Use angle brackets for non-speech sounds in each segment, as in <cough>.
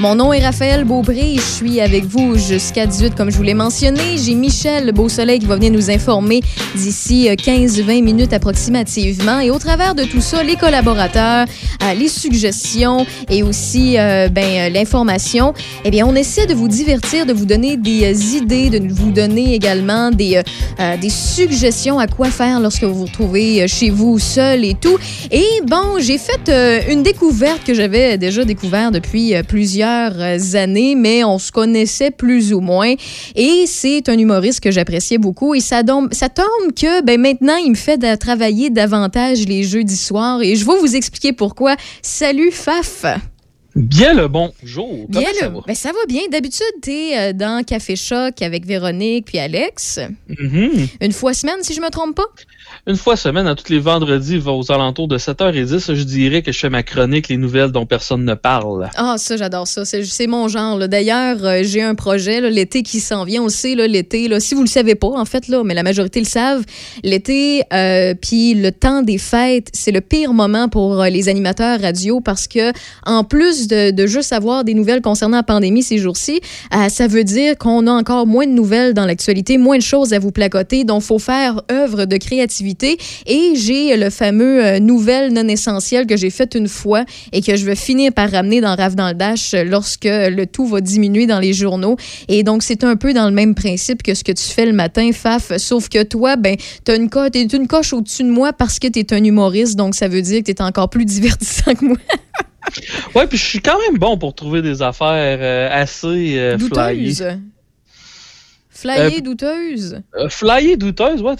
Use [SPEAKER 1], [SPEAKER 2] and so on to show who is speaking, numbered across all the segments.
[SPEAKER 1] Mon nom est Raphaël Beaubré je suis avec vous jusqu'à 18, comme je vous l'ai mentionné. J'ai Michel Beausoleil qui va venir nous informer d'ici 15-20 minutes approximativement. Et au travers de tout ça, les collaborateurs, euh, les suggestions et aussi euh, ben, l'information, eh bien, on essaie de vous divertir, de vous donner des idées, de vous donner également des, suggestions à quoi faire lorsque vous vous retrouvez chez vous seul et tout. Et bon, j'ai fait une découverte que j'avais déjà découvert depuis plusieurs années, mais on se connaissait plus ou moins. Et c'est un humoriste que j'appréciais beaucoup. Et ça tombe, ça tombe que ben, maintenant, il me fait travailler davantage les jeudis soirs. Et je vais vous expliquer pourquoi. Salut, Faf!
[SPEAKER 2] Bien le bonjour.
[SPEAKER 1] Bien le. Ça va? Ben, ça va bien. D'habitude, tu es euh, dans Café Choc avec Véronique puis Alex.
[SPEAKER 2] Mm-hmm.
[SPEAKER 1] Une fois semaine, si je me trompe pas?
[SPEAKER 2] Une fois semaine, à tous les vendredis, aux alentours de 7h10, je dirais que je fais ma chronique Les nouvelles dont personne ne parle.
[SPEAKER 1] Ah, ça, j'adore ça. C'est mon genre. D'ailleurs, euh, j'ai un projet, l'été qui s'en vient. On sait, l'été, si vous le savez pas, en fait, là, mais la majorité le savent, l'été, euh, puis le temps des fêtes, c'est le pire moment pour les animateurs radio parce que, en plus de, juste avoir des nouvelles concernant la pandémie ces jours-ci, euh, ça veut dire qu'on a encore moins de nouvelles dans l'actualité, moins de choses à vous placoter, donc faut faire œuvre de créativité. Et j'ai le fameux euh, nouvelle non essentiel que j'ai fait une fois et que je vais finir par ramener dans Rave dans le Dash lorsque le tout va diminuer dans les journaux. Et donc, c'est un peu dans le même principe que ce que tu fais le matin, Faf, sauf que toi, ben, tu une, co es une coche au-dessus de moi parce que tu es un humoriste, donc ça veut dire que tu es encore plus <laughs> divertissant que moi.
[SPEAKER 2] Ouais, puis je suis quand même bon pour trouver des affaires euh, assez euh,
[SPEAKER 1] Flyer euh, douteuse.
[SPEAKER 2] Euh, flyer douteuse, ouais.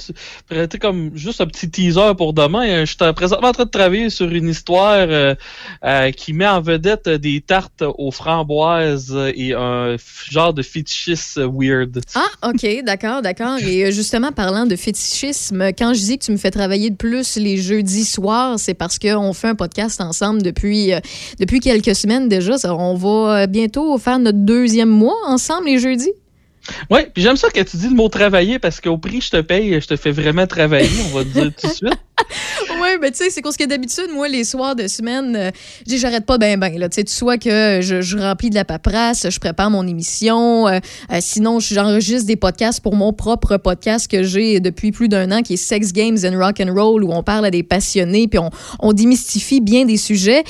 [SPEAKER 2] Tu comme juste un petit teaser pour demain. Hein. Je suis présentement en train de travailler sur une histoire euh, qui met en vedette des tartes aux framboises et un genre de fétichisme weird.
[SPEAKER 1] Ah, ok, d'accord, d'accord. Et justement, parlant de fétichisme, quand je dis que tu me fais travailler de plus les jeudis soirs, c'est parce qu'on fait un podcast ensemble depuis, depuis quelques semaines déjà. On va bientôt faire notre deuxième mois ensemble les jeudis.
[SPEAKER 2] Oui, puis j'aime ça que tu dis le mot travailler parce qu'au prix je te paye, je te fais vraiment travailler, on va te dire tout de suite. <laughs>
[SPEAKER 1] oui, mais tu sais, c'est parce que d'habitude, moi, les soirs de semaine, euh, j'arrête pas ben ben. Tu sais, soit que je, remplis de la paperasse, je prépare mon émission, euh, euh, sinon, j'enregistre des podcasts pour mon propre podcast que j'ai depuis plus d'un an, qui est Sex Games and Rock and Roll, où on parle à des passionnés, puis on, on démystifie bien des sujets.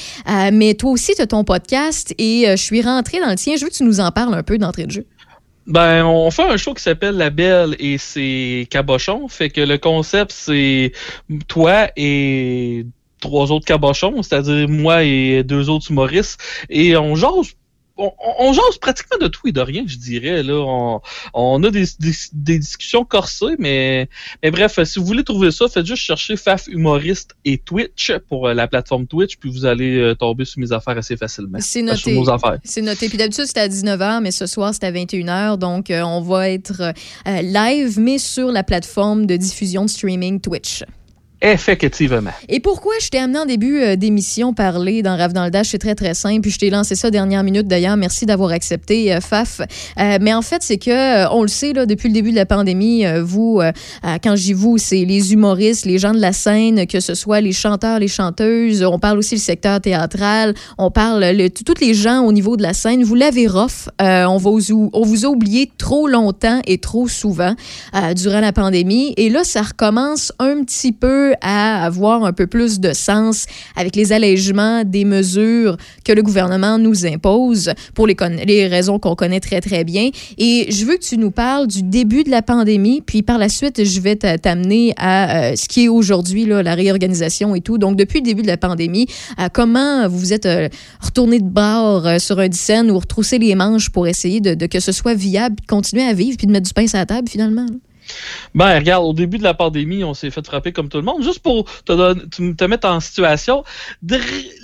[SPEAKER 1] mais toi aussi, tu as ton podcast et je suis rentrée dans le tien. Je veux que tu nous en parles un peu d'entrée de jeu.
[SPEAKER 2] Ben, on fait un show qui s'appelle La Belle et c'est cabochons. Fait que le concept, c'est toi et trois autres cabochons, c'est-à-dire moi et deux autres humoristes. Et on jase on, on jase pratiquement de tout et de rien, je dirais. Là, on, on a des, des, discussions corsées, mais, mais bref, si vous voulez trouver ça, faites juste chercher Faf humoriste et Twitch pour euh, la plateforme Twitch, puis vous allez euh, tomber sur mes affaires assez facilement.
[SPEAKER 1] C'est noté. C'est noté. Puis d'habitude, c'est à 19h, mais ce soir, c'est à 21h. Donc, euh, on va être live, mais sur la plateforme de diffusion de streaming Twitch.
[SPEAKER 2] Effectivement.
[SPEAKER 1] Et pourquoi je t'ai amené en début euh, d'émission parler dans Rave dans le Dash? C'est très, très simple. Puis je t'ai lancé ça dernière minute d'ailleurs. Merci d'avoir accepté, euh, Faf. Euh, mais en fait, c'est que, on le sait, là, depuis le début de la pandémie, vous, quand dis vous, c'est les humoristes, les gens de la scène, que ce soit les chanteurs, les chanteuses. On parle aussi le secteur théâtral. On parle le, tous les gens au niveau de la scène. Vous l'avez rough. on, vous, on vous a oublié trop longtemps et trop souvent durant la pandémie. Et là, ça recommence un petit peu à avoir un peu plus de sens avec les allègements des mesures que le gouvernement nous impose pour les, les raisons qu'on connaît très, très bien. Et je veux que tu nous parles du début de la pandémie, puis par la suite, je vais t'amener à euh, ce qui est aujourd'hui, la réorganisation et tout. Donc, depuis le début de la pandémie, euh, comment vous vous êtes euh, retourné de bord sur un dizaine ou retroussé les manches pour essayer de, que ce soit viable, de continuer à vivre, puis de mettre du pain sur la table finalement?
[SPEAKER 2] Ben, regarde, au début de la pandémie, on s'est fait frapper comme tout le monde. Juste pour te, te mettre en situation,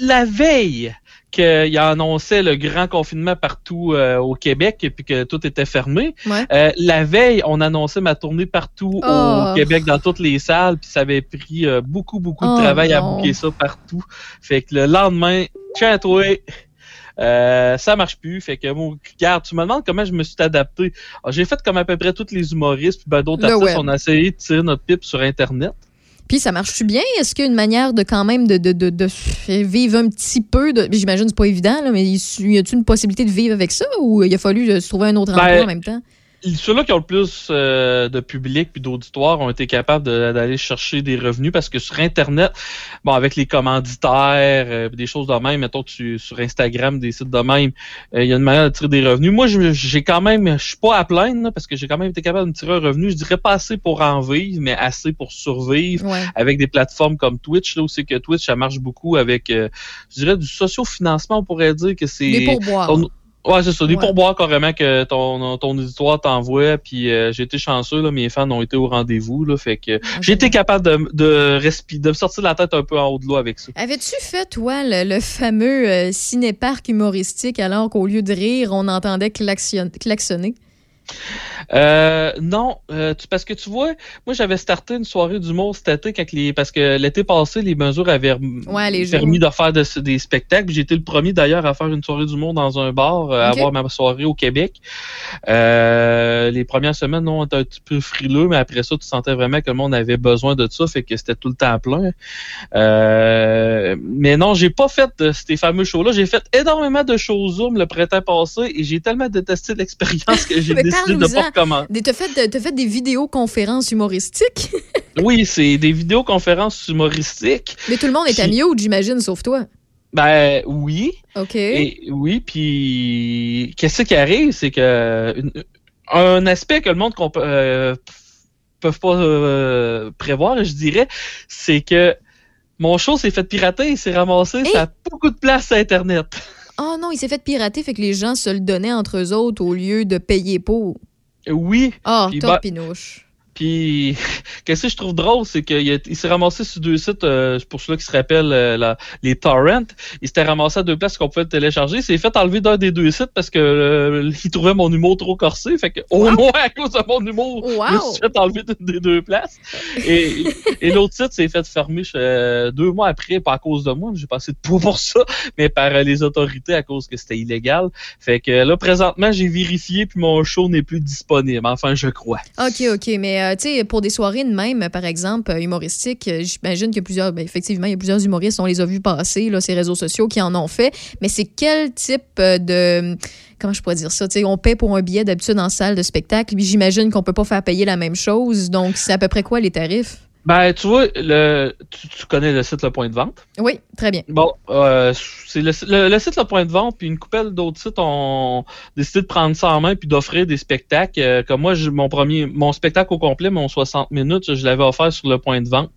[SPEAKER 2] la veille qu'il annonçait le grand confinement partout euh, au Québec et puis que tout était fermé. Euh, la veille, on annonçait ma tournée partout au oh. Québec dans toutes les salles, puis ça avait pris euh, beaucoup, beaucoup de oh travail à bouquer ça partout. Fait que le lendemain, tiens toi, euh, ça marche plus. Fait que, bon, regarde, tu me demandes comment je me suis adapté. Ah, j'ai fait comme à peu près tous les humoristes, puis ben, d'autres artistes, on a essayé de tirer notre pipe sur Internet.
[SPEAKER 1] Puis ça marche-tu bien? Est-ce qu'il y a une manière de quand même de, de, de, de vivre un petit peu? De... J'imagine que c'est pas évident, là, mais y a-t-il une possibilité de vivre avec ça ou il a fallu se trouver un autre emploi
[SPEAKER 2] Ben,
[SPEAKER 1] en même temps?
[SPEAKER 2] Ceux-là qui ont le plus euh, de public puis d'auditoire ont été capables de- d'aller chercher des revenus parce que sur Internet, bon, avec les commanditaires, euh, des choses de même, mettons tu, sur Instagram, des sites de même, euh, il y a une manière de tirer des revenus. Moi, je- j'ai quand même, je suis pas à plaindre là, parce que j'ai quand même été capable de me tirer un revenu. Je dirais pas assez pour en vivre, mais assez pour survivre
[SPEAKER 1] Ouais.
[SPEAKER 2] avec des plateformes comme Twitch, là où c'est que Twitch, ça marche beaucoup avec, euh, je dirais, du sociofinancement, on pourrait dire que c'est...
[SPEAKER 1] Des pourboires.
[SPEAKER 2] Ouais, c'est ça. Des
[SPEAKER 1] Ouais.
[SPEAKER 2] pourboires carrément que ton, ton auditoire t'envoie. Puis euh, j'ai été chanceux, là, mes fans ont été au rendez-vous. Là, fait que j'ai été capable de, de, respirer, de me sortir la tête un peu en haut de l'eau avec ça.
[SPEAKER 1] Avais-tu fait, toi, le, le fameux euh, ciné-parc humoristique alors qu'au lieu de rire, on entendait klaxon- klaxonner?
[SPEAKER 2] Euh, non, euh, tu, parce que tu vois, moi j'avais starté une soirée d'humour cet été quand les, parce que l'été passé les mesures avaient rem-
[SPEAKER 1] Ouais, les
[SPEAKER 2] permis
[SPEAKER 1] jours.
[SPEAKER 2] de faire de- des spectacles. J'ai été le premier d'ailleurs à faire une soirée d'humour dans un bar, euh, à
[SPEAKER 1] Ok.
[SPEAKER 2] avoir ma soirée au Québec. Euh, les premières semaines, non, on était un petit peu frileux, mais après ça, tu sentais vraiment que le monde avait besoin de ça, fait que c'était tout le temps plein. Mais non, j'ai pas fait de ces fameux shows-là. J'ai fait énormément de shows Zoom le printemps passé et j'ai tellement détesté l'expérience que j'ai <laughs> décidé
[SPEAKER 1] Des- T'as fait, fait des vidéoconférences humoristiques, <laughs>
[SPEAKER 2] Oui, c'est des vidéoconférences humoristiques.
[SPEAKER 1] mais tout le monde est à
[SPEAKER 2] Puis-
[SPEAKER 1] mute, j'imagine, sauf toi.
[SPEAKER 2] Ben oui,
[SPEAKER 1] OK.
[SPEAKER 2] et oui, puis qu'est-ce qui arrive, c'est que une- un aspect que le monde comp- euh, peuvent pas euh, prévoir, je dirais, c'est que mon show s'est fait pirater, il s'est ramassé,
[SPEAKER 1] Et-
[SPEAKER 2] ça a beaucoup de place sur Internet.
[SPEAKER 1] Oh non, il s'est fait pirater, fait que les gens se le donnaient entre eux autres au lieu de payer pour.
[SPEAKER 2] Oui,
[SPEAKER 1] Ah,
[SPEAKER 2] Puis
[SPEAKER 1] top
[SPEAKER 2] bah-
[SPEAKER 1] pinouche.
[SPEAKER 2] Puis, <laughs> qu'est-ce que je trouve drôle, c'est qu'il s'est ramassé sur deux sites, euh, pour ceux qui se rappellent euh, la- les torrents. Il s'était ramassé à deux places qu'on pouvait télécharger. Il s'est fait enlever d'un des deux sites parce que euh, il trouvait mon humour trop corsé. Fait que, au
[SPEAKER 1] Wow.
[SPEAKER 2] moins, à cause de mon humour,
[SPEAKER 1] Wow.
[SPEAKER 2] je me suis fait enlever d'une des deux places. Et, et l'autre site s'est fait fermer euh, deux mois après, pas à cause de moi, j'ai passé de poids pour ça, mais par euh, les autorités à cause que c'était illégal. Fait que là, présentement, j'ai vérifié puis mon show n'est plus disponible. Enfin, je crois.
[SPEAKER 1] OK, OK. Mais, euh, pour des soirées de même, par exemple, euh, humoristiques, euh, j'imagine que plusieurs, ben, effectivement, il y a plusieurs humoristes, on les a vus passer, là, ces réseaux sociaux qui en ont fait. Mais c'est quel type de. Comment je pourrais dire ça? On paie pour un billet d'habitude en salle de spectacle, j'imagine qu'on peut pas faire payer la même chose. Donc, c'est à peu près quoi les tarifs?
[SPEAKER 2] Ben, tu vois, le, tu, tu connais le site Le Point de Vente?
[SPEAKER 1] Oui, très bien.
[SPEAKER 2] Bon, euh, c'est le, le, le site Le Point de Vente, puis une coupelle d'autres sites ont décidé de prendre ça en main puis d'offrir des spectacles. Euh, comme moi, mon premier, mon spectacle au complet, mon 60 minutes, je l'avais offert sur Le Point de Vente.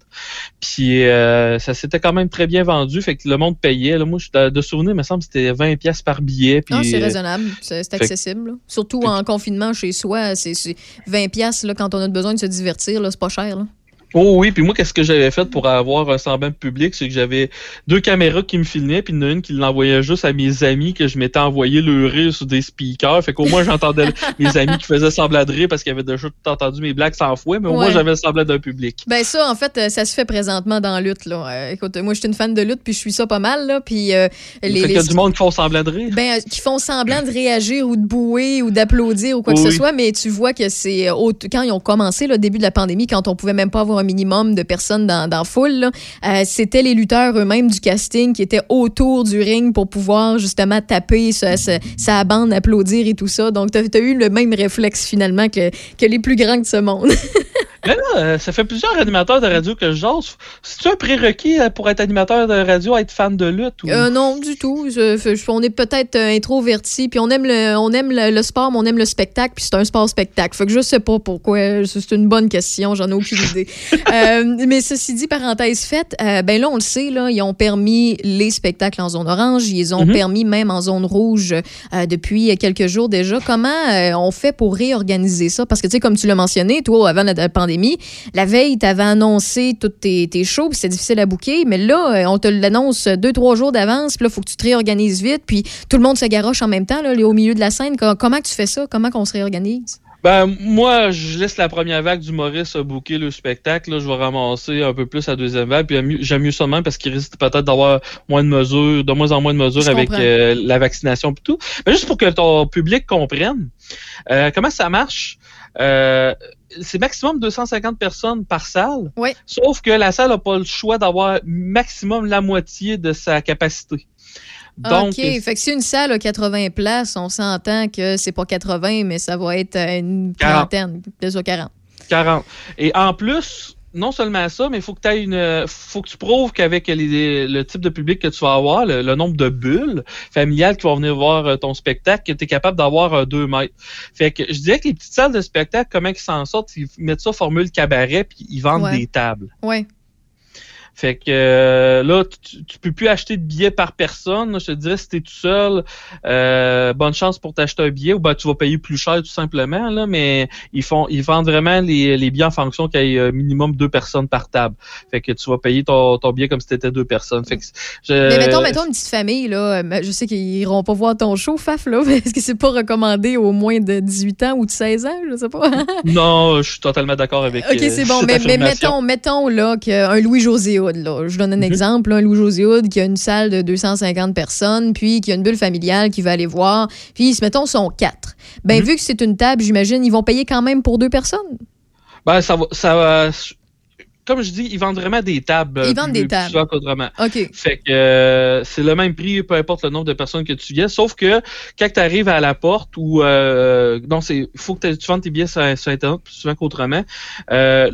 [SPEAKER 2] Puis euh, ça s'était quand même très bien vendu, fait que le monde payait. Là, moi, je, de, de souvenir, il me semble que c'était 20 pièces par billet. Puis,
[SPEAKER 1] Ah, c'est
[SPEAKER 2] euh,
[SPEAKER 1] raisonnable, c'est
[SPEAKER 2] fait-
[SPEAKER 1] accessible. Surtout en confinement chez soi, c'est c'est 20 pièces là quand on a besoin de se divertir, là, c'est pas cher. Là.
[SPEAKER 2] Oh oui, puis moi, qu'est-ce que j'avais fait pour avoir un semblant de public, c'est que j'avais deux caméras qui me filmaient, puis une qui l'envoyait juste à mes amis que je m'étais envoyé le rire sur des speakers. Fait qu'au moins, j'entendais <laughs> mes amis qui faisaient semblant de rire parce qu'ils avaient déjà tout entendu mes blagues sans fouet, mais au moins, j'avais le semblant d'un public.
[SPEAKER 1] Ben ça, en fait, euh, ça se fait présentement dans la lutte. Là. Euh, écoute, moi, je suis une fan de lutte, puis je suis ça pas mal. Là, puis euh,
[SPEAKER 2] fait
[SPEAKER 1] les,
[SPEAKER 2] qu'il y a du monde qui font semblant de rire.
[SPEAKER 1] ben, qui font semblant de réagir ou de bouer ou d'applaudir ou quoi que ce soit, mais tu vois que c'est quand ils ont commencé le début de la pandémie, quand on pouvait même pas avoir un minimum de personnes dans, dans foule, euh, c'était les lutteurs eux-mêmes du casting qui étaient autour du ring pour pouvoir justement taper sa, sa- sa bande, applaudir et tout ça. Donc, tu as, eu le même réflexe finalement que, que les plus grands de ce monde. <laughs>
[SPEAKER 2] Mais là, euh, ça fait plusieurs animateurs de radio que je jase. C'est-tu un prérequis euh, pour être animateur de radio, être fan de lutte? Ou...
[SPEAKER 1] Euh, non, du tout. Je- je- on est peut-être introverti, puis on aime le, on aime le, le sport, mais on aime le spectacle, puis c'est un sport spectacle. Fait que je sais pas pourquoi. C'est une bonne question, j'en ai aucune idée. <laughs> Euh, mais ceci dit, parenthèse faite, euh, ben là on le sait là, ils ont permis les spectacles en zone orange, ils ont
[SPEAKER 2] Mhm.
[SPEAKER 1] permis même en zone rouge depuis quelques jours déjà. Comment on fait pour réorganiser ça? Parce que tu sais, comme tu l'as mentionné, toi avant la, la pandémie, la veille, tu avais annoncé toutes tes, tes shows, puis c'était difficile à booker, mais là, euh, on te l'annonce deux, trois jours d'avance, puis là, il faut que tu te réorganises vite, puis tout le monde se garoche en même temps, là, au milieu de la scène. Co- Comment tu fais ça? Comment qu'on se réorganise?
[SPEAKER 2] Ben, moi, je laisse la première vague du Maurice booker le spectacle. Là, je vais ramasser un peu plus la deuxième vague. Puis j'aime mieux ça même parce qu'il risque peut-être d'avoir moins de mesures, de moins en moins de mesures avec euh, la vaccination et tout. Mais juste pour que ton public comprenne euh, comment ça marche. Euh, c'est maximum 250 personnes par salle.
[SPEAKER 1] Oui.
[SPEAKER 2] Sauf que la salle n'a pas le choix d'avoir maximum la moitié de sa capacité.
[SPEAKER 1] OK. Fait que si une salle a 80 places, on s'entend que c'est pas 80, mais ça va être une quarantaine, plus 40.
[SPEAKER 2] 40. Et en plus, non seulement ça, mais il faut que tu une. faut que tu prouves qu'avec le type de public que tu vas avoir, le, nombre de bulles familiales qui vont venir voir euh, ton spectacle, que tu es capable d'avoir 2 mètres. Fait que je dirais que les petites salles de spectacle, comment ils s'en sortent, ils mettent ça formule cabaret puis ils vendent des tables.
[SPEAKER 1] Ouais.
[SPEAKER 2] Fait que euh, là, tu, tu, peux plus acheter de billets par personne. Je te dirais, si tu es tout seul, euh, bonne chance pour t'acheter un billet ou ben, tu vas payer plus cher tout simplement. Là, mais ils font ils vendent vraiment les, les billets en fonction qu'il y ait minimum deux personnes par table. Fait que tu vas payer ton, ton billet comme si tu deux personnes. Fait que
[SPEAKER 1] Mais mettons, mettons une petite famille, là. Euh, je sais qu'ils iront pas voir ton show, Faf, là. <laughs> Est-ce que c'est pas recommandé au moins de 18 ans ou de 16 ans? Je sais pas.
[SPEAKER 2] non, je suis totalement d'accord avec
[SPEAKER 1] OK, c'est bon. Mais, mais, mettons, mettons là qu'un Louis-José je donne un mhm. exemple, un Louis-José qui a une salle de 250 personnes, puis qui a une bulle familiale qui va aller voir, puis, mettons, sont quatre. Ben, mhm. vu que c'est une table, j'imagine, ils vont payer quand même pour deux personnes?
[SPEAKER 2] Ben, ça va, ça comme je dis, ils vendent vraiment des tables.
[SPEAKER 1] Ils vendent des tables. OK.
[SPEAKER 2] Fait que euh, c'est le même prix, peu importe le nombre de personnes que tu viens. Sauf que quand tu arrives à la porte ou euh, non, c'est faut que tu vendes tes billets sur, Internet plus souvent qu'autrement. Euh,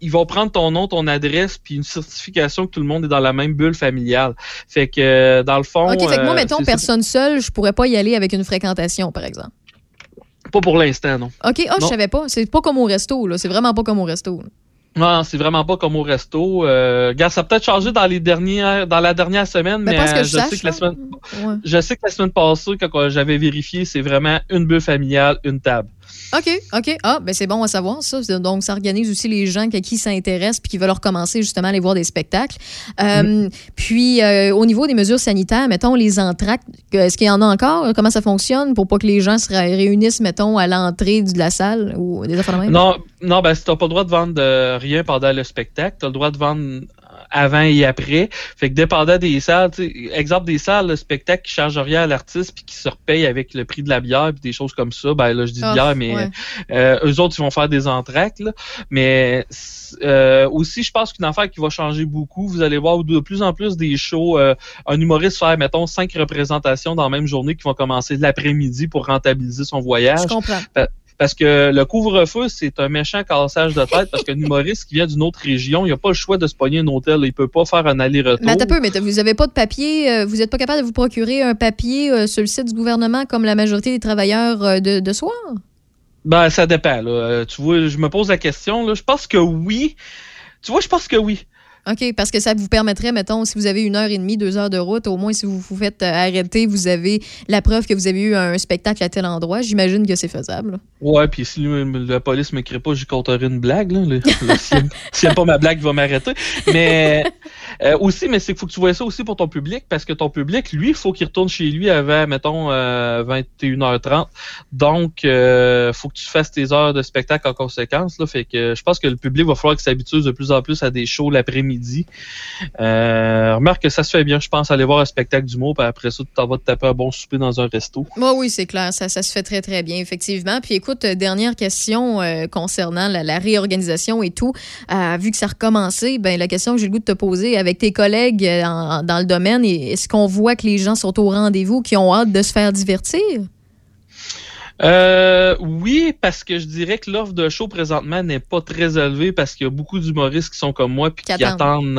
[SPEAKER 2] ils vont prendre ton nom, ton adresse, puis une certification que tout le monde est dans la même bulle familiale. Fait que, euh, dans le fond...
[SPEAKER 1] OK, fait que moi, euh, mettons, personne seule, je pourrais pas y aller avec une fréquentation, par exemple.
[SPEAKER 2] Pas pour l'instant, non.
[SPEAKER 1] OK, oh, je savais pas. C'est pas comme au resto, là. C'est vraiment pas comme au resto.
[SPEAKER 2] Non, c'est vraiment pas comme au resto. Euh, ça a peut-être changé dans les dernières, dans la dernière semaine,
[SPEAKER 1] ben, mais,
[SPEAKER 2] je, sais que la semaine, je sais que la semaine passée, quand j'avais vérifié, c'est vraiment une bulle familiale, une table.
[SPEAKER 1] OK, OK. Ah, ben c'est bon à savoir ça. Donc, ça organise aussi les gens qui s'intéressent puis qui veulent recommencer justement à aller voir des spectacles. Euh, mm. Puis, euh, au niveau des mesures sanitaires, mettons les entractes, est-ce qu'il y en a encore? Comment ça fonctionne pour pas que les gens se réunissent, mettons, à l'entrée de la salle ou des affaires de même?
[SPEAKER 2] Non, non ben, si t'as pas le droit de vendre de rien pendant le spectacle, tu as le droit de vendre avant et après. Fait que dépendant des salles, exemple des salles, le spectacle qui charge rien à l'artiste puis qui se repaye avec le prix de la bière puis des choses comme ça, ben là je dis ah, bière, mais euh, eux autres ils vont faire des entractes. Là. Mais euh, aussi, je pense qu'une affaire qui va changer beaucoup, vous allez voir de plus en plus des shows, euh, un humoriste faire, mettons, cinq représentations dans la même journée qui vont commencer l'après-midi pour rentabiliser son voyage. Je
[SPEAKER 1] comprends.
[SPEAKER 2] Parce que le couvre-feu, c'est un méchant cassage de tête parce qu'un humoriste qui vient d'une autre région, il n'a pas le choix de se pogner un hôtel. Il peut pas faire un aller-retour.
[SPEAKER 1] Mais peu, mais vous n'avez pas de papier, euh, vous n'êtes pas capable de vous procurer un papier euh, sur le site du gouvernement comme la majorité des travailleurs euh, de, de soir?
[SPEAKER 2] Ben, ça dépend. tu vois, je me pose la question. Là. Je pense que oui. Tu vois, je pense que oui.
[SPEAKER 1] OK, parce que ça vous permettrait, mettons, si vous avez une heure et demie, deux heures de route, au moins si vous vous faites euh, arrêter, vous avez la preuve que vous avez eu un spectacle à tel endroit. J'imagine que c'est faisable.
[SPEAKER 2] Ouais, puis si la police ne m'écrit pas, j'y compterai une blague. Là. si, elle pas ma blague, il va m'arrêter. Mais euh, aussi, mais c'est faut que tu vois ça aussi pour ton public, parce que ton public, lui, il faut qu'il retourne chez lui avant, mettons, 21h30. Euh, Donc, il faut que tu fasses tes heures de spectacle en conséquence. Là. Fait que je pense que le public va falloir qu'il s'habitue de plus en plus à des shows l'après-midi midi. Euh, remarque que ça se fait bien, je pense, aller voir un spectacle d'humour, puis après ça, tu t'en vas te taper un bon souper dans un resto.
[SPEAKER 1] Moi, oui, c'est clair, ça, se fait très, très bien, effectivement. Puis écoute, euh, dernière question euh, concernant la, réorganisation et tout. vu que ça a recommencé, ben, la question que j'ai le goût de te poser avec tes collègues dans le domaine, est-ce qu'on voit que les gens sont au rendez-vous, qui ont hâte de se faire divertir?
[SPEAKER 2] Euh, oui, parce que je dirais que l'offre de show présentement n'est pas très élevée parce qu'il y a beaucoup d'humoristes qui sont comme moi puis qui, attendent,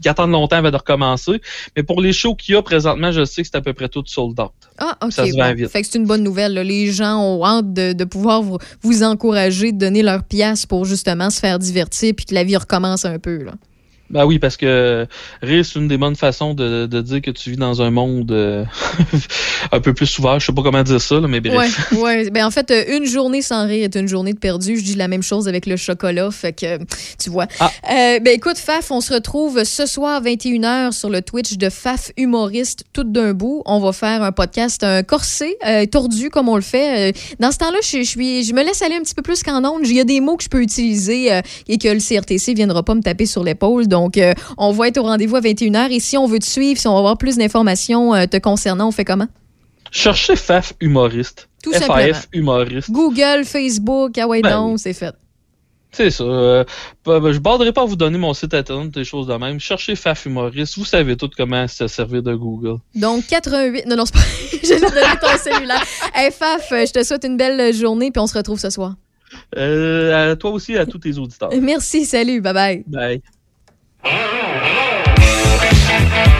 [SPEAKER 2] qui attendent longtemps avant de recommencer. Mais pour les shows qu'il y a présentement, je sais que c'est à peu près tout sold out.
[SPEAKER 1] Ah, ok. Ça se vend vite. Fait que c'est une bonne nouvelle. Les gens ont hâte de, pouvoir vous, vous, encourager, de donner leur pièce pour justement se faire divertir puis que la vie recommence un peu. Là.
[SPEAKER 3] Ben oui, parce que rire, c'est une des bonnes façons de, de, dire que tu vis dans un monde euh, <laughs> un peu plus souvent. Je sais pas comment dire ça, mais
[SPEAKER 1] bref. Ouais, ouais. Ben en fait, euh, une journée sans rire est une journée de perdu. Je dis la même chose avec le chocolat, fait que tu vois. Ah. Euh, ben écoute, Faf, on se retrouve ce soir 21h sur le Twitch de Faf humoriste tout d'un bout. On va faire un podcast, un corset tordu comme on le fait. Dans ce temps-là, je, suis, je me laisse aller un petit peu plus qu'en ondes. Il y a des mots que je peux utiliser et que le CRTC viendra pas me taper sur l'épaule. Donc, euh, on va être au rendez-vous à 21h. Et si on veut te suivre, si on va avoir plus d'informations euh, te concernant, on fait comment?
[SPEAKER 3] Cherchez FAF humoriste.
[SPEAKER 1] Tout
[SPEAKER 3] FAF humoriste.
[SPEAKER 1] Google, Facebook, ah ouais, ben c'est fait.
[SPEAKER 3] C'est ça. Euh, bah, je ne borderai pas à vous donner mon site internet, des choses de même. Cherchez FAF humoriste. Vous savez tout comment se servir de Google.
[SPEAKER 1] Donc, 88. Non, non, c'est pas. <laughs> J'ai donné ton cellulaire. Hey, Faf, je te souhaite une belle journée, puis on se retrouve ce soir.
[SPEAKER 3] à toi aussi, à tous tes auditeurs.
[SPEAKER 1] Merci, salut, bye bye.
[SPEAKER 3] Bye. Thank you.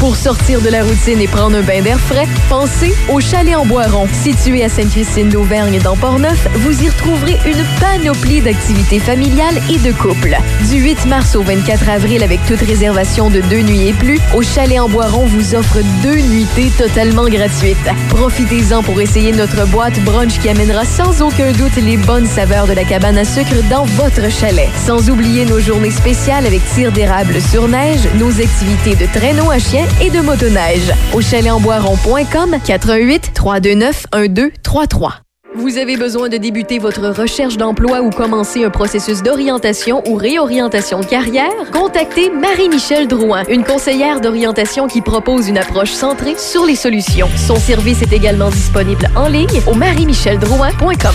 [SPEAKER 4] Pour sortir de la routine et prendre un bain d'air frais, pensez au Chalet en Boiron. Situé à Sainte-Christine d'Auvergne dans Port-Neuf, vous y retrouverez une panoplie d'activités familiales et de couple. Du 8 mars au 24 avril, avec toute réservation de deux nuits et plus, au Chalet en Boiron vous offre deux nuitées totalement gratuites. Profitez-en pour essayer notre boîte brunch qui amènera sans aucun doute les bonnes saveurs de la cabane à sucre dans votre chalet. Sans oublier nos journées spéciales avec tir d'érable sur neige, nos activités de traîneau à chien et de motoneige. Au chalet-en-boiron.com 88 329 1233. Vous avez besoin de débuter votre recherche d'emploi ou commencer un processus d'orientation ou réorientation de carrière? Contactez Marie-Michel Drouin, une conseillère d'orientation qui propose une approche centrée sur les solutions. Son service est également disponible en ligne au marie-michel-drouin.com.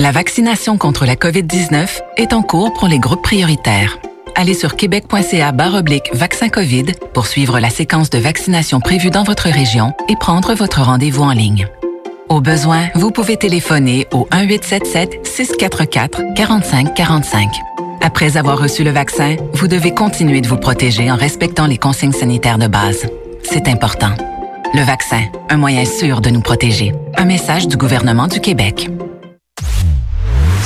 [SPEAKER 5] La vaccination contre la COVID-19 est en cours pour les groupes prioritaires. Allez sur québec.ca oblique vaccin COVID pour suivre la séquence de vaccination prévue dans votre région et prendre votre rendez-vous en ligne. Au besoin, vous pouvez téléphoner au 1-877-644-4545. Après avoir reçu le vaccin, vous devez continuer de vous protéger en respectant les consignes sanitaires de base. C'est important. Le vaccin, un moyen sûr de nous protéger. Un message du gouvernement du Québec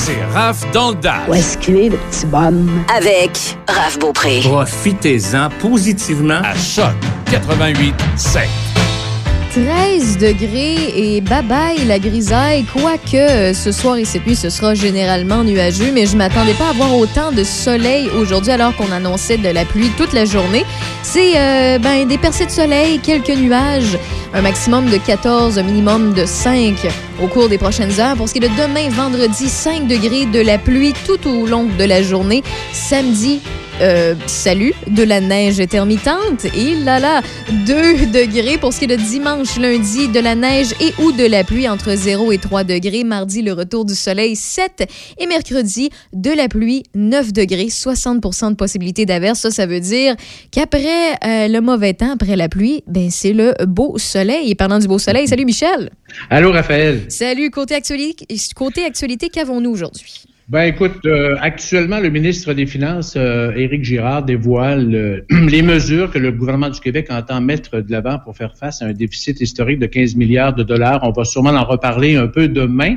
[SPEAKER 6] c'est Raph dans le Dash.
[SPEAKER 7] Où est-ce qu'il est, le petit bonhomme?
[SPEAKER 8] Avec Raph Beaupré.
[SPEAKER 6] Profitez-en positivement à Choc 88 7.
[SPEAKER 1] 13 degrés et bye bye la grisaille, quoique ce soir et cette nuit, ce sera généralement nuageux, mais je m'attendais pas à avoir autant de soleil aujourd'hui alors qu'on annonçait de la pluie toute la journée. C'est euh, ben, des percées de soleil, quelques nuages, un maximum de 14, un minimum de 5 au cours des prochaines heures. Pour ce qui est de demain, vendredi, 5 degrés de la pluie tout au long de la journée. Samedi, euh, salut, de la neige intermittente. Et là là, 2 degrés pour ce qui est de dimanche, lundi, de la neige et ou de la pluie entre 0 et 3 degrés. Mardi, le retour du soleil, 7. Et mercredi, de la pluie, 9 degrés, 60% de possibilité d'averse. Ça, ça veut dire qu'après euh, le mauvais temps, après la pluie, ben, c'est le beau soleil. Et parlant du beau soleil, salut Michel.
[SPEAKER 9] Allô Raphaël.
[SPEAKER 1] Salut, côté actualité, côté actualité qu'avons-nous aujourd'hui?
[SPEAKER 9] Ben écoute, euh, actuellement, le ministre des Finances, euh, Éric Girard, dévoile euh, <clears throat> les mesures que le gouvernement du Québec entend mettre de l'avant pour faire face à un déficit historique de 15 milliards de dollars. On va sûrement en reparler un peu demain.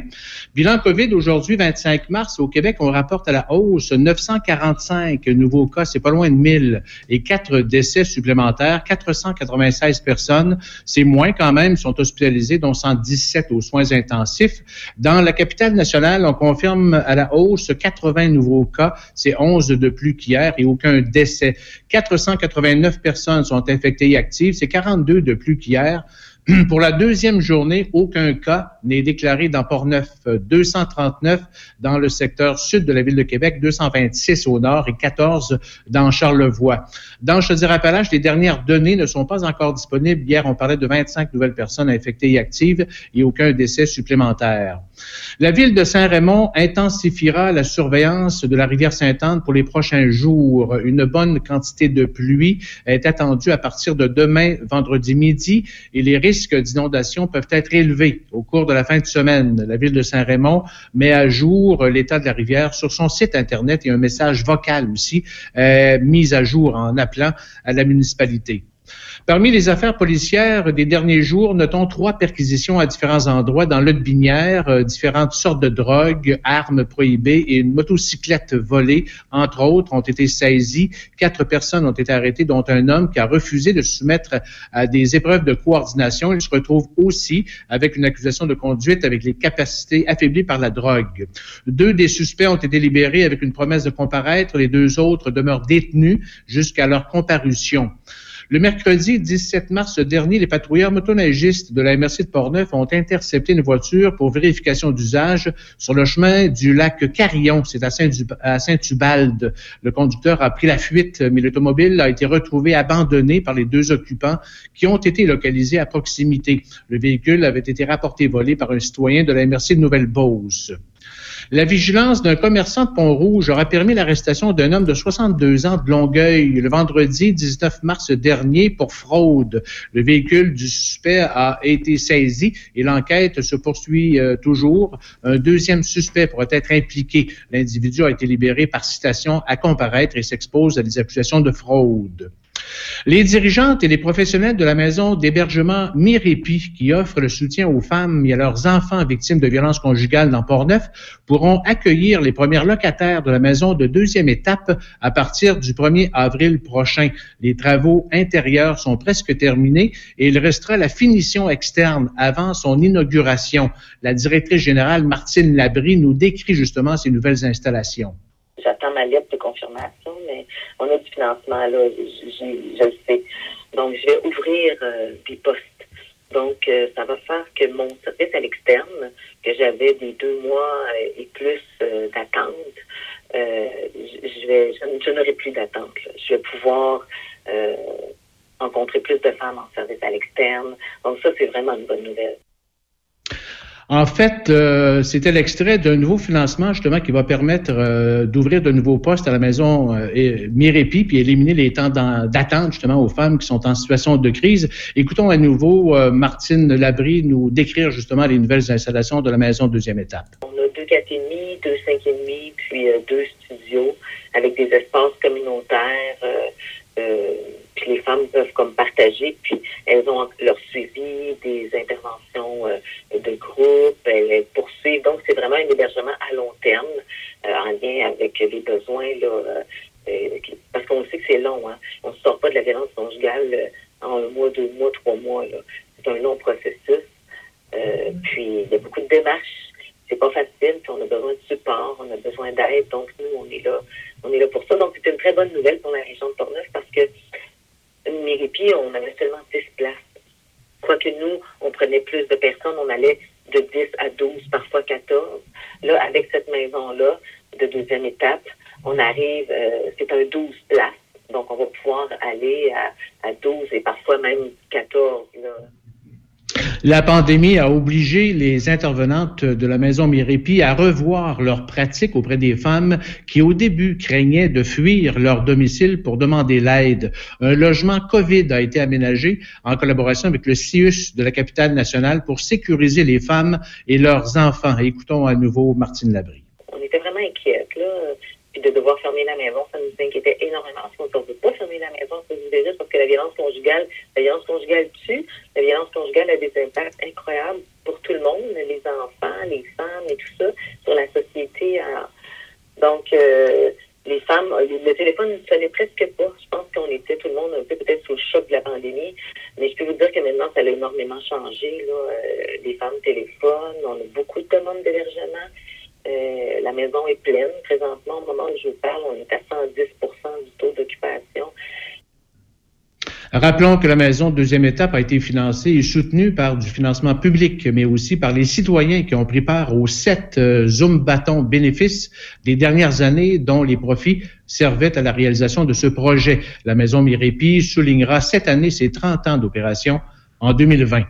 [SPEAKER 9] Bilan COVID aujourd'hui, 25 mars, au Québec, on rapporte à la hausse 945 nouveaux cas, c'est pas loin de 1000, et quatre décès supplémentaires, 496 personnes, c'est moins quand même, sont hospitalisés, dont 117 aux soins intensifs. Dans la capitale nationale, on confirme à la hausse hausse, 80 nouveaux cas, c'est 11 de plus qu'hier et aucun décès. 489 personnes sont infectées et actives, c'est 42 de plus qu'hier. <clears throat> Pour la deuxième journée, aucun cas n'est déclaré dans Port-Neuf. 239 dans le secteur sud de la ville de Québec, 226 au nord et 14 dans Charlevoix. Dans Chaudière-Appalaches, les dernières données ne sont pas encore disponibles. Hier, on parlait de 25 nouvelles personnes infectées et actives et aucun décès supplémentaire. La ville de Saint-Raymond intensifiera la surveillance de la rivière Sainte-Anne pour les prochains jours. Une bonne quantité de pluie est attendue à partir de demain, vendredi midi, et les risques risques d'inondation peuvent être élevés au cours de la fin de semaine. La ville de Saint-Raymond met à jour l'état de la rivière sur son site Internet et un message vocal aussi euh, mis à jour en appelant à la municipalité. Parmi les affaires policières des derniers jours, notons trois perquisitions à différents endroits dans l'Aude binière, euh, différentes sortes de drogues, armes prohibées et une motocyclette volée, entre autres, ont été saisies. Quatre personnes ont été arrêtées, dont un homme qui a refusé de se soumettre à des épreuves de coordination. Il se retrouve aussi avec une accusation de conduite avec les capacités affaiblies par la drogue. Deux des suspects ont été libérés avec une promesse de comparaître. Les deux autres demeurent détenus jusqu'à leur comparution. Le mercredi 17 mars dernier, les patrouilleurs motoneigistes de la MRC de Portneuf ont intercepté une voiture pour vérification d'usage sur le chemin du lac Carillon. C'est à Saint-Ubalde. Le conducteur a pris la fuite, mais l'automobile a été retrouvé abandonné par les deux occupants qui ont été localisés à proximité. Le véhicule avait été rapporté volé par un citoyen de la MRC de Nouvelle-Beauce. La vigilance d'un commerçant de Pont-Rouge aura permis l'arrestation d'un homme de 62 ans de Longueuil le vendredi 19 mars dernier pour fraude. Le véhicule du suspect a été saisi et l'enquête se poursuit euh, toujours. Un deuxième suspect pourrait être impliqué. L'individu a été libéré par citation à comparaître et s'expose à des accusations de fraude. Les dirigeantes et les professionnels de la maison d'hébergement Mirépi, qui offre le soutien aux femmes et à leurs enfants victimes de violences conjugales dans Port-Neuf, pourront accueillir les premières locataires de la maison de deuxième étape à partir du 1er avril prochain. Les travaux intérieurs sont presque terminés et il restera la finition externe avant son inauguration. La directrice générale Martine Labrie nous décrit justement ces nouvelles installations.
[SPEAKER 10] J'attends ma lettre de confirmation, mais on a du financement, là, je le sais. Donc, je vais ouvrir euh, des postes. Donc, euh, ça va faire que mon service à l'externe, que j'avais des deux mois euh, et plus d'attente, je, n'aurai plus d'attente. Je vais pouvoir rencontrer plus de femmes en service à l'externe. Donc, ça, c'est vraiment une bonne nouvelle.
[SPEAKER 9] En fait, euh, c'était l'extrait d'un nouveau financement justement qui va permettre euh, d'ouvrir de nouveaux postes à la maison euh, Mirepi puis éliminer les temps d'attente justement aux femmes qui sont en situation de crise. Écoutons à nouveau euh, Martine Labrie nous décrire justement les nouvelles installations de la maison deuxième étape.
[SPEAKER 10] On a deux quatre et demi, deux cinq et demi, puis deux studios avec des espaces communautaires les femmes peuvent comme partager, puis elles ont leur suivi des interventions euh, de groupe, elles, poursuivent. Donc, c'est vraiment un hébergement à long terme euh, en lien avec les besoins, là, euh, parce qu'on sait que c'est long. Hein. On ne sort pas de la violence conjugale en un mois, deux mois, trois mois. C'est un long processus. puis, il y a beaucoup de démarches c'est pas facile, on a besoin de support, on a besoin d'aide, donc nous, on est là, on est là pour ça. Donc, c'est une très bonne nouvelle pour la région de Portneuf parce que Méripi, on avait seulement 10 places. Quoique nous, on prenait plus de personnes, on allait de 10 à 12, parfois 14. Là, avec cette maison-là, de deuxième étape, on arrive, euh, c'est un 12 places. Donc, on va pouvoir aller à, à 12 et parfois même 14. Là.
[SPEAKER 9] La pandémie a obligé les intervenantes de la maison Mirepi à revoir leurs pratiques auprès des femmes qui, au début, craignaient de fuir leur domicile pour demander l'aide. Un logement COVID a été aménagé en collaboration avec le CIUS de la capitale nationale pour sécuriser les femmes et leurs enfants. Écoutons à nouveau Martine Labrie.
[SPEAKER 10] On était vraiment inquiètes, là de devoir fermer la maison, ça nous inquiétait énormément. Parce qu'on ne veut pas fermer la maison, ça vous déjà, parce que la violence conjugale, la violence conjugale tue. La violence conjugale a des impacts incroyables pour tout le monde, les enfants, les femmes et tout ça, sur la société. Donc, euh, les femmes, le téléphone ne sonnait presque pas. Je pense qu'on était tout le monde un peu peut-être sous le choc de la pandémie. Mais je peux vous dire que maintenant, ça a énormément changé. Euh, les femmes téléphonent, on a beaucoup de demandes d'hébergement. Euh, la maison est pleine. Présentement, au moment où je vous parle, on est à 110% du taux d'occupation.
[SPEAKER 9] Rappelons que la maison deuxième étape a été financée et soutenue par du financement public, mais aussi par les citoyens qui ont pris part aux sept euh, Zoom bâtons bénéfices des dernières années dont les profits servaient à la réalisation de ce projet. La maison Mirepi soulignera cette année ses 30 ans d'opération en 2020.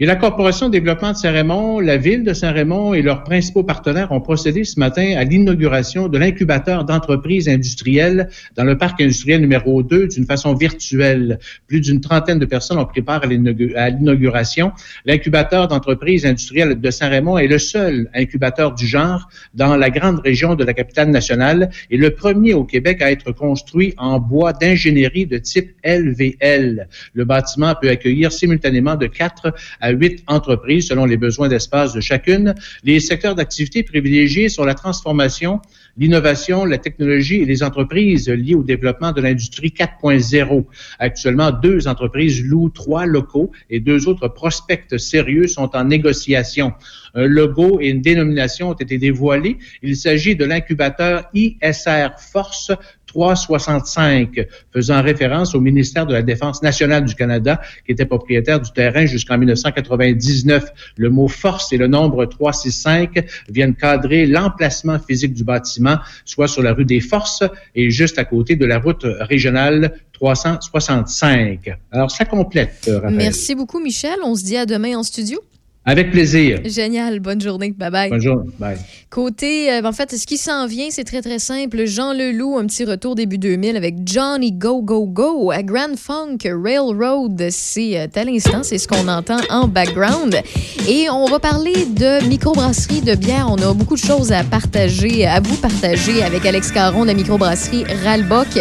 [SPEAKER 9] Et la Corporation de développement de Saint-Raymond, la ville de Saint-Raymond et leurs principaux partenaires ont procédé ce matin à l'inauguration de l'incubateur d'entreprises industrielles dans le parc industriel numéro 2 d'une façon virtuelle. Plus d'une trentaine de personnes ont pris part à l'inauguration. L'incubateur d'entreprises industrielles de Saint-Raymond est le seul incubateur du genre dans la grande région de la capitale nationale et le premier au Québec à être construit en bois d'ingénierie de type LVL. Le bâtiment peut accueillir simultanément de 4 à 8 entreprises selon les besoins d'espace de chacune. Les secteurs d'activité privilégiés sont la transformation, l'innovation, la technologie et les entreprises liées au développement de l'industrie 4.0. Actuellement, deux entreprises louent trois locaux et deux autres prospects sérieux sont en négociation. Un logo et une dénomination ont été dévoilés. Il s'agit de l'incubateur ISR Force 365, faisant référence au ministère de la Défense nationale du Canada, qui était propriétaire du terrain jusqu'en 1999. Le mot force et le nombre 365 viennent cadrer l'emplacement physique du bâtiment, soit sur la rue des Forces et juste à côté de la route régionale 365. Alors, ça complète.
[SPEAKER 1] Merci beaucoup, Michel. On se dit à demain en studio.
[SPEAKER 9] Avec plaisir.
[SPEAKER 1] Génial. Bonne journée. Bye bye.
[SPEAKER 9] Bonne journée. Bye.
[SPEAKER 1] Côté, euh, en fait, ce qui s'en vient, c'est très, très simple. Jean Leloup, un petit retour début 2000 avec Johnny Go Go Go à Grand Funk Railroad. C'est euh, à l'instant, c'est ce qu'on entend en background. Et on va parler de microbrasserie de bière. On a beaucoup de choses à partager, à vous partager avec Alex Caron de la microbrasserie Ralbock.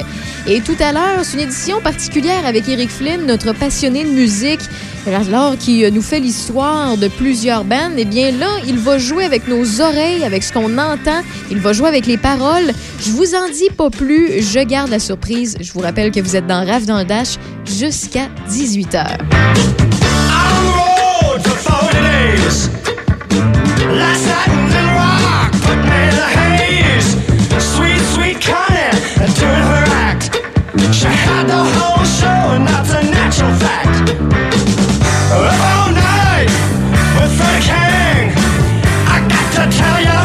[SPEAKER 1] Et tout à l'heure, c'est une édition particulière avec Eric Flynn, notre passionné de musique. Alors, qui euh, nous fait l'histoire de plusieurs bandes, eh bien là, il va jouer avec nos oreilles, avec ce qu'on entend. Il va jouer avec les paroles. Je vous en dis pas plus. Je garde la surprise. Je vous rappelle que vous êtes dans Rave dans le Dash jusqu'à 18h. She had the whole show, and that's a natural fact. All night with the king. I got to tell ya,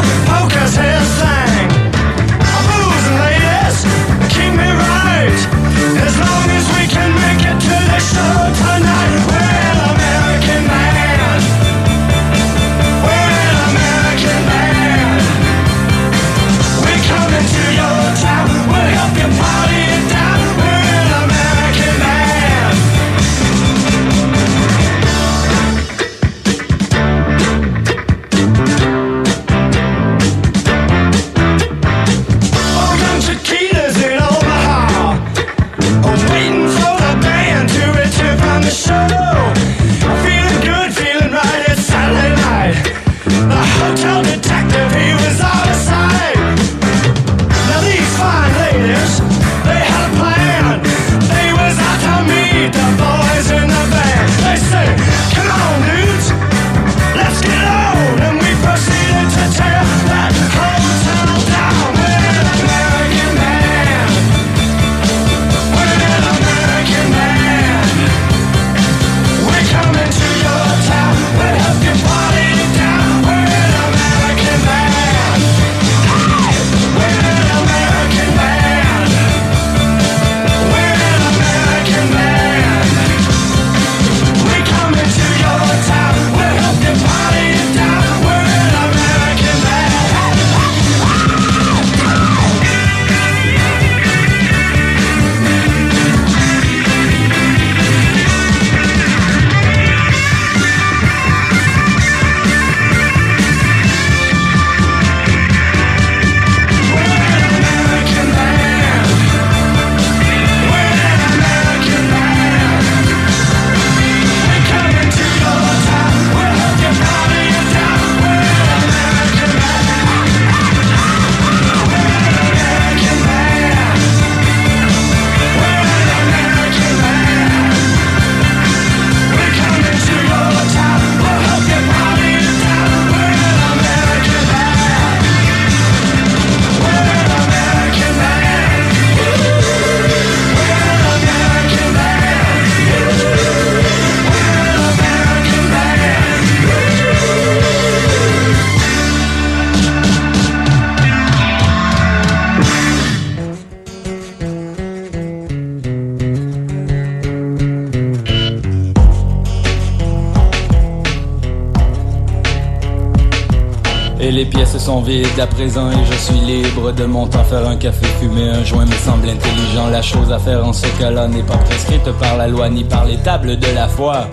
[SPEAKER 11] sont vides à présent et je suis libre de mon temps faire un café, fumer un joint me semble intelligent. La chose à faire en ce cas-là n'est pas prescrite par la loi ni par les tables de la foi.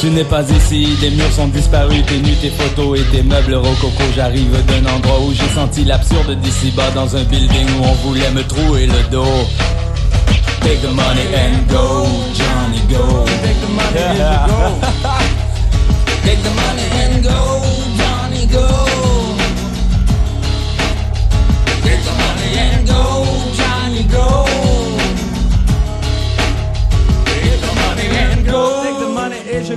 [SPEAKER 11] Tu n'es pas ici, des murs sont disparus, tes nus, tes photos et tes meubles rococo. J'arrive d'un endroit où j'ai senti l'absurde d'ici bas dans un building où on voulait me trouer le dos. Take the money and go, Johnny go. Take the money and go. <laughs> Take the money and go, Johnny go.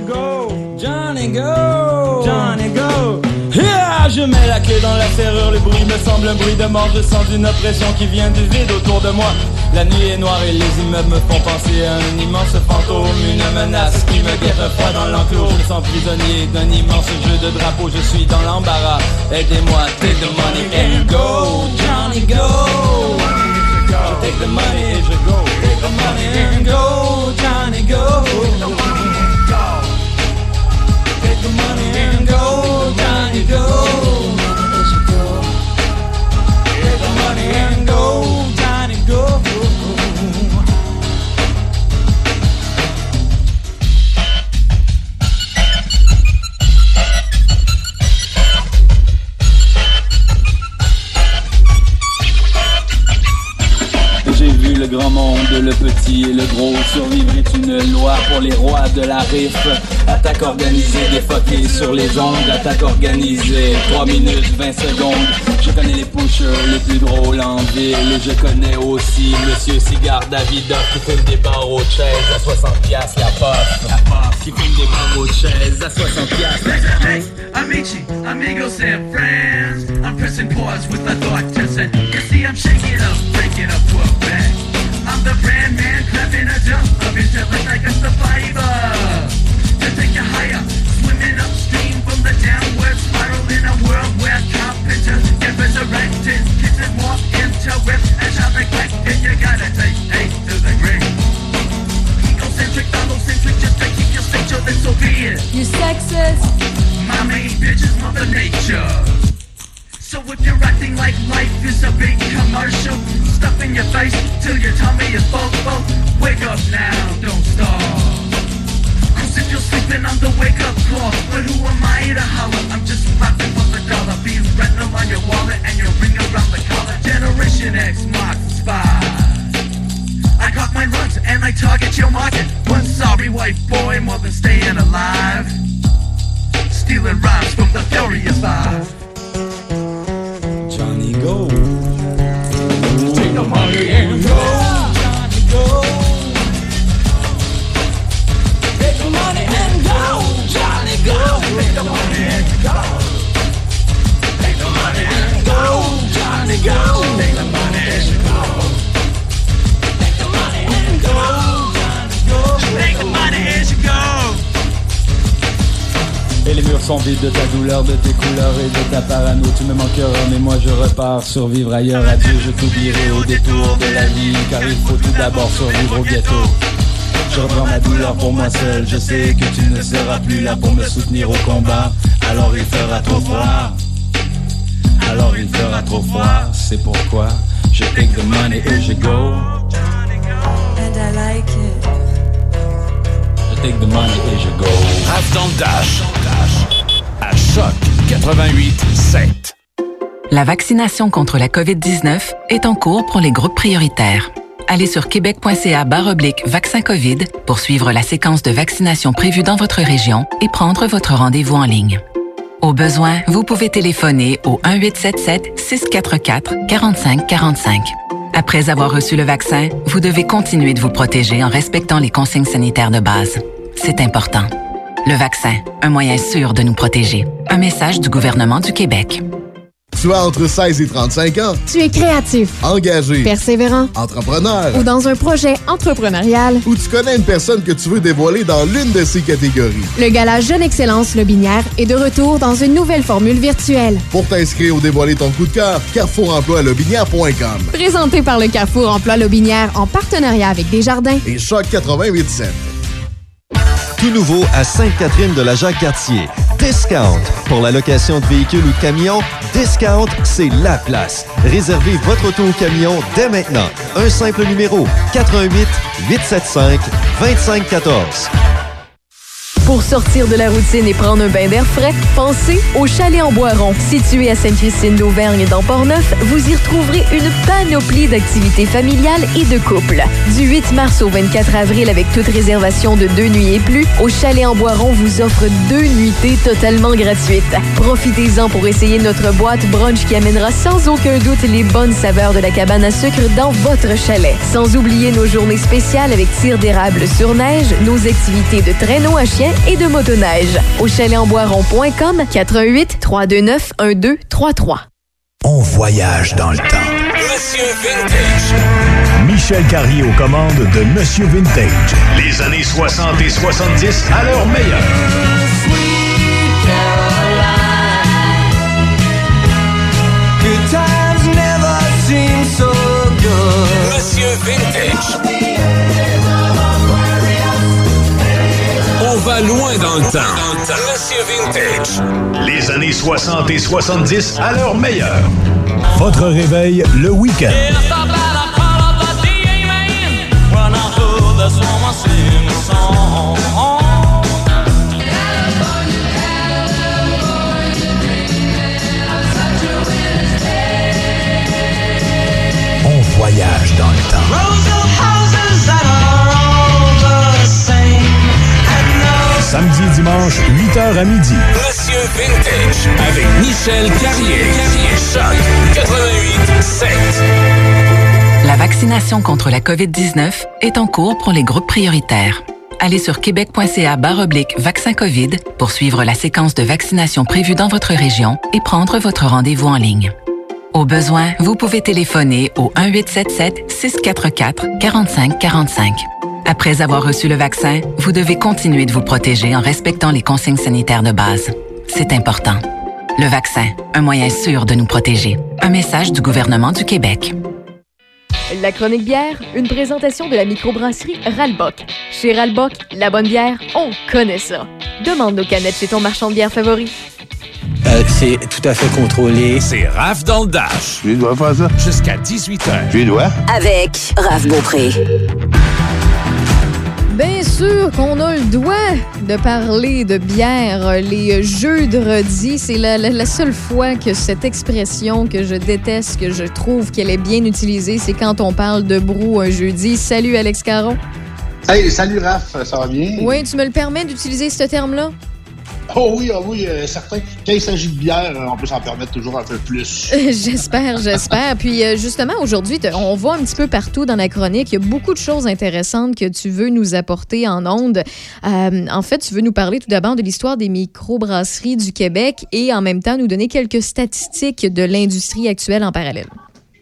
[SPEAKER 11] Go. Johnny go. Johnny go. Yeah, je mets la clé dans la serrure, le bruit me semble un bruit de mort, je sens une oppression qui vient du vide autour de moi. La nuit est noire et les immeubles me font penser à un immense fantôme, une menace qui me guette froid dans l'enclos. Je me sens prisonnier d'un immense jeu de drapeau, je suis dans l'embarras. Aidez-moi, take the money and go, Johnny go. Take the money and go, Johnny go. Take the money and go, Johnny go. Take the money and go, go. Gros Survivre est une loi pour les rois de la riff Attaque organisée, défoquée sur les ondes Attaque organisée, 3 minutes 20 secondes Je connais les pushers les plus drôles en ville je connais aussi Monsieur Cigare Davidoff Qui fume des barreaux de chaise à 60 piastres la puff La puff Qui fume des barreaux de chaise à 60 piastres
[SPEAKER 12] Amici, amigos and friends. I'm pressing pause with a thought to send. You see, I'm shaking up, breaking up to a bang. I'm the brand
[SPEAKER 13] sexist.
[SPEAKER 12] My main bitch is Mother Nature. So if you're acting like life is a big commercial, stuff in your face till your tummy is full, full. Wake up now, don't stop. Cause if you're sleeping, I'm the wake up call. But who am I to holler? I'm just rapping for the dollar. Be retinal on your wallet and your ring around the collar. Generation X marks spot. I cock my lungs and I target your market. One sorry white boy more than staying alive. Stealing rhymes from the Furious Five.
[SPEAKER 11] Johnny go
[SPEAKER 12] Take the money and go.
[SPEAKER 11] Johnny go Take the money and go Johnny go
[SPEAKER 12] Take the money and go. Take the money and go. Johnny go. Take the money and go. Take the money and go. Johnny go. Take the money and go.
[SPEAKER 11] Et les murs sont vides de ta douleur, de tes couleurs et de ta parano. Tu me manqueras mais moi je repars survivre ailleurs. Adieu je t'oublierai au détour de la vie Car il faut tout d'abord survivre au ghetto. Je reprends ma douleur pour moi seul. Je sais que tu ne seras plus là pour me soutenir au combat. Alors il fera trop froid. Alors il fera trop froid. C'est pourquoi je take the money et je go.
[SPEAKER 13] And I like it.
[SPEAKER 11] Take the money et je go
[SPEAKER 6] Raph dans le dash. À choc 88 7.
[SPEAKER 5] La vaccination contre la COVID-19 est en cours pour les groupes prioritaires. Allez sur québec.ca oblique vaccin COVID pour suivre la séquence de vaccination prévue dans votre région et prendre votre rendez-vous en ligne. Au besoin, vous pouvez téléphoner au 1-877-644-4545. Après avoir reçu le vaccin, vous devez continuer de vous protéger en respectant les consignes sanitaires de base. C'est important. Le vaccin, un moyen sûr de nous protéger. Un message du gouvernement du Québec.
[SPEAKER 14] Tu as entre 16 et 35 ans.
[SPEAKER 15] Tu es créatif,
[SPEAKER 14] Engagé.
[SPEAKER 15] persévérant
[SPEAKER 14] Entrepreneur.
[SPEAKER 15] ou dans un projet entrepreneurial.
[SPEAKER 14] Ou tu connais une personne que tu veux dévoiler dans l'une de ces catégories.
[SPEAKER 15] Le Gala Jeune Excellence Lobinière est de retour dans une nouvelle formule virtuelle.
[SPEAKER 14] Pour t'inscrire ou dévoiler ton coup de cœur, carrefourenploilobinière.com
[SPEAKER 15] Présenté par le Carrefour Emploi Lobinière en partenariat avec Desjardins.
[SPEAKER 14] et Choc 88.7.
[SPEAKER 16] Tout nouveau à Sainte-Catherine de la Jacques-Cartier. Discount. Pour la location de véhicules ou de camions, Discount, c'est la place. Réservez votre auto ou camion dès maintenant. Un simple numéro 88 875 2514.
[SPEAKER 4] Pour sortir de la routine et prendre un bain d'air frais, pensez au Chalet en Boiron. Situé à Sainte-Christine d'Auvergne dans Portneuf, vous y retrouverez une panoplie d'activités familiales et de couples. Du 8 mars au 24 avril, avec toute réservation de deux nuits et plus, au Chalet en Boiron vous offre deux nuitées totalement gratuites. Profitez-en pour essayer notre boîte brunch qui amènera sans aucun doute les bonnes saveurs de la cabane à sucre dans votre chalet. Sans oublier nos journées spéciales avec tir d'érable sur neige, nos activités de traîneau à chien et de motoneige. Au chalet-en-boiron.com 88 329 1233.
[SPEAKER 6] On voyage dans le temps.
[SPEAKER 17] Monsieur Vintage.
[SPEAKER 6] Michel Carrier aux commandes de Monsieur Vintage. Les années 60 et 70 à leur meilleur.
[SPEAKER 17] Monsieur Vintage. Va loin dans le temps. Monsieur Vintage.
[SPEAKER 6] Les années 60 et 70 à leur meilleur. Votre réveil le week-end. On voyage Samedi et dimanche, 8h à midi.
[SPEAKER 17] Monsieur Vintage avec Michel Carrier. Choc 88 7.
[SPEAKER 5] La vaccination contre la COVID-19 est en cours pour les groupes prioritaires. Allez sur québec.ca oblique vaccin COVID pour suivre la séquence de vaccination prévue dans votre région et prendre votre rendez-vous en ligne. Au besoin, vous pouvez téléphoner au 1-877-644-4545. Après avoir reçu le vaccin, vous devez continuer de vous protéger en respectant les consignes sanitaires de base. C'est important. Le vaccin, un moyen sûr de nous protéger. Un message du gouvernement du Québec.
[SPEAKER 4] La chronique bière, une présentation de la microbrasserie Ralbock. Chez Ralbock, la bonne bière, on connaît ça. Demande nos canettes chez ton marchand de bière favori.
[SPEAKER 18] Euh, c'est tout à fait contrôlé.
[SPEAKER 6] C'est Raph dans le Dash.
[SPEAKER 19] Tu dois faire ça?
[SPEAKER 6] Jusqu'à 18h.
[SPEAKER 19] Tu dois?
[SPEAKER 8] Avec Raph Beaupré.
[SPEAKER 1] Bien sûr qu'on a le droit de parler de bière les jeudredis. C'est la, la- la seule fois que cette expression que je déteste, que je trouve qu'elle est bien utilisée, c'est quand on parle de brou un jeudi. Salut Alex Caron.
[SPEAKER 20] Hey, salut Raph, ça va bien?
[SPEAKER 1] Oui, tu me le permets d'utiliser ce terme-là?
[SPEAKER 20] Oh oui, oh oui, euh, certain. Quand il s'agit de bière, euh, on peut s'en permettre toujours un peu plus. <laughs>
[SPEAKER 1] j'espère, j'espère. Puis euh, justement, aujourd'hui, on voit un petit peu partout dans la chronique. Il y a beaucoup de choses intéressantes que tu veux nous apporter en ondes. Euh, en fait, tu veux nous parler tout d'abord de l'histoire des microbrasseries du Québec et en même temps nous donner quelques statistiques de l'industrie actuelle en parallèle.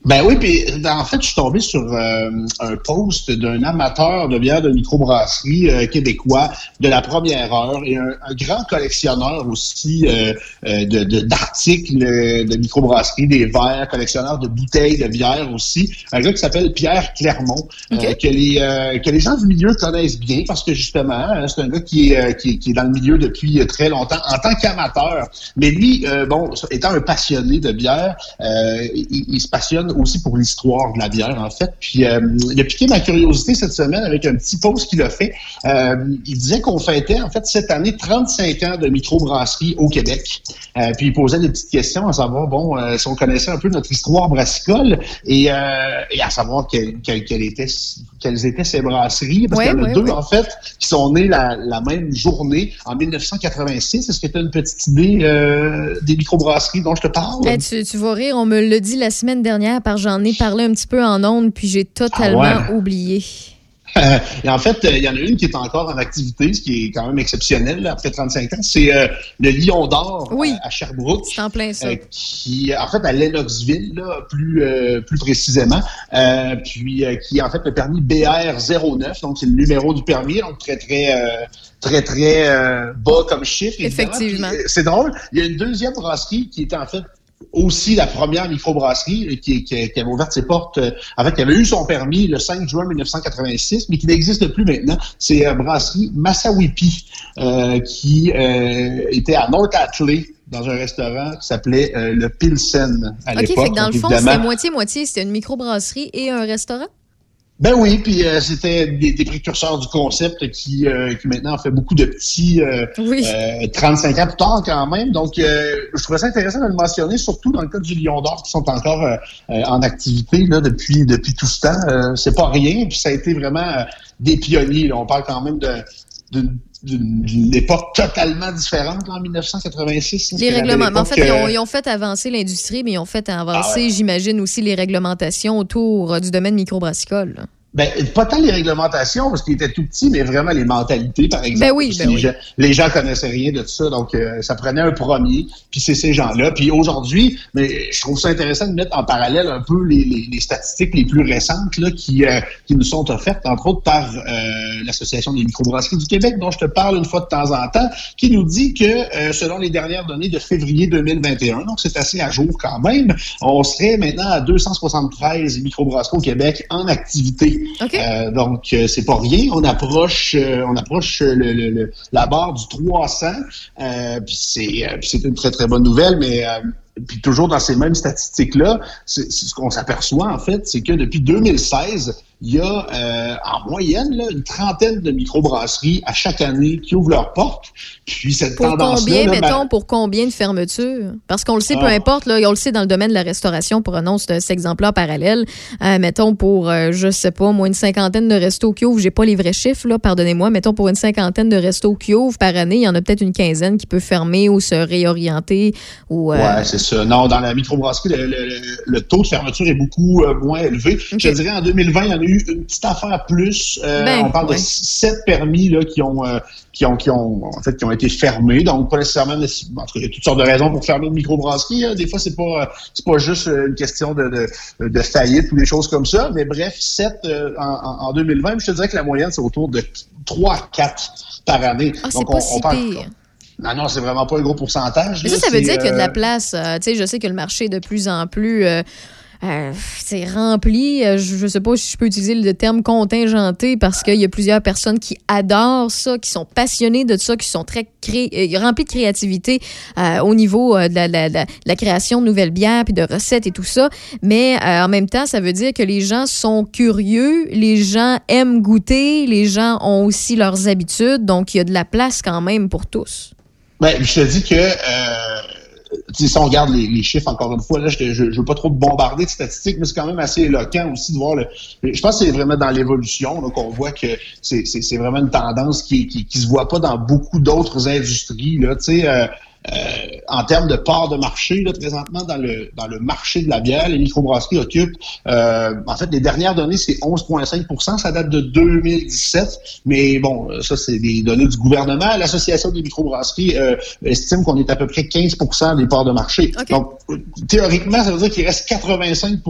[SPEAKER 20] Ben oui, puis en fait, je suis tombé sur euh, un post d'un amateur de bière de microbrasserie euh, québécois de la première heure et un, un grand collectionneur aussi euh, euh, de- de- d'articles euh, de, microbrasserie, des verres, collectionneur de bouteilles de bière aussi. Un gars qui s'appelle Pierre Clermont, euh, que, les, euh, que les gens du milieu connaissent bien parce que justement, hein, c'est un gars qui est, euh, qui, qui est dans le milieu depuis très longtemps en tant qu'amateur. Mais lui, euh, bon, étant un passionné de bière, euh, il, il se passionne aussi pour l'histoire de la bière, en fait. Puis euh, il a piqué ma curiosité cette semaine avec un petit post qu'il a fait. Euh, il disait qu'on fêtait, en fait, cette année, 35 ans de microbrasserie au Québec. Euh, puis il posait des petites questions à savoir, bon, si on connaissait un peu notre histoire brassicole et, et à savoir quelle- quelle- quelle était- quelles étaient ces brasseries. Parce qu'il y en a deux, en fait, qui sont nés la, la même journée en 1986. Est-ce que tu as une petite idée des microbrasseries dont je te parle?
[SPEAKER 1] Eh, tu, tu vas rire, on me l'a dit la semaine dernière, que j'en ai parlé un petit peu en ondes, puis j'ai totalement
[SPEAKER 20] Ah ouais?
[SPEAKER 1] oublié. <laughs>
[SPEAKER 20] et en fait, euh, il y en a une qui est encore en activité, ce qui est quand même exceptionnel là, après 35 ans. C'est euh, le Lion d'Or
[SPEAKER 1] Oui.
[SPEAKER 20] à, à Sherbrooke.
[SPEAKER 1] C'est en plein ça.
[SPEAKER 20] euh, qui, en fait, à Lennoxville, là, plus, plus précisément, puis qui est en fait le permis BR09, donc c'est le numéro du permis, donc très, très, très, très bas comme chiffre. évidemment.
[SPEAKER 1] Effectivement.
[SPEAKER 20] C'est drôle, il y a une deuxième brasserie qui est en fait aussi la première microbrasserie euh, qui, qui, qui avait ouvert ses portes, euh, en fait, qui avait eu son permis le 5 juin 1986, mais qui n'existe plus maintenant. C'est la brasserie Massawipi, euh, qui euh, était à North Atlee, dans un restaurant qui s'appelait euh, le Pilsen à
[SPEAKER 1] OK,
[SPEAKER 20] l'époque.
[SPEAKER 1] fait que dans le fond, c'était moitié-moitié. C'était une microbrasserie et un restaurant?
[SPEAKER 20] Ben oui, puis euh, c'était des, des précurseurs du concept qui, euh, qui maintenant fait beaucoup de petits euh, euh, 35 ans plus tard quand même. Donc, euh, je trouvais ça intéressant de le mentionner, surtout dans le cas du Lion d'Or qui sont encore euh, euh, en activité là, depuis depuis tout ce temps. Euh, c'est pas rien, puis ça a été vraiment euh, des pionniers. là. On parle quand même de d'une- d'une époque totalement différente en 1986.
[SPEAKER 1] Les
[SPEAKER 20] Parce que
[SPEAKER 1] règlements. en fait,
[SPEAKER 20] l'époque,
[SPEAKER 1] ils ont,
[SPEAKER 20] euh,
[SPEAKER 1] ils ont fait avancer l'industrie, mais ils ont fait
[SPEAKER 20] Ah
[SPEAKER 1] avancer, j'imagine, aussi les réglementations autour euh, du domaine microbrassicole.
[SPEAKER 20] Ben, pas tant les réglementations, parce qu'il était tout petit, mais vraiment les mentalités, par exemple.
[SPEAKER 1] Ben oui, ben
[SPEAKER 20] les,
[SPEAKER 1] oui.
[SPEAKER 20] gens, les gens connaissaient rien de tout ça, donc euh, ça prenait un premier, puis c'est ces gens-là. Puis aujourd'hui, mais je trouve ça intéressant de mettre en parallèle un peu les, les- les statistiques les plus récentes là, qui, euh, qui nous sont offertes, entre autres par euh, l'Association des microbrasseries du Québec, dont je te parle une fois de temps en temps, qui nous dit que euh, selon les dernières données de février 2021, donc c'est assez à jour quand même, on serait maintenant à 273 microbrasseries au Québec en activité. Euh, donc euh, c'est pas rien. On approche, euh, on approche euh, le- le- le- la barre du 300. Euh, puis c'est, une très très bonne nouvelle, mais puis toujours dans ces mêmes statistiques-là, c'est ce qu'on s'aperçoit en fait, c'est que depuis 2016, il y a euh, en moyenne là, une trentaine de microbrasseries à chaque année qui ouvrent leurs portes. Puis cette
[SPEAKER 1] Pour combien,
[SPEAKER 20] là, ben,
[SPEAKER 1] mettons, pour combien de fermetures? Parce qu'on le sait, peu
[SPEAKER 20] Ah.
[SPEAKER 1] importe, là, on le sait dans le domaine de la restauration, prenons ce- cet exemplaire parallèle. Euh, mettons pour, euh, je sais pas, moi, une cinquantaine de restos qui ouvrent, j'ai pas les vrais chiffres, là, pardonnez-moi, mettons pour une cinquantaine de restos qui ouvrent par année, il y en a peut-être une quinzaine qui peut fermer ou se réorienter. Ou, euh,
[SPEAKER 20] Ouais, c'est ça. Non, dans la microbrasserie, le, le- taux de fermeture est beaucoup moins élevé. Je dirais, en 2020, il y en a eu une petite affaire plus. Euh,
[SPEAKER 1] Ben,
[SPEAKER 20] on parle
[SPEAKER 1] ouais.
[SPEAKER 20] de sept permis là, qui ont euh, qui ont qui ont en fait qui ont été fermés. Donc pas nécessairement. nécess- En tout cas, il y a toutes sortes de raisons pour fermer une microbrasserie. hein. Des fois, c'est pas euh, c'est pas juste une question de, de, de faillite ou des choses comme ça. Mais bref, sept euh, en, en- en 2020. Je te dirais que la moyenne c'est autour de 3 à 4 par année.
[SPEAKER 1] Ah,
[SPEAKER 20] Donc
[SPEAKER 1] pas
[SPEAKER 20] on,
[SPEAKER 1] si
[SPEAKER 20] on parle.
[SPEAKER 1] pire.
[SPEAKER 20] Non, non, c'est vraiment pas un gros pourcentage.
[SPEAKER 1] Mais
[SPEAKER 20] là.
[SPEAKER 1] ça, ça veut dire qu'il y a de la place. euh, tu sais, je sais que le marché est de plus en plus. euh, euh, c'est rempli, euh, je, je sais pas si je peux utiliser le terme contingenté parce qu'il y a plusieurs personnes qui adorent ça, qui sont passionnées de ça, qui sont très cré euh, remplis de créativité au niveau de, la, création de nouvelles bières puis de recettes et tout ça. Mais en même temps, ça veut dire que les gens sont curieux, les gens aiment goûter, les gens ont aussi leurs habitudes, donc il y a de la place quand même pour tous.
[SPEAKER 20] Ben, je te dis que si on regarde les, chiffres, encore une fois, là, je ne veux pas trop bombarder de statistiques, mais c'est quand même assez éloquent aussi de voir le. Je pense que c'est vraiment dans l'évolution qu'on voit que c'est vraiment une tendance qui, qui, qui se voit pas dans beaucoup d'autres industries. Là, tu sais, euh, en termes de part de marché, là, présentement, dans le, dans le marché de la bière, les microbrasseries occupent, euh, en fait, les dernières données, c'est 11,5 ça date de 2017, mais bon, euh, ça, c'est des données du gouvernement. L'Association des microbrasseries euh, estime qu'on est à peu près 15 des parts de marché. Donc, euh, théoriquement, ça veut dire qu'il reste 85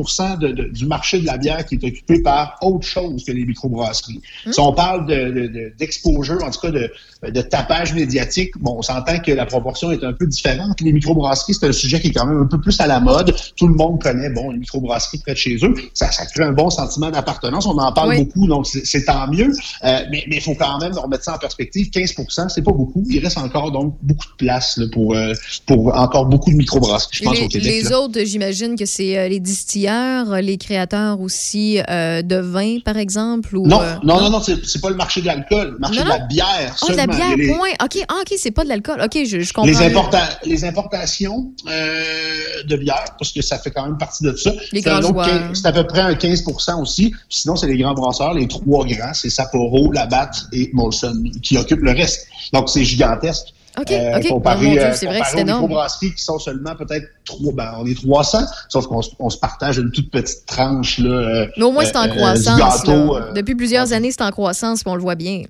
[SPEAKER 20] de, de- du marché de la bière qui est occupé par autre chose que les microbrasseries. Si on parle de- de- d'exposure, en tout cas de, de tapage médiatique, bon, on s'entend que la proportion est un peu différente. Les microbrasseries, c'est un sujet qui est quand même un peu plus à la mode. Tout le monde connaît, bon, les microbrasseries près de chez eux. Ça, ça crée un bon sentiment d'appartenance. On en parle
[SPEAKER 1] Oui.
[SPEAKER 20] beaucoup, donc c'est tant mieux. Euh, mais il faut quand même remettre ça en perspective. 15% c'est pas beaucoup. Il reste encore donc beaucoup de place là, pour, euh, pour encore beaucoup de microbrasseries, je pense,
[SPEAKER 1] les,
[SPEAKER 20] au Québec.
[SPEAKER 1] les
[SPEAKER 20] là.
[SPEAKER 1] autres, j'imagine que c'est euh, les distilleurs, les créateurs aussi de vin, par exemple. Ou,
[SPEAKER 20] Non, non, non, non, c'est pas le marché de l'alcool, le marché
[SPEAKER 1] Non,
[SPEAKER 20] de la bière
[SPEAKER 1] Ah, de la bière,
[SPEAKER 20] les-
[SPEAKER 1] point. OK, ah, OK, c'est pas de l'alcool. OK, je, je comprends.
[SPEAKER 20] Les. Importa- les importations euh, de bière, parce que ça fait quand même partie de ça. C'est un
[SPEAKER 1] grands
[SPEAKER 20] autre
[SPEAKER 1] joueurs.
[SPEAKER 20] 15 C'est à peu près un 15 aussi. Sinon, c'est les grands brasseurs, les trois grands, c'est Sapporo, Labatt et Molson, qui occupent le reste. Donc, c'est gigantesque.
[SPEAKER 1] OK,
[SPEAKER 20] Euh,
[SPEAKER 1] OK.
[SPEAKER 20] comparé,
[SPEAKER 1] Oh,
[SPEAKER 20] euh,
[SPEAKER 1] c'est vrai que c'est énorme.
[SPEAKER 20] qui sont seulement peut-être trois, ben, on est 300, sauf qu'on se- partage une toute petite tranche, là.
[SPEAKER 1] Mais au moins, c'est en
[SPEAKER 20] euh,
[SPEAKER 1] croissance.
[SPEAKER 20] gâteau,
[SPEAKER 1] Depuis plusieurs années, c'est en croissance, puis on le voit bien.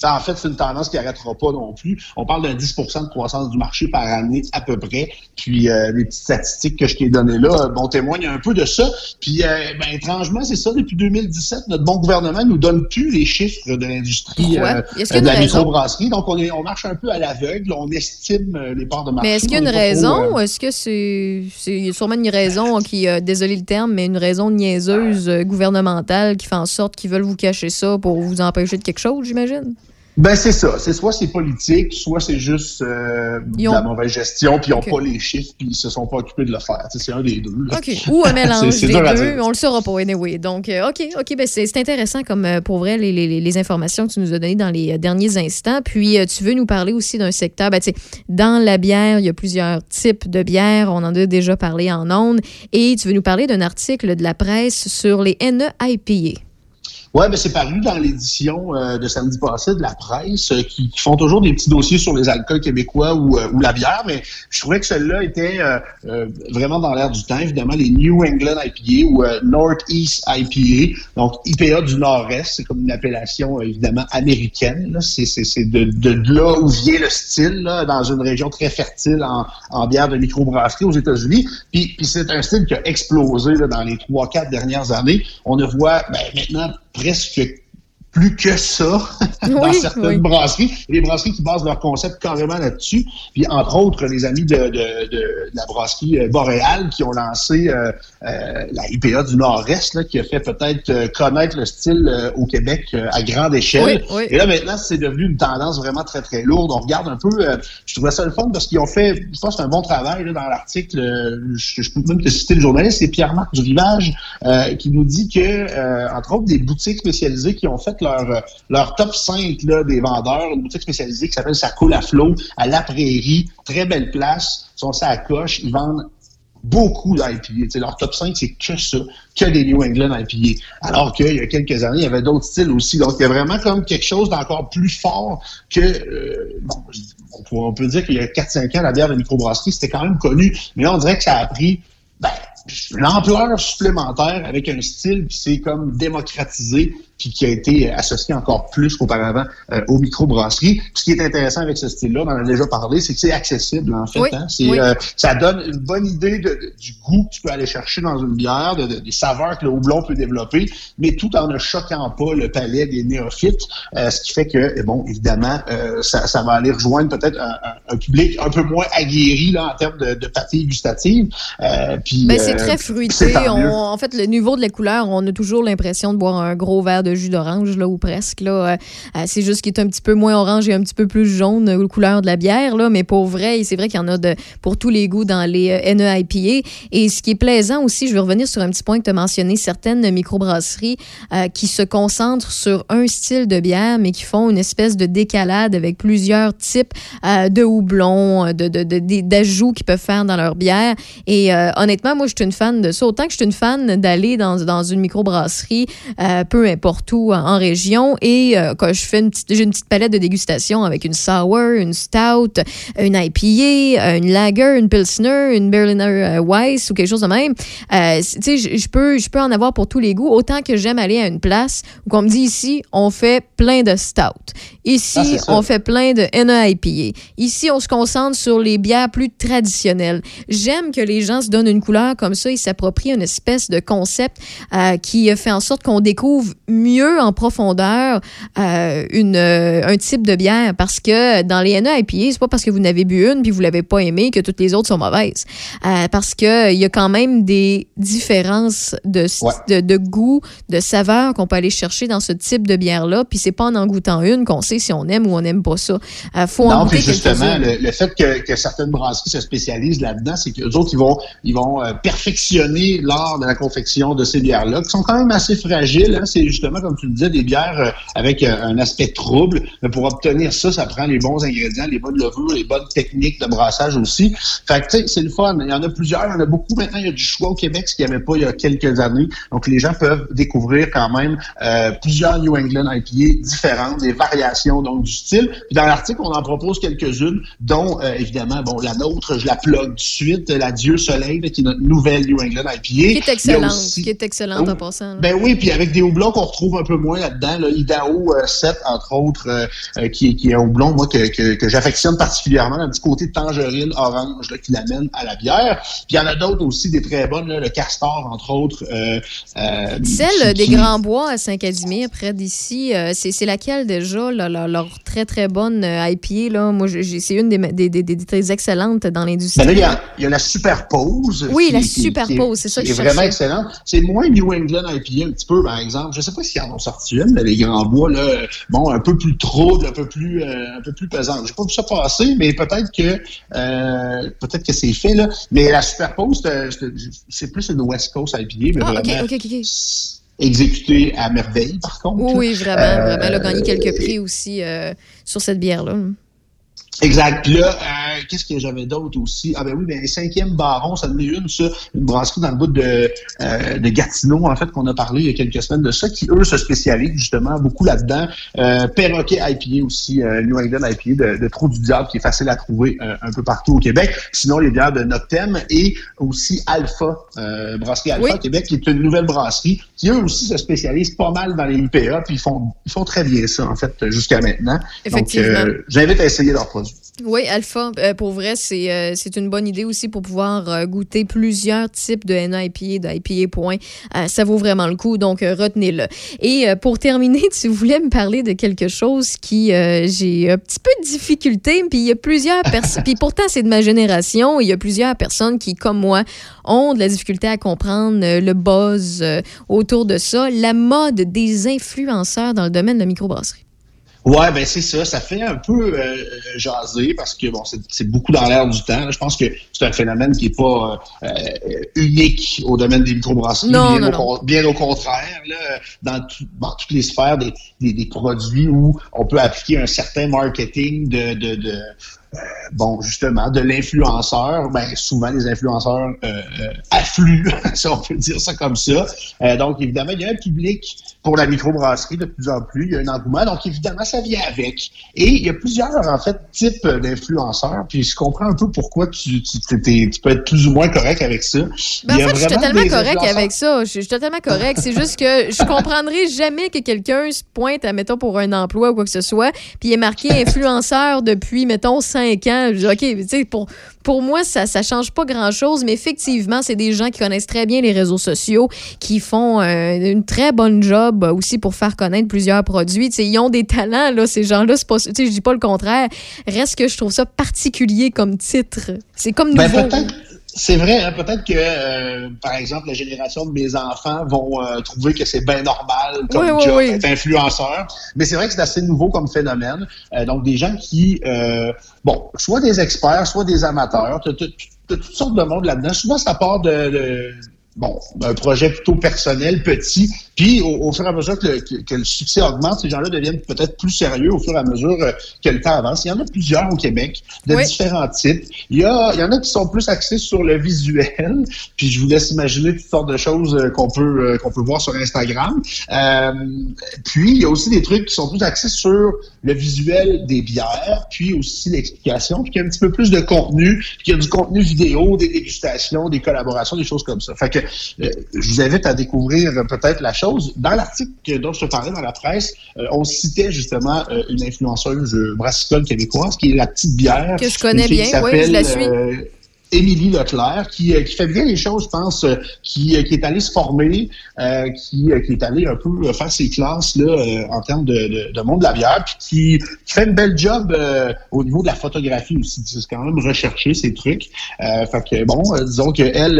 [SPEAKER 20] Ça, en fait, c'est une tendance qui n'arrêtera pas non plus. On parle d'un 10% de croissance du marché par année à peu près. Puis euh, les petites statistiques que je t'ai données là, bon, témoignent un peu de ça. Puis, euh, ben, étrangement, c'est ça, depuis 2017, notre bon gouvernement nous donne plus les chiffres de l'industrie euh, de la microbrasserie. Donc, on, est, on marche un peu à l'aveugle. On estime euh, les parts de marché.
[SPEAKER 1] Mais est-ce qu'il y a une
[SPEAKER 20] trop,
[SPEAKER 1] raison
[SPEAKER 20] euh,
[SPEAKER 1] ou est-ce que c'est. c'est- sûrement une raison qui, euh, désolé le terme, mais une raison niaiseuse euh, gouvernementale qui fait en sorte qu'ils veulent vous cacher ça pour vous empêcher de quelque chose, j'imagine?
[SPEAKER 20] Ben c'est ça. C'est soit c'est politique, soit c'est juste euh, de la mauvaise gestion, puis ils n'ont pas les chiffres, puis ils se sont pas occupés de le faire. C'est un des deux. là.
[SPEAKER 1] OK. Ou un <laughs> mélange des deux. On le saura pas, anyway. Donc, euh, OK, OK. Ben c'est intéressant comme euh, pour vrai les, les- les informations que tu nous as données dans les derniers instants. Puis, tu veux nous parler aussi d'un secteur. Ben, tu sais, dans la bière, il y a plusieurs types de bières. On en a déjà parlé en ondes. Et tu veux nous parler d'un article de la presse sur les NE-IPA.
[SPEAKER 20] Ouais, ben c'est paru dans l'édition euh, de samedi passé de la presse euh, qui, qui font toujours des petits dossiers sur les alcools québécois ou, euh, ou la bière, mais je trouvais que celle-là était euh, euh, vraiment dans l'air du temps. Évidemment, les New England IPA ou euh, Northeast IPA, donc IPA du Nord-Est, c'est comme une appellation évidemment américaine. C'est c'est de, de là où vient le style, là, dans une région très fertile en, en bière de microbrasserie aux États-Unis. Puis, puis c'est un style qui a explosé là, dans les trois, quatre dernières années. On ne voit ben, maintenant presque plus que ça <laughs> dans
[SPEAKER 1] Oui,
[SPEAKER 20] certaines
[SPEAKER 1] oui.
[SPEAKER 20] brasseries. Des brasseries qui basent leur concept carrément là-dessus. Puis, entre autres, les amis de, de, de- de la brasserie euh, Boréal qui ont lancé euh, euh, la IPA du Nord-Est, qui a fait peut-être euh, connaître le style euh, au Québec euh, à grande échelle.
[SPEAKER 1] Oui, oui.
[SPEAKER 20] Et là, maintenant, c'est devenu une tendance vraiment très, très lourde. On regarde un peu, euh, je trouvais ça le fun parce qu'ils ont fait, je pense, un bon travail là, dans l'article. euh, je, je peux même te citer le journaliste, c'est Pierre-Marc du Rivage, euh, qui nous dit que, euh, entre autres, des boutiques spécialisées qui ont fait leur, euh, leur top 5 là, des vendeurs, une boutique spécialisée qui s'appelle Ça coule à flot, à La Prairie, très belle place, sont ça à coche, ils vendent beaucoup d'IPA. Leur top 5, c'est que ça, que des New England IPA. Alors qu'il y a quelques années, il y avait d'autres styles aussi. Donc, il y a vraiment comme quelque chose d'encore plus fort que... euh, bon, on peut- on peut dire qu'il y a 4-5 ans, la bière de microbrasserie, c'était quand même connu. Mais là, on dirait que ça a pris ben, l'ampleur supplémentaire avec un style qui s'est comme démocratisé puis qui a été associé encore plus qu'auparavant euh, aux microbrasseries. Ce qui est intéressant avec ce style-là, on en a déjà parlé, c'est que c'est accessible en fait.
[SPEAKER 1] Oui,
[SPEAKER 20] hein.
[SPEAKER 1] Oui.
[SPEAKER 20] euh, ça donne une bonne idée de- de- du goût que tu peux aller chercher dans une bière, de- de- des saveurs que le houblon peut développer, mais tout en ne choquant pas le palais des néophytes, euh, ce qui fait que, eh bon, évidemment, euh, ça, ça va aller rejoindre peut-être un, un- un public un peu moins aguerri là, en termes de, de papilles gustatives. Euh, puis,
[SPEAKER 1] Ben, c'est
[SPEAKER 20] euh,
[SPEAKER 1] très fruité. On- en fait, le niveau de la couleur, on a toujours l'impression de boire un gros verre de jus d'orange, là, ou presque. Là. Euh, euh, c'est juste qu'il est un petit peu moins orange et un petit peu plus jaune, euh, couleur de la bière. Là. Mais pour vrai, c'est vrai qu'il y en a de, pour tous les goûts dans les euh, NEIPA. Et ce qui est plaisant aussi, je vais revenir sur un petit point que tu as mentionné, certaines microbrasseries qui se concentrent sur un style de bière, mais qui font une espèce de décalade avec plusieurs types de houblons, euh, de, de- de- de- d'ajouts qu'ils peuvent faire dans leur bière. Et honnêtement, moi, je suis une fan de ça. Autant que je suis une fan d'aller dans, dans une microbrasserie, euh, peu importe où, en, région, et euh, quand je fais une petite, j'ai une petite palette de dégustation avec une sour, une stout, une IPA, une lager, une pilsner, une Berliner euh, Weiss ou quelque chose de même. Euh, tu sais, je- peux, je peux en avoir pour tous les goûts. Autant que j'aime aller à une place où on me dit ici, on fait plein de stout. Ici,
[SPEAKER 20] Ah,
[SPEAKER 1] on fait plein de NEIPA. Ici, on se concentre sur les bières plus traditionnelles. J'aime que les gens se donnent une couleur comme ça. Ils s'approprient une espèce de concept euh, qui fait en sorte qu'on découvre mieux en profondeur euh, une, euh, un type de bière. Parce que dans les NEIPA, c'est pas parce que vous n'avez bu une puis vous l'avez pas aimée que toutes les autres sont mauvaises. Euh, parce que il y a quand même des différences de, de, de goût, de saveur qu'on peut aller chercher dans ce type de bière-là. Puis c'est pas en en goûtant une qu'on sait si on aime ou on n'aime pas ça. Faut en
[SPEAKER 20] Non,
[SPEAKER 1] goûter
[SPEAKER 20] puis justement, le, le fait que, que certaines brasseries se spécialisent là-dedans, c'est qu'eux autres, ils vont, ils vont perfectionner l'art de la confection de ces bières-là, qui sont quand même assez fragiles. hein. C'est justement, comme tu le disais, des bières euh, avec euh, un aspect trouble. Mais pour obtenir ça, ça prend les bons ingrédients, les bonnes levures, les bonnes techniques de brassage aussi. Fait que, tu sais, c'est le fun. Il y en a plusieurs. Il y en a beaucoup maintenant. Il y a du choix au Québec, ce qu'il n'y avait pas il y a quelques années. Donc, les gens peuvent découvrir quand même euh, plusieurs New England IPA différentes, des variations donc du style. Puis dans l'article, on en propose quelques-unes, dont euh, évidemment, bon, la nôtre, je la plug tout de suite, la Dieu Soleil, qui est notre nouvelle New England IPA.
[SPEAKER 1] Qui est excellente,
[SPEAKER 20] aussi-
[SPEAKER 1] qui est excellente
[SPEAKER 20] Oh,
[SPEAKER 1] en passant. là.
[SPEAKER 20] ben oui, puis avec des houblons qu'on retrouve retrouve un peu moins là-dedans. Là, Idaho euh, 7, entre autres, euh, euh, qui, qui est au blond, moi, que, que, que j'affectionne particulièrement, un petit côté tangerine, orange, là, qui l'amène à la bière. Puis il y en a d'autres aussi, des très bonnes, là, le castor, entre autres. euh, euh,
[SPEAKER 1] Celle
[SPEAKER 20] qui-
[SPEAKER 1] des Grands Bois à Saint-Casimir, près d'ici, euh, c'est c'est laquelle déjà, là, leur, leur très très bonne euh, IPA? Là? Moi, c'est une des, des, des, des très excellentes dans l'industrie.
[SPEAKER 20] Ben il y y a la superpose.
[SPEAKER 1] Oui,
[SPEAKER 20] qui-
[SPEAKER 1] la superpose, c'est ça que je
[SPEAKER 20] vraiment
[SPEAKER 1] cherchais.
[SPEAKER 20] excellent. C'est moins New England IPA un petit peu, par exemple. Je sais pas s'ils en ont sorti une, les grands bois, là, euh, bon, un peu plus trouble, un peu plus, euh, un peu plus pesante. J'ai pas vu ça passer, mais peut-être que, euh, peut-être que c'est fait, là. Mais la superpose, c'est- c'est- plus une West Coast IPA, mais
[SPEAKER 1] Ah,
[SPEAKER 20] vraiment
[SPEAKER 1] ok, ok. ok.
[SPEAKER 20] exécutée à merveille, par contre.
[SPEAKER 1] Oui, oui, vraiment,
[SPEAKER 20] Euh,
[SPEAKER 1] vraiment. Elle a gagné quelques prix aussi euh, sur cette bière-là.
[SPEAKER 20] Exact. Là, euh, qu'est-ce que j'avais d'autre aussi? Ah ben oui, ben cinquième baron, ça est une, ça, une brasserie dans le bout de, euh, de Gatineau, en fait, qu'on a parlé il y a quelques semaines de ça, qui, eux, se spécialisent justement beaucoup là-dedans. Euh, Perroquet IPA aussi, euh, New England IPA de, de Trou du Diable, qui est facile à trouver euh, un peu partout au Québec. Sinon, les bières de Noctem et aussi Alpha, euh, brasserie Alpha
[SPEAKER 1] Oui.
[SPEAKER 20] Québec, qui est une nouvelle brasserie, qui eux aussi se spécialisent pas mal dans les IPA, puis ils font, ils font très bien ça, en fait, jusqu'à maintenant.
[SPEAKER 1] Effectivement.
[SPEAKER 20] Donc, euh, j'invite à essayer leurs
[SPEAKER 1] Oui, Alpha, euh, pour vrai, c'est euh, c'est une bonne idée aussi pour pouvoir euh, goûter plusieurs types de NIPA, d'IPA point. Ça vaut vraiment le coup, donc retenez-le. Et pour terminer, <laughs> tu voulais me parler de quelque chose qui, euh, j'ai un petit peu de difficulté, puis il y a plusieurs personnes, <laughs> puis pourtant c'est de ma génération, il y a plusieurs personnes qui, comme moi, ont de la difficulté à comprendre le buzz autour de ça, la mode des influenceurs dans le domaine de la microbrasserie.
[SPEAKER 20] Ouais, ben c'est ça. Ça fait un peu euh, jaser parce que bon, c'est- beaucoup dans l'air du temps. Je pense que c'est un phénomène qui est pas euh, euh, unique au domaine des microbrasseries.
[SPEAKER 1] Non,
[SPEAKER 20] bien,
[SPEAKER 1] non,
[SPEAKER 20] au,
[SPEAKER 1] non.
[SPEAKER 20] bien au contraire, là, dans, tout- dans toutes les sphères des, des, des produits où on peut appliquer un certain marketing de, de, de euh, bon, justement, de l'influenceur, ben, souvent les influenceurs euh, euh, affluent, <laughs> si on peut dire ça comme ça. Euh, donc, évidemment, il y a un public pour la microbrasserie de plus en plus. Il y a un engouement. Donc, évidemment, ça vient avec. Et il y a plusieurs, en fait, types d'influenceurs. Puis, je comprends un peu pourquoi tu, peux être plus ou moins correct avec ça.
[SPEAKER 1] Ben, en fait, je suis totalement correct avec ça. Je je suis totalement correct. C'est juste que je comprendrai jamais que quelqu'un se pointe, à, mettons, pour un emploi ou quoi que ce soit, puis il est marqué influenceur depuis, mettons, cinq ans. Je dis, OK, tu sais, pour, pour moi, ça ça change pas grand-chose, mais effectivement, c'est des gens qui connaissent très bien les réseaux sociaux, qui font euh, une très bonne job aussi pour faire connaître plusieurs produits. Ils ont des talents, là, ces gens-là. je dis pas le contraire. Reste que je trouve ça particulier comme titre. C'est comme
[SPEAKER 20] Ben,
[SPEAKER 1] nouveau.
[SPEAKER 20] C'est vrai, hein, peut-être que, euh, par exemple, la génération de mes enfants vont euh, trouver que c'est bien normal comme
[SPEAKER 1] Oui, oui,
[SPEAKER 20] job
[SPEAKER 1] oui.
[SPEAKER 20] d'être influenceur. Mais c'est vrai que c'est assez nouveau comme phénomène. Euh, donc, des gens qui, euh, bon, soit des experts, soit des amateurs, t'as toutes sortes de monde là-dedans. Souvent, ça part de, de- bon, un projet plutôt personnel, petit. Puis, au, au fur et à mesure que le, que- que le succès augmente, ces gens-là deviennent peut-être plus sérieux au fur et à mesure euh, que le temps avance. Il y en a plusieurs au Québec, de
[SPEAKER 1] Oui.
[SPEAKER 20] différents types. Il y, a, il y en a qui sont plus axés sur le visuel. <laughs> Puis, je vous laisse imaginer toutes sortes de choses euh, qu'on peut, euh, qu'on peut voir sur Instagram. Puis, il y a aussi des trucs qui sont plus axés sur le visuel des bières, puis aussi l'explication, puis qu'il y a un petit peu plus de contenu, puis qu'il y a du contenu vidéo, des dégustations, des collaborations, des choses comme ça. Fait que je vous invite à découvrir peut-être la chose. Dans l'article dont je te parlais dans la presse, euh, on citait justement euh, une influenceuse euh, brassicole québécoise qui est la petite bière.
[SPEAKER 1] Que je connais bien, oui, je la suis.
[SPEAKER 20] Émilie Leclerc, qui, euh, qui fait bien les choses, je pense, euh, qui, euh, qui est allée se former, euh, qui, qui est allée un peu faire ses classes là, en termes de, de, de monde de la bière, puis qui, fait une belle job euh, au niveau de la photographie aussi. C'est quand même recherché ces trucs. Euh, fait que bon, disons qu'elle,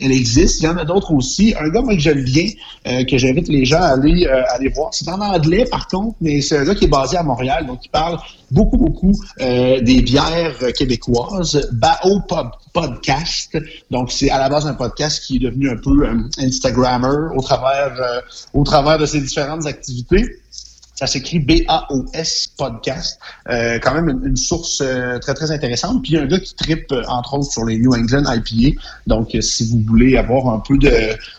[SPEAKER 20] elle, existe. Il y en a d'autres aussi. Un gars, moi, que j'aime bien, que j'invite les gens à aller, aller voir. C'est en anglais, par contre, mais c'est un gars qui est basé à Montréal, donc il parle beaucoup, beaucoup euh, des bières euh, québécoises. Bao Podcast. Donc, c'est à la base un podcast qui est devenu un peu un Instagrammer au travers, euh, au travers de ses différentes activités. Ça s'écrit B-A-O-S podcast. Euh, quand même une, une source euh, très, très intéressante. Puis un gars qui tripe, euh, entre autres, sur les New England IPA. Donc, euh, si vous voulez avoir un peu de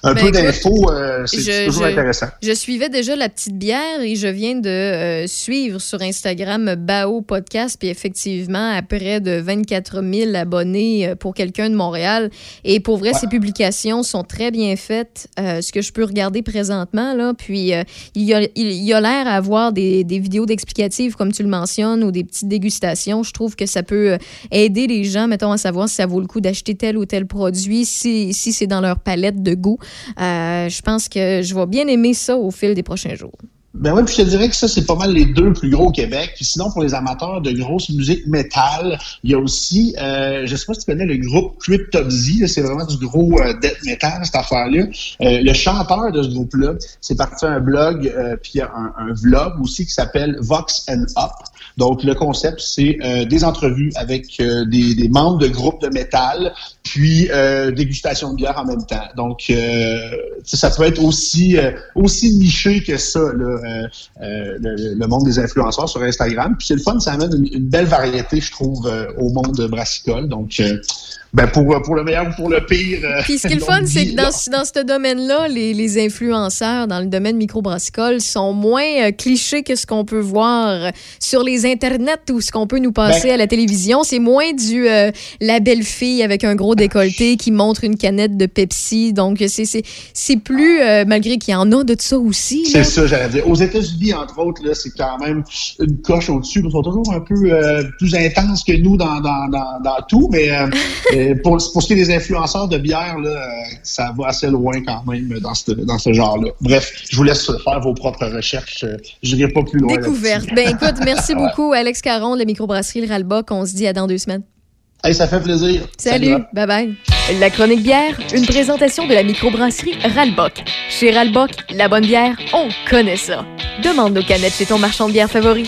[SPEAKER 20] un
[SPEAKER 1] Ben,
[SPEAKER 20] peu d'infos, c'est toujours
[SPEAKER 1] je-
[SPEAKER 20] intéressant.
[SPEAKER 1] Je suivais déjà la petite bière et je viens de suivre sur Instagram Bao Podcast. Puis effectivement, à près de 24 000 abonnés pour quelqu'un de Montréal. Et pour vrai,
[SPEAKER 20] Ouais.
[SPEAKER 1] ses publications sont très bien faites. ce que je peux regarder présentement, là. Puis il y a il, il y a l'air à avoir des, vidéos d'explicatives, comme tu le mentionnes, ou des petites dégustations. Je trouve que ça peut euh, aider les gens, mettons, à savoir si ça vaut le coup d'acheter tel ou tel produit, si, si c'est dans leur palette de goût. Euh, je pense que je vais bien aimer ça au fil des prochains jours.
[SPEAKER 20] Ben oui, puis je te dirais que ça, c'est pas mal les deux plus gros au Québec. Puis sinon, pour les amateurs de grosse musique métal, il y a aussi, euh, je sais pas si tu connais le groupe Cryptopsy, c'est vraiment du gros euh, death metal, cette affaire-là. Euh, le chanteur de ce groupe-là, c'est parti un blog, euh, puis un, un vlog aussi qui s'appelle Vox and Up. Donc, le concept, c'est euh, des entrevues avec euh, des, des membres de groupes de métal, puis euh, dégustation de bière en même temps. Donc, euh, ça peut être aussi euh, aussi niché que ça, là, le, le monde des influenceurs sur Instagram. Puis c'est le fun, ça amène une, une belle variété, je trouve, au monde brassicole. Donc, ben pour, pour le meilleur ou pour le pire.
[SPEAKER 1] Puis ce qui est le <laughs> fun, c'est que dans, ce- dans ce domaine-là, les, les influenceurs dans le domaine microbrassicole sont moins clichés que ce qu'on peut voir sur les internets ou ce qu'on peut nous passer
[SPEAKER 20] Ben-
[SPEAKER 1] à la télévision. C'est moins du la belle fille avec un gros décolleté qui montre une canette de Pepsi. Donc c'est plus euh, malgré qu'il y en a de ça aussi.
[SPEAKER 20] C'est ça, j'allais dire. Aux États-Unis, entre autres, c'est quand même une coche au-dessus. Ils sont toujours un peu euh, plus intenses que nous dans, dans, dans, dans tout, mais euh, <laughs> euh, pour, pour ce qui est des influenceurs de bière, là, ça va assez loin quand même dans ce, dans ce genre-là. Bref, je vous laisse faire vos propres recherches. Je n'irai pas plus loin.
[SPEAKER 1] Découverte. Ben écoute, merci <laughs> beaucoup Alex Caron de la microbrasserie Le Ralbock. On se dit à dans deux semaines.
[SPEAKER 20] Hey, ça fait plaisir.
[SPEAKER 1] Salut, bye bye.
[SPEAKER 4] La chronique bière, une présentation de la microbrasserie Ralbock. Chez Ralbock, la bonne bière, on connaît ça. Demande nos canettes chez ton marchand de bière favori.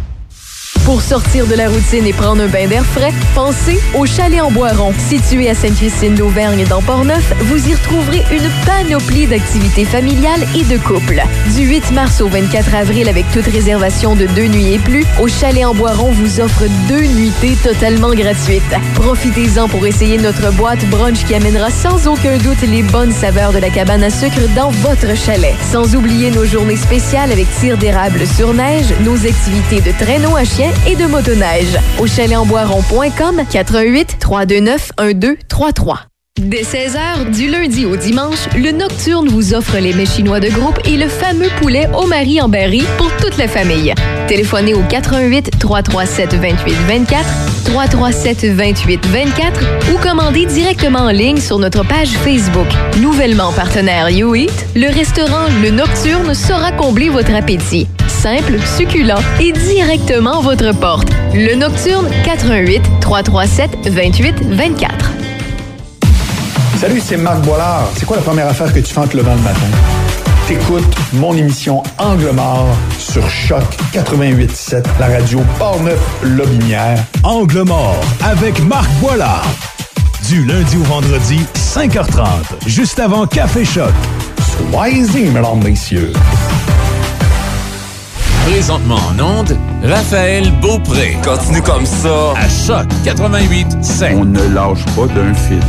[SPEAKER 1] Pour sortir de la routine et prendre un bain d'air frais, pensez au Chalet en Boiron. Situé à Sainte-Christine d'Auvergne dans Portneuf, vous y retrouverez une panoplie d'activités familiales et de couple. Du 8 mars au 24 avril, avec toute réservation de deux nuits et plus, au Chalet en Boiron vous offre deux nuitées totalement gratuites. Profitez-en pour essayer notre boîte brunch qui amènera sans aucun doute les bonnes saveurs de la cabane à sucre dans votre chalet. Sans oublier nos journées spéciales avec tir d'érable sur neige, nos activités de traîneau à chien
[SPEAKER 4] et de motoneige. Au chalet-en-boiron.com 88 329 1233. Dès 16h, du lundi au dimanche, le Nocturne vous offre les mets chinois de groupe et le fameux poulet au mari en berry pour toute la famille. Téléphonez au 88 337 28 24, 337 28 24 ou commandez directement en ligne sur notre page Facebook. Nouvellement partenaire YouEat, le restaurant Le Nocturne saura combler votre appétit. Simple, succulent et directement à votre porte. Le Nocturne 88 337 28 24.
[SPEAKER 21] Salut, c'est Marc Boilard. C'est quoi la première affaire que tu fais en te levant le matin? T'écoutes mon émission Angle mort sur Choc 88.7, la radio Portneuf-Lobinière.
[SPEAKER 6] Angle mort avec Marc Boilard. Du lundi au vendredi, 5h30, juste avant Café Choc.
[SPEAKER 21] Soyez-y, mesdames, messieurs.
[SPEAKER 17] Présentement en onde, Raphaël Beaupré. Continue comme ça. À Choc 88
[SPEAKER 22] On ne lâche pas d'un fil.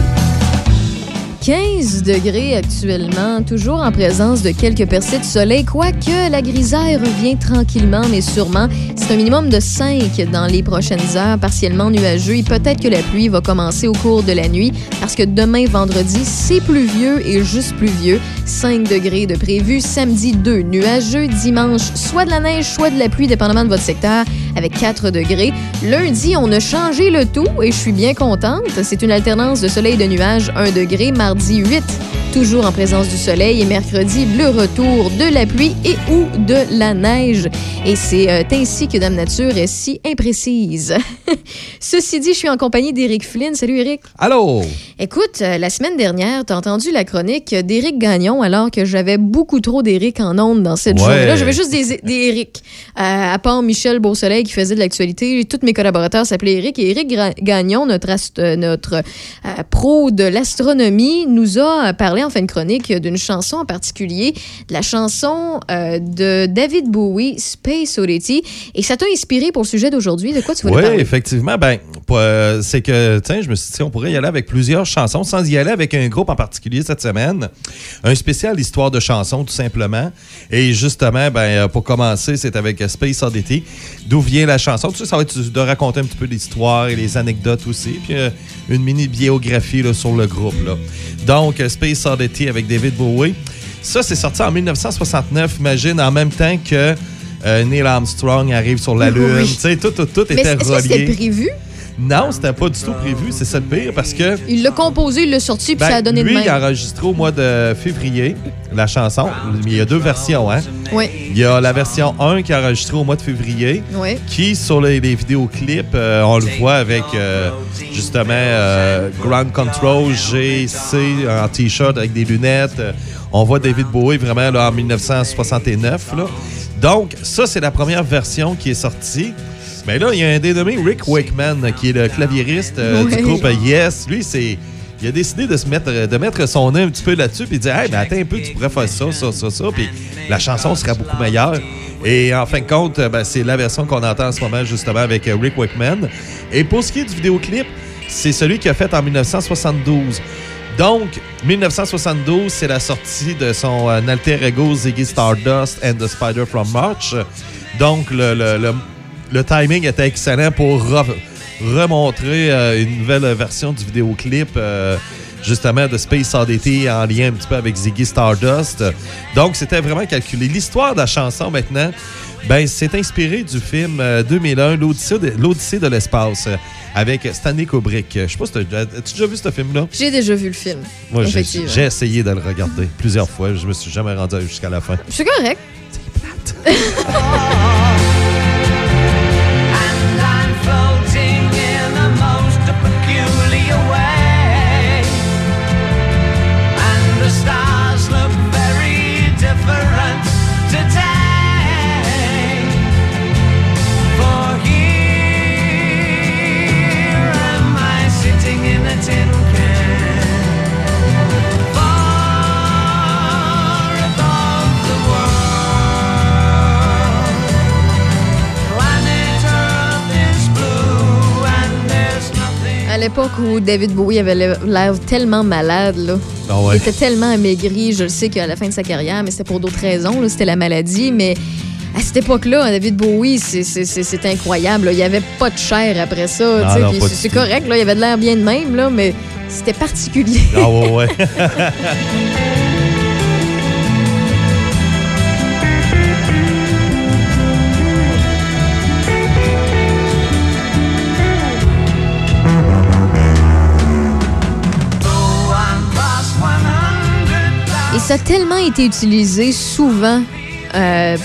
[SPEAKER 1] 15 degrés actuellement, toujours en présence de quelques percées de soleil, quoique la grisaille revient tranquillement mais sûrement. C'est un minimum de 5 dans les prochaines heures, partiellement nuageux et peut-être que la pluie va commencer au cours de la nuit parce que demain, vendredi, c'est pluvieux et juste pluvieux. 5 degrés de prévu. Samedi, 2 nuageux. Dimanche, soit de la neige, soit de la pluie, dépendamment de votre secteur, avec 4 degrés. Lundi, on a changé le tout et je suis bien contente. C'est une alternance de soleil et de nuages, 1 degré. Mardi, 8 toujours en présence du soleil et mercredi, le retour de la pluie et ou de la neige. Et c'est euh, ainsi que Dame Nature est si imprécise. <laughs> Ceci dit, je suis en compagnie d'Éric Flynn. Salut Éric.
[SPEAKER 23] Allô?
[SPEAKER 1] Écoute, euh, la semaine dernière, tu as entendu la chronique d'Éric Gagnon alors que j'avais beaucoup trop d'Éric en ondes dans cette
[SPEAKER 23] Ouais.
[SPEAKER 1] journée-là. J'avais juste des, des Éric. Euh, à part Michel Beausoleil qui faisait de l'actualité, tous mes collaborateurs s'appelaient Éric. Et Éric Gagnon, notre, euh, pro de l'astronomie, nous a euh, parlé en fin de chronique d'une chanson en particulier, de la chanson euh, de David Bowie, Space Oddity. Et ça t'a inspiré pour le sujet d'aujourd'hui. De quoi tu voulais
[SPEAKER 23] Oui,
[SPEAKER 1] parler?
[SPEAKER 23] effectivement. Ben, euh, c'est que, tiens, je me suis dit, on pourrait y aller avec plusieurs chansons sans y aller avec un groupe en particulier cette semaine. Un spécial histoire de chansons, tout simplement. Et justement, ben, euh, pour commencer, c'est avec Space Oddity. D'où vient la chanson? Tu sais, ça va être de raconter un petit peu l'histoire et les anecdotes aussi. Puis euh, une mini biographie là, sur le groupe. Là. Donc, euh, Oddity avec David Bowie. Ça, c'est sorti en 1969, imagine, en même temps que euh, Neil Armstrong arrive sur la
[SPEAKER 1] Oui.
[SPEAKER 23] Lune. Tu sais, tout, tout, tout
[SPEAKER 1] Mais
[SPEAKER 23] était
[SPEAKER 1] est-ce que c'était
[SPEAKER 23] relié.
[SPEAKER 1] prévu?
[SPEAKER 23] Non, c'était pas du tout prévu. C'est ça le pire parce que.
[SPEAKER 1] Il l'a composé, il l'a sorti, puis
[SPEAKER 23] ben,
[SPEAKER 1] ça a donné
[SPEAKER 23] lui,
[SPEAKER 1] de
[SPEAKER 23] il a
[SPEAKER 1] même.
[SPEAKER 23] enregistré au mois de février la chanson. Il y a deux versions, hein?
[SPEAKER 1] Oui.
[SPEAKER 23] Il y a la version 1 qui est enregistrée au mois de février,
[SPEAKER 1] Oui.
[SPEAKER 23] qui, sur les, les vidéoclips, euh, on le voit avec euh, justement euh, Ground Control, GC en t-shirt avec des lunettes. Euh, on voit David Bowie vraiment là, en 1969. Là. Donc, ça, c'est la première version qui est sortie. Mais là, il y a un dénommé Rick Wakeman, qui est le claviériste euh,
[SPEAKER 1] Oui.
[SPEAKER 23] du groupe Yes. Lui, c'est. Il a décidé de se mettre, de mettre son nez un petit peu là-dessus puis de dire Hey, mais attends un peu, tu pourrais faire ça, ça, ça, ça, puis la chanson sera beaucoup meilleure. Et en fin de compte, euh, ben, c'est la version qu'on entend en ce moment, justement, avec euh, Rick Wakeman. Et pour ce qui est du vidéoclip, c'est celui qu'il a fait en 1972. Donc, 1972, c'est la sortie de son alter ego Ziggy Stardust and the Spider from March. Donc, le, le- le- le timing était excellent pour re- remontrer euh, une nouvelle version du vidéoclip, euh, justement, de Space Oddity en lien un petit peu avec Ziggy Stardust. Donc, c'était vraiment calculé. L'histoire de la chanson, maintenant, ben, c'est inspiré du film euh, 2001, L'Odyssée de, l'Odyssée de l'espace, euh, avec Stanley Kubrick. Je sais pas si t'as as-tu déjà vu ce film-là?
[SPEAKER 1] J'ai déjà vu le film.
[SPEAKER 23] Moi, j'ai essayé de le regarder plusieurs fois. Je me suis jamais rendu jusqu'à la fin.
[SPEAKER 1] C'est correct.
[SPEAKER 12] I'm <laughs>
[SPEAKER 1] où David Bowie avait l'air tellement malade, là.
[SPEAKER 23] Ah ouais.
[SPEAKER 1] Il était tellement amaigri. Je le sais qu'à la fin de sa carrière, mais c'était pour d'autres raisons. C'était la maladie. Mais à cette époque-là, David Bowie, c'est- incroyable. là. Il n'y avait pas de chair après ça. C'est correct, là, il y avait de l'air bien de même, là, mais c'était particulier.
[SPEAKER 23] Ah ouais, ouais. <laughs>
[SPEAKER 1] ça a tellement été utilisé souvent euh,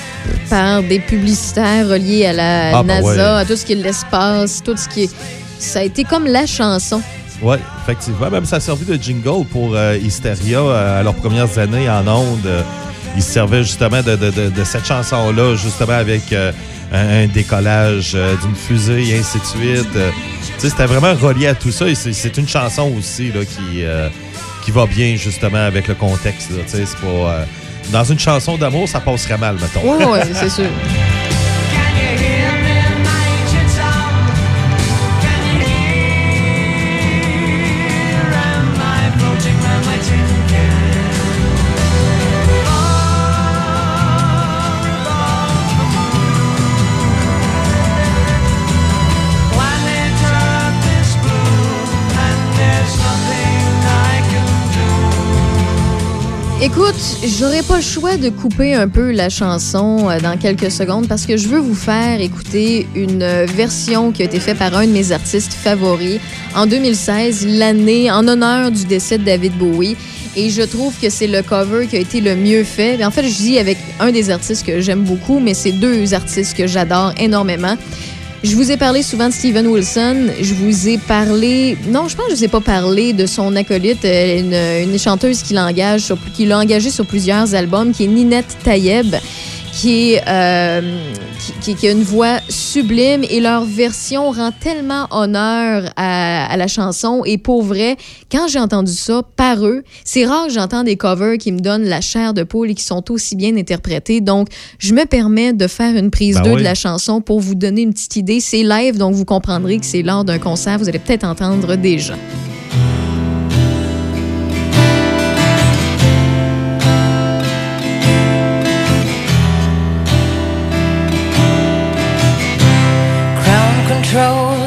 [SPEAKER 1] par des publicitaires reliés à la
[SPEAKER 23] Ah, ben
[SPEAKER 1] NASA,
[SPEAKER 23] ouais.
[SPEAKER 1] à tout ce qui est l'espace, tout ce qui est. Ça a été comme la chanson.
[SPEAKER 23] Oui, effectivement. Même ça a servi de jingle pour euh, Hysteria euh, à leurs premières années en ondes. Ils se servaient justement de, de- de- de cette chanson-là, justement avec un, un décollage d'une fusée et ainsi de suite. C'était vraiment relié à tout ça et c'est- une chanson aussi là, qui, qui va bien justement avec le contexte. là. Pas, euh, dans une chanson d'amour, ça passerait mal, mettons.
[SPEAKER 1] Oui, c'est sûr. Écoute, j'aurais pas le choix de couper un peu la chanson euh, dans quelques secondes parce que je veux vous faire écouter une euh, version qui a été faite par un de mes artistes favoris en 2016, l'année en honneur du décès de David Bowie. Et je trouve que c'est le cover qui a été le mieux fait. En fait, je dis avec un des artistes que j'aime beaucoup, mais c'est deux artistes que j'adore énormément. Je vous ai parlé souvent de Steven Wilson. Je vous ai parlé. Non, je pense que je vous ai pas parlé de son acolyte, euh, une, chanteuse qui l'a engagée sur plusieurs albums, qui est Ninette Tayeb, qui, est, euh, qui, qui- qui a une voix sublime et leur version rend tellement honneur à, à la chanson. Et pour vrai, quand j'ai entendu ça par eux, c'est rare que j'entends des covers qui me donnent la chair de poule et qui sont aussi bien interprétés. Donc, je me permets de faire une prise
[SPEAKER 23] Ben
[SPEAKER 1] 2
[SPEAKER 23] oui.
[SPEAKER 1] de la chanson pour vous donner une petite idée. C'est live, donc vous comprendrez que c'est lors d'un concert. Vous allez peut-être entendre déjà.
[SPEAKER 13] Crown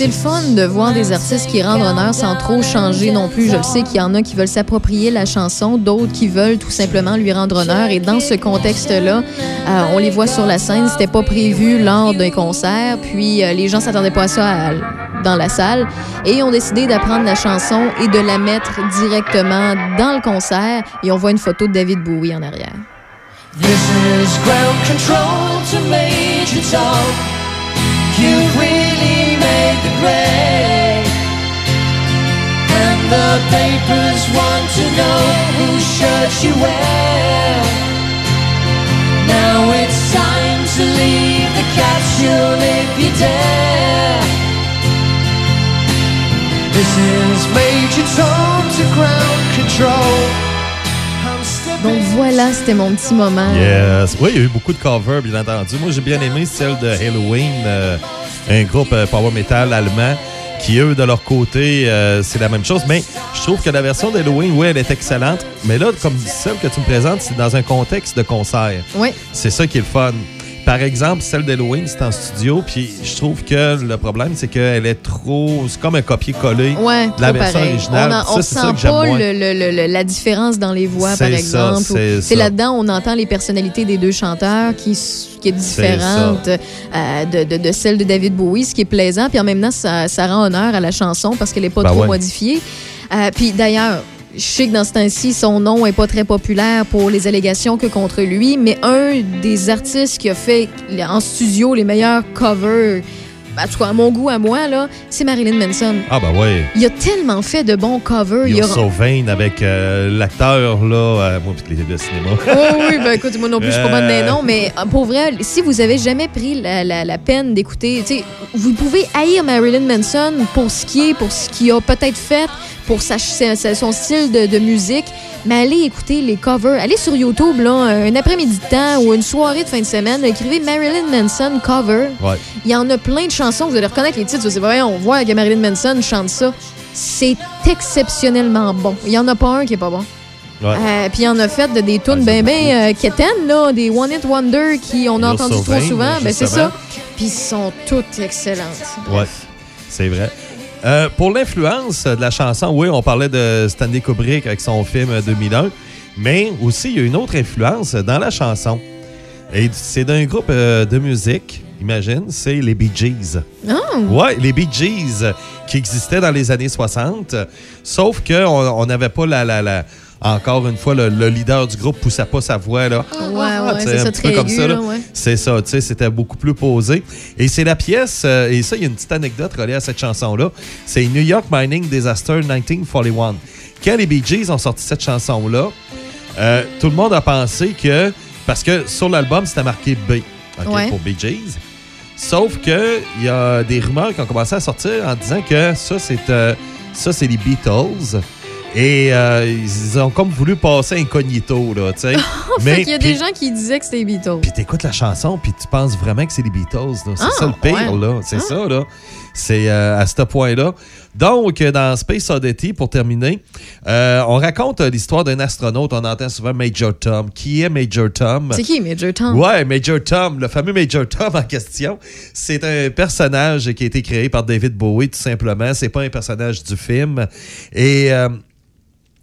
[SPEAKER 1] C'est le fun de voir des artistes qui rendent honneur sans trop changer non plus. Je le sais qu'il y en a qui veulent s'approprier la chanson, d'autres qui veulent tout simplement lui rendre honneur. Et dans ce contexte-là, euh, on les voit sur la scène. C'était pas prévu lors d'un concert. Puis euh, les gens s'attendaient pas à ça dans la salle et ont décidé d'apprendre la chanson et de la mettre directement dans le concert. Et on voit une photo de David Bowie en arrière.
[SPEAKER 13] Grade. And the papers want to know whose shirt you wear. Now it's time to leave the capsule if you dare. This is Major Tom to ground control. I'm stepping
[SPEAKER 1] Donc voilà, c'était mon petit moment.
[SPEAKER 23] Yes. Oui, il y a eu beaucoup de covers, bien entendu. Moi, j'ai bien aimé celle de Halloween, euh, un groupe euh, power metal allemand qui, eux, de leur côté, euh, c'est la même chose. Mais je trouve que la version d'Halloween, oui, elle est excellente. Mais là, comme celle que tu me présentes, c'est dans un contexte de concert.
[SPEAKER 1] Oui.
[SPEAKER 23] C'est ça qui est le fun. Par exemple, celle d'Halloween, c'est en studio, puis je trouve que le problème, c'est qu'elle est trop. C'est comme un copier-coller
[SPEAKER 1] Ouais,
[SPEAKER 23] de la version
[SPEAKER 1] pareil.
[SPEAKER 23] originale.
[SPEAKER 1] On,
[SPEAKER 23] c'est
[SPEAKER 1] sent
[SPEAKER 23] ça que
[SPEAKER 1] pas le- le- le- la différence dans les voix, par exemple.
[SPEAKER 23] c'est
[SPEAKER 1] là-dedans, on entend les personnalités des deux chanteurs qui, qui est différente euh, de, de- de celle de David Bowie, ce qui est plaisant. Puis en même temps, ça, ça rend honneur à la chanson parce qu'elle n'est pas
[SPEAKER 23] Ben
[SPEAKER 1] trop
[SPEAKER 23] ouais.
[SPEAKER 1] modifiée. Euh, puis d'ailleurs, je sais que dans ce temps-ci, son nom est pas très populaire pour les allégations que contre lui, mais un des artistes qui a fait en studio les meilleurs covers en tout cas, à mon goût, à moi, là, c'est Marilyn Manson.
[SPEAKER 23] Ah, ben ouais.
[SPEAKER 1] Il a tellement fait de bons covers. Il a...
[SPEAKER 23] so vain avec euh, l'acteur, là. euh, moi, puis le cinéma.
[SPEAKER 1] Oh oui, ben écoute, moi non plus, je suis pas bonne des
[SPEAKER 23] Euh.
[SPEAKER 1] noms, mais euh, pour vrai, si vous avez jamais pris la, la- la peine d'écouter, tu sais, vous pouvez haïr Marilyn Manson pour ce qui est, pour ce qu'il a peut-être fait, pour sa, son style de, de musique, mais allez écouter les covers. Allez sur YouTube, là, un après-midi de temps ou une soirée de fin de semaine, écrivez Marilyn Manson cover.
[SPEAKER 23] Ouais.
[SPEAKER 1] Il y en a plein de chansons, vous allez reconnaître les titres, c'est vrai, on voit que Marilyn Manson chante ça. C'est exceptionnellement bon. Il y en a pas un qui est pas bon.
[SPEAKER 23] Ouais.
[SPEAKER 1] Euh, puis il en a fait de, des tunes ben ben euh, quétaines, là, des One It Wonder qui on a entendu trop souvent. Ben, c'est ça. Puis ils sont toutes excellentes.
[SPEAKER 23] Ouais, c'est vrai. Euh, pour l'influence de la chanson, oui, on parlait de Stanley Kubrick avec son film euh, 2001, mais aussi il y a une autre influence dans la chanson. Et c'est d'un groupe euh, de musique, imagine, c'est les Bee Gees.
[SPEAKER 1] Ah!
[SPEAKER 23] Ouais, les Bee Gees qui existaient dans les années 60, euh, sauf qu'on on n'avait pas la, la, la- Encore une fois, le, le leader du groupe poussait pas sa voix. Là.
[SPEAKER 1] Ouais, ouais, c'est ça, très
[SPEAKER 23] comme
[SPEAKER 1] aigu,
[SPEAKER 23] ça. là.
[SPEAKER 1] là, ouais.
[SPEAKER 23] C'est ça, tu sais, c'était beaucoup plus posé. Et c'est la pièce, euh, et ça, il y a une petite anecdote reliée à cette chanson-là. C'est New York Mining Disaster 1941. Quand les Bee Gees ont sorti cette chanson-là, euh, tout le monde a pensé que, parce que sur l'album, c'était marqué B ok,
[SPEAKER 1] Ouais.
[SPEAKER 23] pour Bee Gees. Sauf que il y a des rumeurs qui ont commencé à sortir en disant que ça, c'est euh, ça, c'est les Beatles. Et euh, ils ont comme voulu passer incognito, là, tu sais. <laughs>
[SPEAKER 1] fait qu'il y a des gens qui disaient que c'était les Beatles.
[SPEAKER 23] puis t'écoutes la chanson, puis tu penses vraiment que c'est les Beatles. là. C'est
[SPEAKER 1] Ah,
[SPEAKER 23] ça le pire,
[SPEAKER 1] ouais.
[SPEAKER 23] là. C'est
[SPEAKER 1] Ah.
[SPEAKER 23] ça, là. C'est euh, à ce point-là. Donc, dans Space Oddity, pour terminer, euh, on raconte l'histoire d'un astronaute. On entend souvent Major Tom. Qui est Major Tom?
[SPEAKER 1] C'est qui, Major Tom?
[SPEAKER 23] Ouais, Major Tom, le fameux Major Tom en question. C'est un personnage qui a été créé par David Bowie, tout simplement. C'est pas un personnage du film. Et.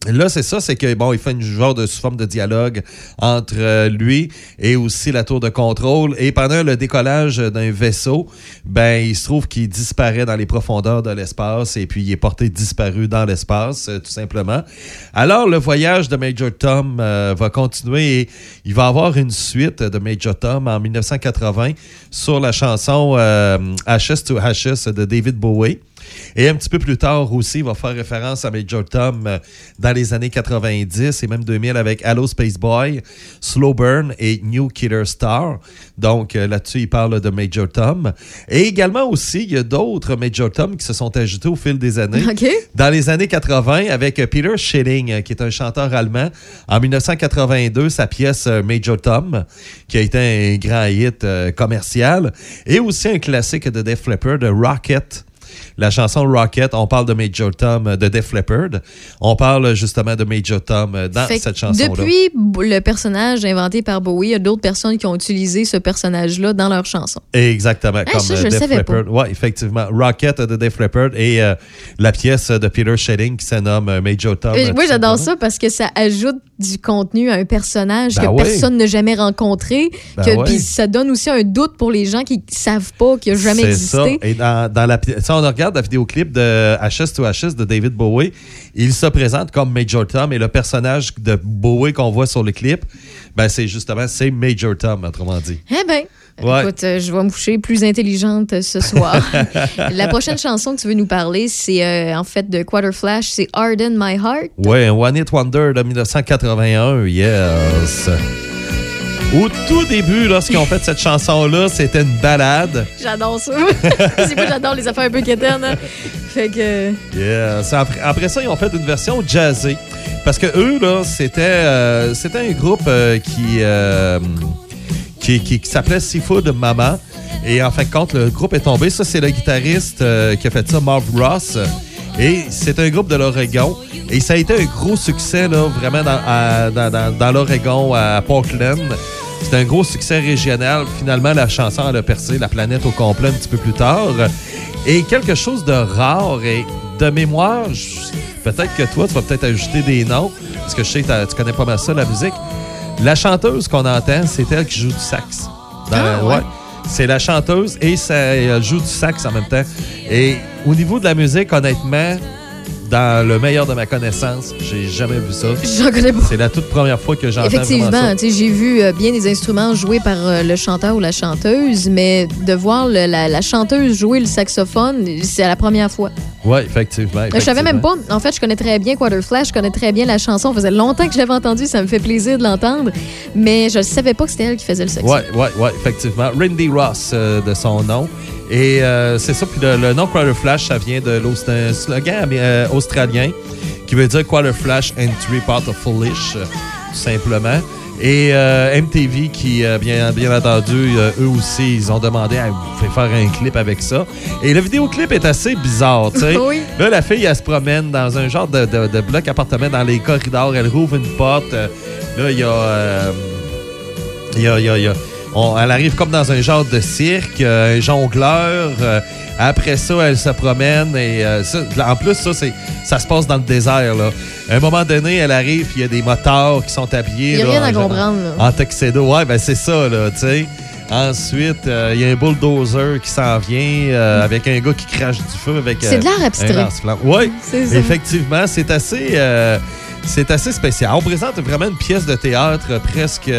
[SPEAKER 23] Là, c'est ça, c'est que bon, il fait une genre de forme de dialogue entre euh, lui et aussi la tour de contrôle. Et pendant le décollage d'un vaisseau, ben, il se trouve qu'il disparaît dans les profondeurs de l'espace et puis il est porté disparu dans l'espace, euh, tout simplement. Alors, le voyage de Major Tom euh, va continuer et il va avoir une suite de Major Tom en 1980 sur la chanson Ashes to Ashes de David Bowie. Et un petit peu plus tard aussi, il va faire référence à Major Tom euh, dans les années 90 et même 2000 avec Hello Space Boy, Slow Burn et New Killer Star. Donc euh, là-dessus, il parle de Major Tom. Et également aussi, il y a d'autres Major Tom qui se sont ajoutés au fil des années. Dans les années 80, avec Peter Schilling, euh, qui est un chanteur allemand. En 1982, sa pièce Major Tom, qui a été un grand hit commercial. Et aussi un classique de Def Leppard, de Rocket. La chanson Rocket, on parle de Major Tom euh, de Def Leppard. On parle justement de Major Tom euh, dans
[SPEAKER 1] Fait
[SPEAKER 23] cette chanson-là.
[SPEAKER 1] Depuis le personnage inventé par Bowie, il y a d'autres personnes qui ont utilisé ce personnage-là dans leurs chansons.
[SPEAKER 23] Exactement,
[SPEAKER 1] Ah,
[SPEAKER 23] comme
[SPEAKER 1] ça,
[SPEAKER 23] euh,
[SPEAKER 1] je
[SPEAKER 23] Def. Leppard. Ouais, effectivement. Rocket de Def Leppard et euh, la pièce de Peter Schilling qui se nomme Major Tom.
[SPEAKER 1] Euh, Moi,
[SPEAKER 23] tout
[SPEAKER 1] j'adore ça parce que ça ajoute du contenu à un personnage
[SPEAKER 23] Ben
[SPEAKER 1] que
[SPEAKER 23] ouais.
[SPEAKER 1] personne n'a jamais rencontré.
[SPEAKER 23] Ben
[SPEAKER 1] que-
[SPEAKER 23] ouais.
[SPEAKER 1] Ça donne aussi un doute pour les gens qui savent pas qu'il a jamais existé.
[SPEAKER 23] ça. Et dans, dans la, si on regarde la vidéoclip de Ashes to Ashes de David Bowie, il se présente comme Major Tom et le personnage de Bowie qu'on voit sur le clip, ben c'est justement c'est Major Tom, autrement dit.
[SPEAKER 1] Eh bien,
[SPEAKER 23] Ouais.
[SPEAKER 1] écoute, euh, je vais me coucher plus intelligente ce soir. <laughs> la prochaine chanson que tu veux nous parler, c'est euh, en fait de Quarter Flash, c'est Harden My Heart.
[SPEAKER 23] Ouais, One Hit Wonder de 1981, yes. Au tout début, lorsqu'ils ont fait cette chanson-là, c'était une balade. <laughs>
[SPEAKER 1] J'adore ça. <laughs> c'est moi, j'adore les affaires un peu quétaines. hein. Fait que.
[SPEAKER 23] Yes. Après, après ça, ils ont fait une version jazzée. Parce que eux, là, c'était euh, c'était un groupe euh, qui, euh, qui, qui- qui s'appelait Seafood Mama. Et en fin de compte, le groupe est tombé. Ça, c'est le guitariste qui a fait ça, Marv Ross. Et c'est un groupe de l'Oregon. Et ça a été un gros succès, là, vraiment, dans, à- dans, l'Oregon, à Portland. C'était un gros succès régional. Finalement, la chanson, elle a percé la planète au complet un petit peu plus tard. Et quelque chose de rare et de mémoire, peut-être que toi, tu vas peut-être ajouter des noms, parce que je sais que tu connais pas mal ça, la musique. La chanteuse qu'on entend, c'est elle qui joue du sax. Dans-
[SPEAKER 1] Ah, ouais.
[SPEAKER 23] C'est la chanteuse et ça, elle joue du sax en même temps. Et au niveau de la musique, honnêtement, dans le meilleur de ma connaissance, j'ai jamais vu ça. <laughs>
[SPEAKER 1] J'en connais pas.
[SPEAKER 23] C'est la toute première fois que j'entends
[SPEAKER 1] Effectivement, j'ai vu euh, bien des instruments joués par euh, le chanteur ou la chanteuse, mais de voir le- la, la chanteuse jouer le saxophone, c'est la première fois.
[SPEAKER 23] Oui, effectivement.
[SPEAKER 1] Je savais même
[SPEAKER 23] effectivement.
[SPEAKER 1] pas. En fait, je connais très bien Quarterflash, je connais très bien la chanson. Ça faisait longtemps que je l'avais entendue, ça me fait plaisir de l'entendre, mais je savais pas que c'était elle qui faisait le saxo.
[SPEAKER 23] Oui, oui, oui, effectivement. Randy Ross, euh, de son nom. Et euh, c'est ça, puis le, le nom Quarter Flash, ça vient de un slogan euh, australien qui veut dire Quarter Flash and Three Part of Foolish, euh, tout simplement. Et MTV, qui, bien, bien entendu, eux aussi, ils ont demandé à vous faire un clip avec ça. Et le vidéoclip est assez bizarre, tu sais. <laughs>
[SPEAKER 1] Oui.
[SPEAKER 23] Là, la fille, elle se promène dans un genre de, de- de bloc appartement dans les corridors. Elle rouvre une porte. Là, il y a... euh, il y a- il y a- il y a- on- elle arrive comme dans un genre de cirque, euh, un jongleur. euh, après ça, elle se promène et euh, ça- en plus, ça, c'est, ça se passe dans le désert. Là. À un moment donné, elle arrive, il y a des motards qui sont habillés.
[SPEAKER 1] Il y a
[SPEAKER 23] là,
[SPEAKER 1] rien à
[SPEAKER 23] en
[SPEAKER 1] comprendre, là.
[SPEAKER 23] En tuxedo. Ouais, ben c'est ça, là, tu sais. Ensuite, euh, il y a un bulldozer qui s'en vient euh, avec un gars qui crache du feu avec
[SPEAKER 1] C'est de l'art abstrait.
[SPEAKER 23] Oui,
[SPEAKER 1] C'est ça.
[SPEAKER 23] effectivement, c'est assez, c'est assez spécial. On présente vraiment une pièce de théâtre presque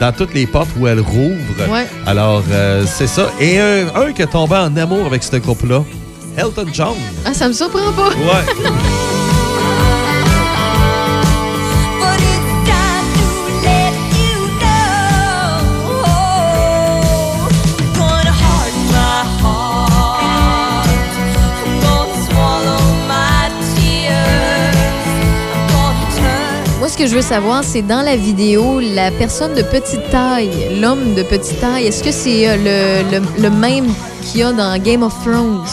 [SPEAKER 23] dans toutes les portes où elle rouvre.
[SPEAKER 1] Ouais.
[SPEAKER 23] Alors, euh, c'est ça. Et un, un qui est tombé en amour avec ce groupe-là, Elton John.
[SPEAKER 1] Ah, ça me surprend pas.
[SPEAKER 23] Ouais. <laughs>
[SPEAKER 1] Moi, ce que je veux savoir, c'est dans la vidéo, la personne de petite taille, l'homme de petite taille, est-ce que c'est euh, le, le- le même qu'il y a dans Game of Thrones?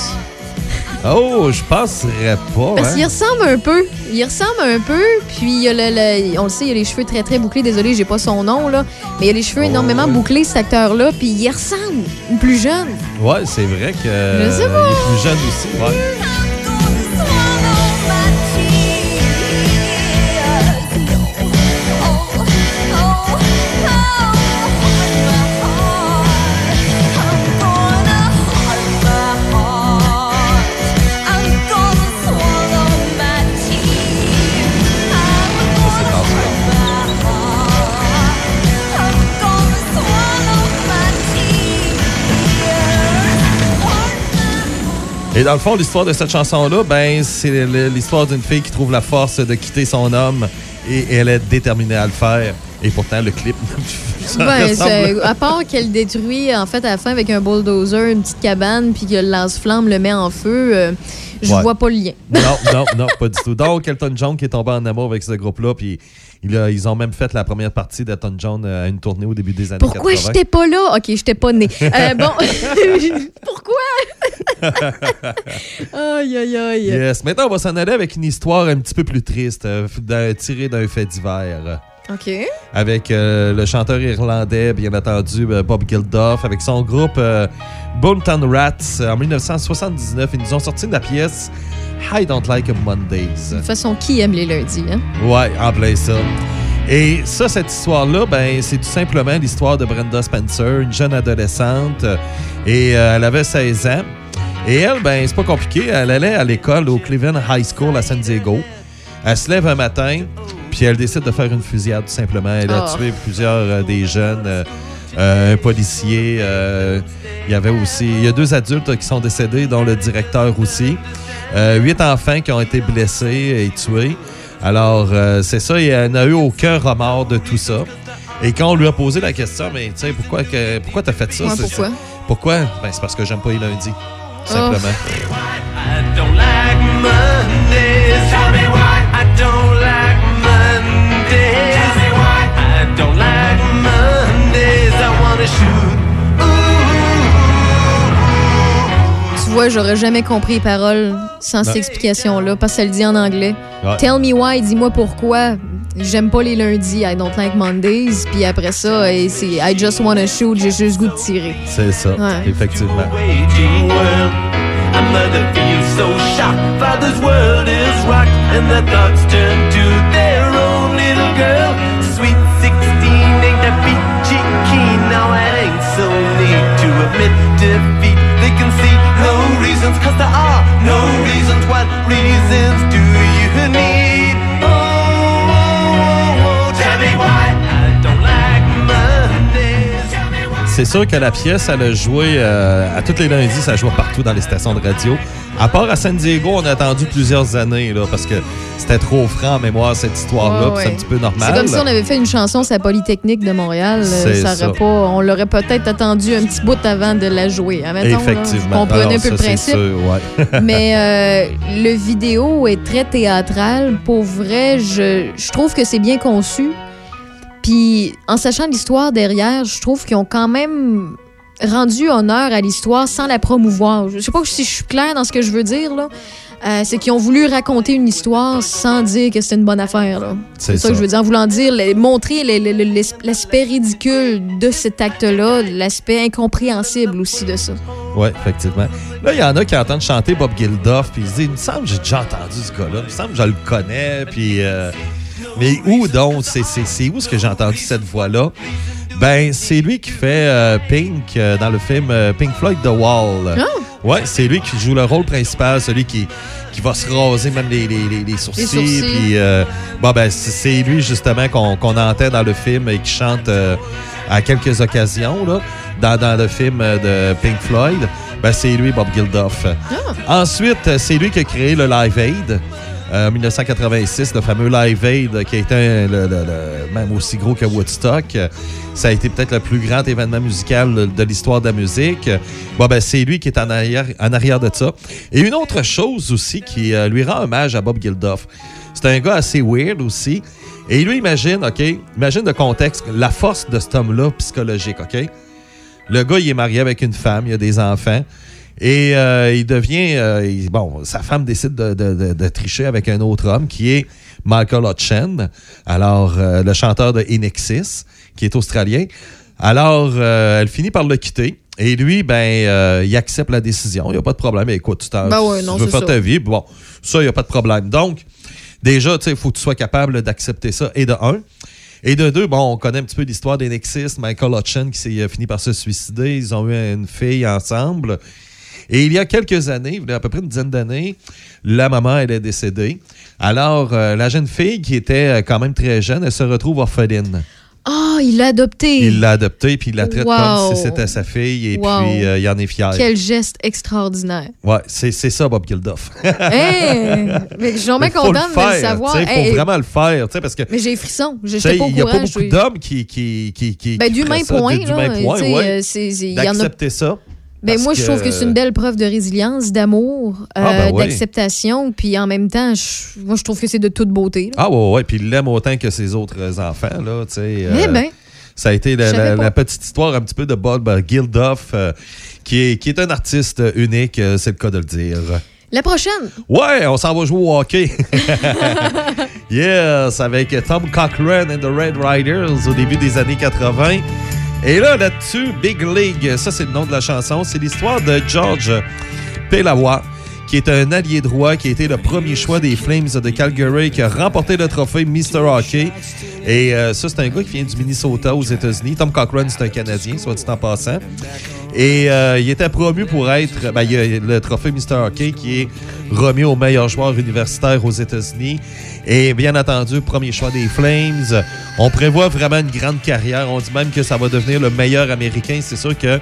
[SPEAKER 23] Oh, je penserais pas.
[SPEAKER 1] Parce
[SPEAKER 23] hein.
[SPEAKER 1] qu'il ressemble un peu. Il ressemble un peu. Puis, il y a le, on le sait, il a les cheveux très, très bouclés. Désolé, j'ai pas son nom, là. Mais il y a les cheveux énormément bouclés, cet acteur-là. Puis, il ressemble. Plus jeune.
[SPEAKER 23] Ouais, c'est vrai que
[SPEAKER 1] Je sais
[SPEAKER 23] euh,
[SPEAKER 1] pas.
[SPEAKER 23] il est plus jeune aussi. Ouais. Et dans le fond, l'histoire de cette chanson-là, ben, c'est l'histoire d'une fille qui trouve la force de quitter son homme et elle est déterminée à le faire. Et pourtant, le clip, <laughs> ça
[SPEAKER 1] c'est- à part qu'elle détruit, en fait, à la fin, avec un bulldozer, une petite cabane, puis que le lance-flamme le met en feu, euh, je
[SPEAKER 23] Ouais.
[SPEAKER 1] vois pas le lien.
[SPEAKER 23] Non, non, non, pas du tout. Donc, Elton John qui est tombé en amour avec ce groupe-là, puis ils ont même fait la première partie d'Elton John euh, à une tournée au début des années
[SPEAKER 1] Pourquoi
[SPEAKER 23] 80.
[SPEAKER 1] j'étais pas là? OK, j'étais pas née. Euh, bon, <laughs> pourquoi? aïe, aïe, aïe.
[SPEAKER 23] Yes. Maintenant, on va s'en aller avec une histoire un petit peu plus triste, tirée d'un fait divers.
[SPEAKER 1] OK.
[SPEAKER 23] avec euh, le chanteur irlandais, bien entendu, euh, Bob Geldof, avec son groupe euh, Bonetown Rats en 1979. Ils nous ont sorti de la pièce I Don't Like Mondays.
[SPEAKER 1] De toute façon, qui aime les lundis, hein?
[SPEAKER 23] Ouais, en plein ça. Et ça, cette histoire-là, ben, c'est tout simplement l'histoire de Brenda Spencer, une jeune adolescente, euh, et euh, elle avait 16 ans. Et elle, ben, c'est pas compliqué, elle allait à l'école au Cleveland High School à San Diego. Elle se lève un matin, puis elle décide de faire une fusillade, tout simplement. Elle a
[SPEAKER 1] Oh.
[SPEAKER 23] tué plusieurs euh, des jeunes, euh, euh, un policier. euh, il y avait aussi, il y a deux adultes qui sont décédés, dont le directeur aussi. Euh, huit enfants qui ont été blessés et tués. Alors, euh, c'est ça, elle n'a eu aucun remords de tout ça. Et quand on lui a posé la question, mais tu sais, pourquoi que, pourquoi t'as fait ça?
[SPEAKER 1] Ouais, Pourquoi?
[SPEAKER 23] Ben, c'est parce que j'aime pas les lundis. Tout
[SPEAKER 1] Oh.
[SPEAKER 23] simplement.
[SPEAKER 1] Vois, j'aurais jamais compris les paroles sans
[SPEAKER 23] Non.
[SPEAKER 1] cette explication-là, parce qu'elle dit en anglais.
[SPEAKER 23] Ouais.
[SPEAKER 1] Tell me why, dis-moi pourquoi. J'aime pas les lundis, I don't like Mondays. Puis après ça, et c'est I just wanna shoot, j'ai juste le goût de tirer.
[SPEAKER 23] C'est ça,
[SPEAKER 1] Ouais.
[SPEAKER 23] effectivement.
[SPEAKER 12] Waging world. A mother feels so shocked. Father's world is rocked, and their thoughts turn to their own little girl. Sweet 16 ain't that peachy keen. Now it ain't so neat to admit defeat. They can see reasons, cause there are no reasons. What reasons do you need?
[SPEAKER 23] C'est sûr que la pièce, elle a joué euh, à tous les lundis, ça jouait partout dans les stations de radio. À part à San Diego, on a attendu plusieurs années là, parce que c'était trop franc en mémoire cette histoire-là.
[SPEAKER 1] Ouais,
[SPEAKER 23] C'est un petit peu normal.
[SPEAKER 1] C'est comme si on avait fait une chanson sur la Polytechnique de Montréal. euh, ça
[SPEAKER 23] ça.
[SPEAKER 1] aurait pas, on l'aurait peut-être attendu un petit bout avant de la jouer. là.
[SPEAKER 23] Effectivement.
[SPEAKER 1] Vous comprenez
[SPEAKER 23] Alors,
[SPEAKER 1] un peu le
[SPEAKER 23] ça,
[SPEAKER 1] principe.
[SPEAKER 23] sûr, ouais. <laughs>
[SPEAKER 1] Mais euh, le vidéo est très théâtral. Pour vrai, je, je trouve que c'est bien conçu. Puis, en sachant l'histoire derrière, je trouve qu'ils ont quand même rendu honneur à l'histoire sans la promouvoir. Je sais pas si je suis claire dans ce que je veux dire, là. Euh, c'est qu'ils ont voulu raconter une histoire sans dire que c'était une bonne affaire. là.
[SPEAKER 23] C'est
[SPEAKER 1] C'est ça,
[SPEAKER 23] ça.
[SPEAKER 1] que je veux dire. En voulant dire, montrer l'aspect ridicule de cet acte-là, l'aspect incompréhensible aussi de ça.
[SPEAKER 23] Oui, effectivement. Là, il y en a qui entendent chanter Bob Geldof, puis ils se disent, il me semble que j'ai déjà entendu ce gars-là, il me semble que je le connais, puis... euh, Mais où donc? C'est- où est-ce que j'ai entendu cette voix-là? Ben, c'est lui qui fait euh, Pink euh, dans le film euh, Pink Floyd The Wall.
[SPEAKER 1] Ah!
[SPEAKER 23] Ouais, c'est lui qui joue le rôle principal, celui qui, qui va se raser même les, les- les- les sourcils.
[SPEAKER 1] Les sourcils.
[SPEAKER 23] Puis, bon, ben, c'est- lui justement qu'on qu'on entend dans le film et qui chante à quelques occasions là, dans, dans le film de Pink Floyd. Ben, c'est lui, Bob Geldof. Ensuite, euh, c'est lui qui a créé le Live Aid. Euh, En 1986, le fameux Live Aid euh, qui a été même aussi gros que Woodstock. Euh, Ça a été peut-être le plus grand événement musical de, l'histoire de la musique. Euh, Bon, ben, c'est lui qui est en arrière, en arrière de ça. Et une autre chose aussi qui euh, lui rend hommage à Bob Geldof. C'est un gars assez weird aussi. Et lui, imagine, OK, imagine le contexte, la force de cet homme-là psychologique, OK? Le gars, il est marié avec une femme, il a des enfants. Et euh, il devient. euh, il- bon, sa femme décide de, de- de- de tricher avec un autre homme qui est Michael Hutchen, alors euh, le chanteur de Inexis, qui est australien. Alors, elle finit par le quitter. Et lui, ben, il accepte la décision. Il n'y a pas de problème. Écoute, tu,
[SPEAKER 1] Ben ouais, non,
[SPEAKER 23] tu veux faire
[SPEAKER 1] ça.
[SPEAKER 23] ta vie. Bon, ça, il n'y a pas de problème. Donc, déjà, tu sais, il faut que tu sois capable d'accepter ça. Et de un. Et de deux, bon, on connaît un petit peu l'histoire des Nexus. Michael Hutchen qui s'est fini par se suicider. Ils ont eu une fille ensemble. Et il y a quelques années, il y a à peu près une dizaine d'années, la maman, elle est décédée. Alors, euh, la jeune fille, qui était euh, quand même très jeune, elle se retrouve orpheline.
[SPEAKER 1] Ah, il l'a adopté.
[SPEAKER 23] Il l'a adoptée, puis il la traite
[SPEAKER 1] Wow.
[SPEAKER 23] comme si c'était sa fille, et
[SPEAKER 1] Wow.
[SPEAKER 23] puis euh, il en est fier.
[SPEAKER 1] Quel geste extraordinaire.
[SPEAKER 23] Ouais, c'est c'est ça, Bob Geldof.
[SPEAKER 1] Hey! Mais je suis vraiment
[SPEAKER 23] Mais faut
[SPEAKER 1] contente de le savoir.
[SPEAKER 23] tu sais,
[SPEAKER 1] Hey,
[SPEAKER 23] faut vraiment le faire, tu sais, parce que
[SPEAKER 1] Mais j'ai frisson. Pas au
[SPEAKER 23] il n'y a pas beaucoup d'hommes qui, qui, qui, qui,
[SPEAKER 1] Ben, d'humain point, là,
[SPEAKER 23] d'humain ouais.
[SPEAKER 1] il
[SPEAKER 23] D'accepter ça.
[SPEAKER 1] Ben moi, je trouve que c'est une belle preuve de résilience, d'amour, euh,
[SPEAKER 23] Ah, ben oui.
[SPEAKER 1] d'acceptation. Puis en même temps, je- moi, je trouve que c'est de toute beauté. là.
[SPEAKER 23] Ah ouais, ouais, puis il l'aime autant que ses autres enfants, là, tu sais.
[SPEAKER 1] Eh
[SPEAKER 23] euh,
[SPEAKER 1] ben.
[SPEAKER 23] Ça a été la, petite histoire un petit peu de Bob euh, euh, qui, est, qui est un artiste unique, euh, c'est le cas de le dire.
[SPEAKER 1] La prochaine.
[SPEAKER 23] Ouais, on s'en va jouer au hockey. <laughs> yes, avec Tom Cochrane and the Red Riders au début des années 80. Et là, là-dessus, Big League, ça c'est le nom de la chanson, c'est l'histoire de George Pelawa, qui est un allié droit, qui a été le premier choix des Flames de Calgary, qui a remporté le trophée Mr. Hockey. Et euh, ça, c'est un gars qui vient du Minnesota aux États-Unis. Tom Cochrane, c'est un Canadien, soit dit en passant. Et euh, il était promu pour être. Ben, il y a le trophée Mr. Hockey qui est remis au meilleur joueur universitaire aux États-Unis. Et bien entendu, premier choix des Flames. On prévoit vraiment une grande carrière. On dit même que ça va devenir le meilleur américain. C'est sûr que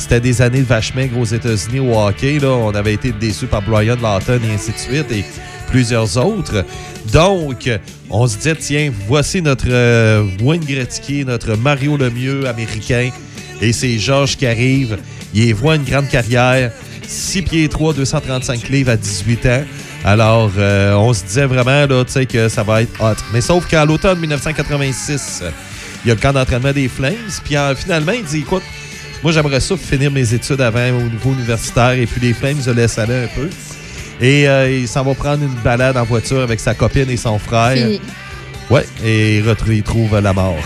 [SPEAKER 23] c'était des années de vache maigre aux États-Unis au hockey. Là. On avait été déçus par Brian Lawton et ainsi de suite. Et plusieurs autres. Donc, on se disait, tiens, voici notre euh, Wayne Gretzky, notre Mario Lemieux américain. Et c'est Georges qui arrive. Il voit une grande carrière. 6 pieds 3, 235 livres à 18 ans. Alors, euh, on se disait vraiment là, que ça va être hot. Mais sauf qu'à l'automne 1986, euh, il y a le camp d'entraînement des Flames. Puis finalement, il dit, écoute, moi, j'aimerais ça finir mes études avant au niveau universitaire. Et puis les Flames, je laisse aller un peu. Et euh, il s'en va prendre une balade en voiture avec sa copine et son frère.
[SPEAKER 1] Fini.
[SPEAKER 23] Ouais, et il retrouve- la mort.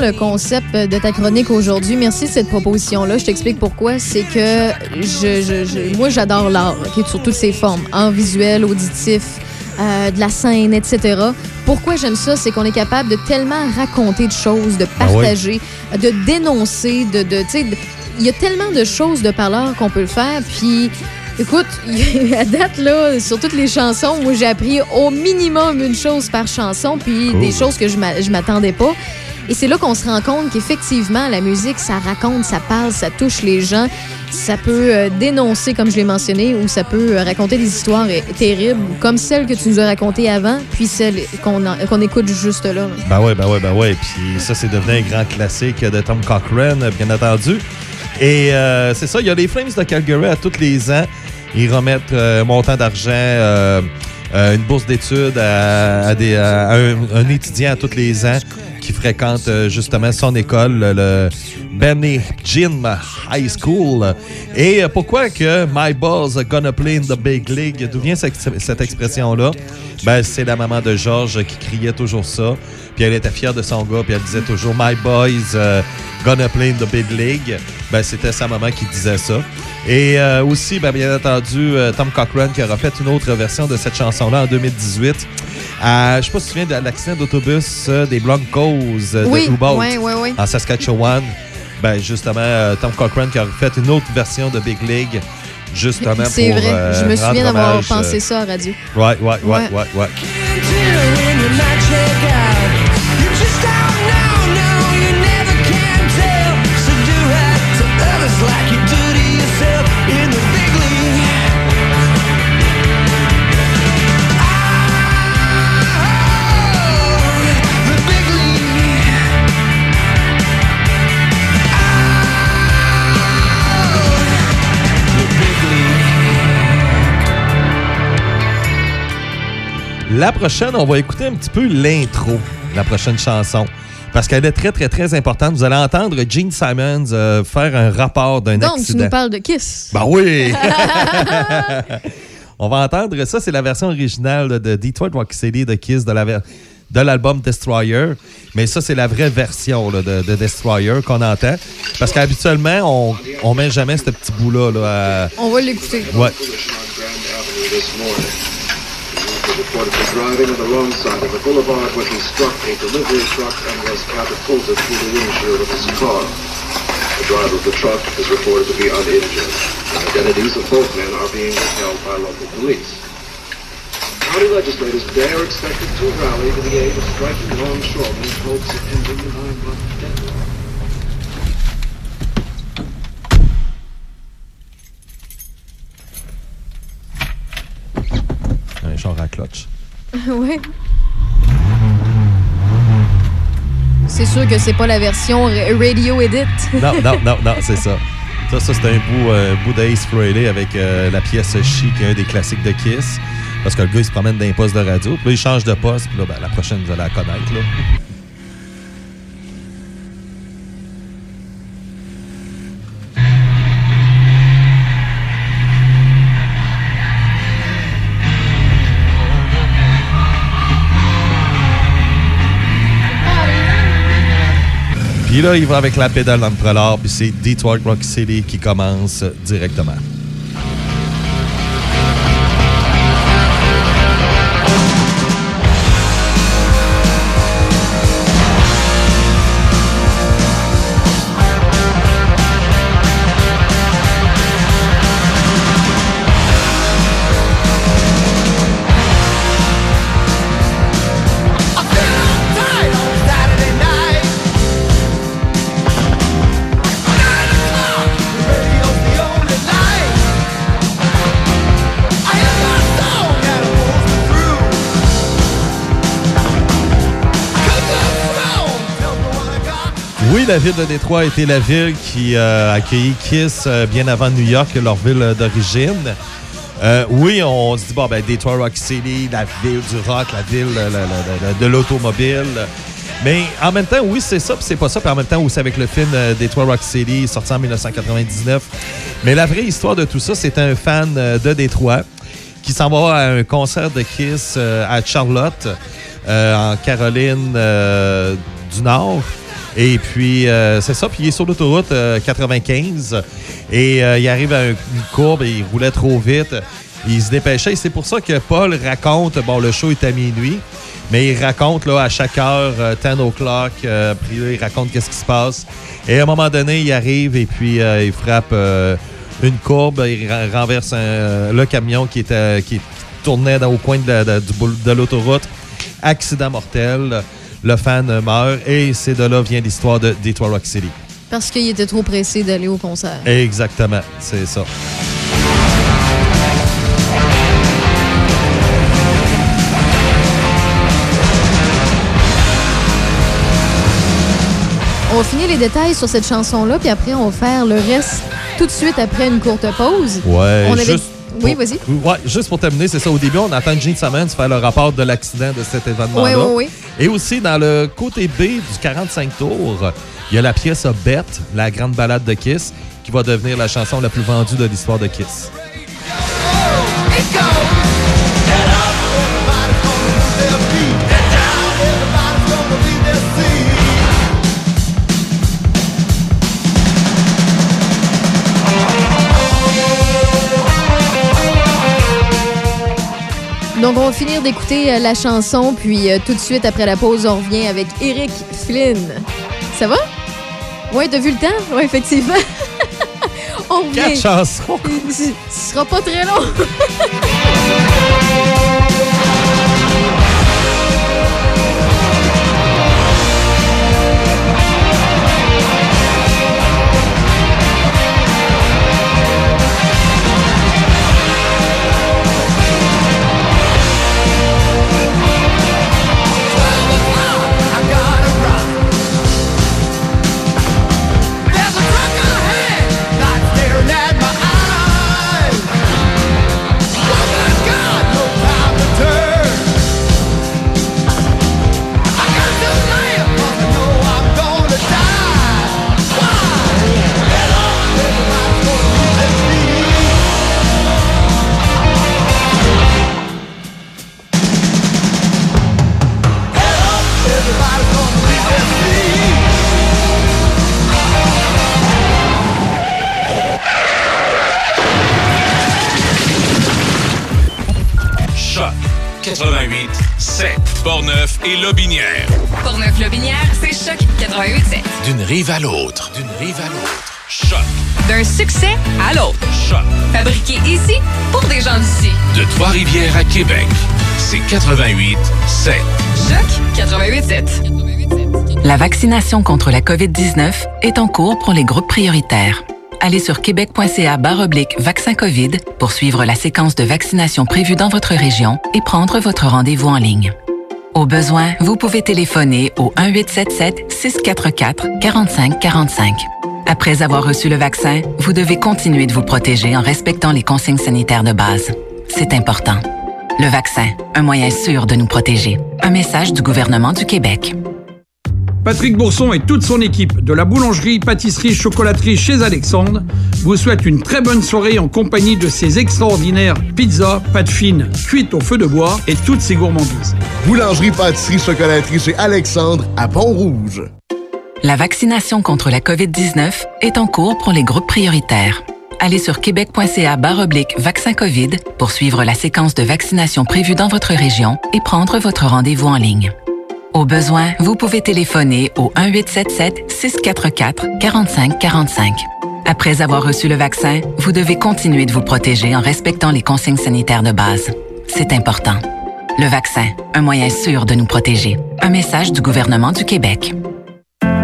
[SPEAKER 1] Le concept de ta chronique aujourd'hui. Merci de cette proposition-là. Je t'explique pourquoi. C'est que je, je- je- moi, j'adore l'art, ok, sur toutes ses formes. En visuel, auditif, euh, de la scène, etc. Pourquoi j'aime ça? C'est qu'on est capable de tellement raconter de choses, de
[SPEAKER 23] Ah
[SPEAKER 1] partager, de dénoncer, de... de, il y a tellement de choses de parleur qu'on peut le faire, puis... Écoute, <laughs> à date, là, sur toutes les chansons, moi, j'ai appris au minimum une chose par chanson, puis
[SPEAKER 24] Cool.
[SPEAKER 1] des choses que je je m'attendais pas. Et c'est là qu'on se rend compte qu'effectivement, la musique, ça raconte, ça parle, ça touche les gens. Ça peut euh, dénoncer, comme je l'ai mentionné, ou ça peut euh, raconter des histoires euh, terribles, comme celle que tu nous as racontées avant, puis celle qu'on écoute juste là.
[SPEAKER 23] Ben ouais, ben ouais, ben ouais. Puis ça, c'est devenu un grand classique de Tom Cochrane, bien entendu. Et c'est ça, il y a les Flames de Calgary à tous les ans. Ils remettent un montant d'argent, une bourse d'études à, des- un, un étudiant à tous les ans qui fréquente euh, justement son école, le, Benny Jim High School. Et euh, pourquoi que My Boss gonna play in the big league? D'où vient cette, expression-là? Ben, c'est la maman de Georges qui criait toujours ça. Puis elle était fière de son gars, puis elle disait toujours My boys euh, gonna play in the big league. Ben, c'était sa maman qui disait ça. Et euh, aussi, ben, bien entendu, euh, Tom Cochrane qui aura fait une autre version de cette chanson-là en 2018. Euh, je sais pas si tu te souviens de l'accident d'autobus euh, des Broncos euh,
[SPEAKER 1] Oui,
[SPEAKER 23] de
[SPEAKER 1] ouais, ouais.
[SPEAKER 23] en Saskatchewan. Ben, justement, euh, Tom Cochrane qui a fait une autre version de Big League, justement pour.
[SPEAKER 1] C'est vrai,
[SPEAKER 23] euh,
[SPEAKER 1] je me souviens d'avoir pensé ça à radio.
[SPEAKER 23] Ouais, ouais, ouais,
[SPEAKER 1] Ouais.
[SPEAKER 23] ouais, ouais. La prochaine, on va écouter un petit peu l'intro, la prochaine chanson. Parce qu'elle est très, très, très importante. Vous allez entendre Gene Simons euh, faire un rapport d'un
[SPEAKER 1] Donc, tu
[SPEAKER 23] accident.
[SPEAKER 1] nous parles de Kiss.
[SPEAKER 23] Ben oui! <laughs> <laughs> On va entendre ça, c'est la version originale de Detroit Rock City de Kiss de la ver- de l'album Destroyer. Mais ça, c'est la vraie version là, de, de Destroyer qu'on entend. Parce qu'habituellement, on, on met jamais ce petit bout-là. là, à-
[SPEAKER 1] On va l'écouter.
[SPEAKER 23] Ouais.
[SPEAKER 24] Was reported for driving on the wrong side of the boulevard when he struck a delivery truck and was catapulted through the windshield of his car. The driver of the truck is reported to be uninjured. The identities of both men are being withheld by local police. County legislators there expected to rally to the aid of striking longshoremen in hopes of ending the nine-month deadlock.
[SPEAKER 23] Char à <laughs>
[SPEAKER 1] ouais. C'est sûr que c'est pas la version ra- radio edit.
[SPEAKER 23] Non, non, non, non, <laughs> c'est ça. Ça, ça c'est un bout, euh, bout d'Ace Frehley avec euh, la pièce Chic, un des classiques de Kiss. Parce que le gars, il se promène d'un poste de radio. Puis là, il change de poste. Puis là, ben, la prochaine, vous allez la connaître. Là. Puis là, il va avec la pédale dans le prolard, puis c'est Detroit Rock City qui commence directement. La ville de Détroit a été la ville qui euh, a accueilli Kiss euh, bien avant New York, leur ville d'origine. Euh, oui, on se dit, bon, ben, Detroit Rock City, la ville du rock, la ville de l'automobile. Mais en même temps, oui, c'est ça, puis c'est pas ça. Puis en même temps, aussi avec le film euh, Detroit Rock City, sorti en 1999. Mais la vraie histoire de tout ça, c'est un fan de Détroit qui s'en va à un concert de Kiss à Charlotte, en Caroline du Nord. Et puis, euh, c'est ça. Puis, il est sur l'autoroute euh, 95 et euh, il arrive à un- une courbe et il roulait trop vite. Il se dépêchait et c'est pour ça que Paul raconte, bon, le show est à minuit, mais il raconte là, à chaque heure, euh, 10 o'clock, euh, puis il raconte qu'est-ce qui se passe. Et à un moment donné, il arrive et puis euh, il frappe euh, une courbe, il renverse le camion qui, était, qui tournait dans- au coin de l'autoroute. Accident mortel, le fan meurt et c'est de là vient l'histoire de Detroit Rock City.
[SPEAKER 1] Parce qu'il était trop pressé d'aller au concert.
[SPEAKER 23] Exactement, c'est ça.
[SPEAKER 1] On va finir les détails sur cette chanson-là, puis après, on va faire le reste tout de suite après une courte pause.
[SPEAKER 23] Ouais,
[SPEAKER 1] On avait-
[SPEAKER 23] juste
[SPEAKER 1] Oui, vas-y.
[SPEAKER 23] Ouais, juste pour terminer, c'est ça. Au début, on entend Gene Simmons faire le rapport de l'accident de cet événement-là.
[SPEAKER 1] Oui, oui, oui.
[SPEAKER 23] Et aussi, dans le côté B du 45 tours, il y a la pièce Bet, la grande balade de Kiss, qui va devenir la chanson la plus vendue de l'histoire de Kiss.
[SPEAKER 1] Donc, on va finir d'écouter euh, la chanson, puis euh, tout de suite après la pause, on revient avec Eric Flynn. Ça va? Ouais, t'as vu le temps? Ouais, effectivement. <laughs> on revient.
[SPEAKER 23] Quatre chansons.
[SPEAKER 1] Ce ce sera pas très long. <laughs>
[SPEAKER 17] Portneuf et Lobinière.
[SPEAKER 25] Portneuf-Lobinière, c'est Choc 88.7.
[SPEAKER 17] D'une rive à l'autre. D'une rive à l'autre. Choc.
[SPEAKER 25] D'un succès à l'autre.
[SPEAKER 17] Choc.
[SPEAKER 25] Fabriqué ici pour des gens d'ici.
[SPEAKER 17] De Trois-Rivières à Québec. C'est 88 7.
[SPEAKER 25] Choc 88.7.
[SPEAKER 5] La vaccination contre la COVID-19 est en cours pour les groupes prioritaires. Allez sur québec.ca oblique vaccin COVID pour suivre la séquence de vaccination prévue dans votre région et prendre votre rendez-vous en ligne. Au besoin, vous pouvez téléphoner au 1-877-644-4545. Après avoir reçu le vaccin, vous devez continuer de vous protéger en respectant les consignes sanitaires de base. C'est important. Le vaccin, un moyen sûr de nous protéger. Un message du gouvernement du Québec.
[SPEAKER 26] Patrick Bourson et toute son équipe de la boulangerie, pâtisserie, chocolaterie chez Alexandre vous souhaitent une très bonne soirée en compagnie de ces extraordinaires pizzas, pâtes fines, cuites au feu de bois et toutes ces gourmandises.
[SPEAKER 14] Boulangerie, pâtisserie, chocolaterie chez Alexandre à Pont-Rouge.
[SPEAKER 5] La vaccination contre la COVID-19 est en cours pour les groupes prioritaires. Allez sur québec.ca oblique vaccin COVID pour suivre la séquence de vaccination prévue dans votre région et prendre votre rendez-vous en ligne. Au besoin, vous pouvez téléphoner au 1-877-644-4545. Après avoir reçu le vaccin, vous devez continuer de vous protéger en respectant les consignes sanitaires de base. C'est important. Le vaccin, un moyen sûr de nous protéger. Un message du gouvernement du Québec.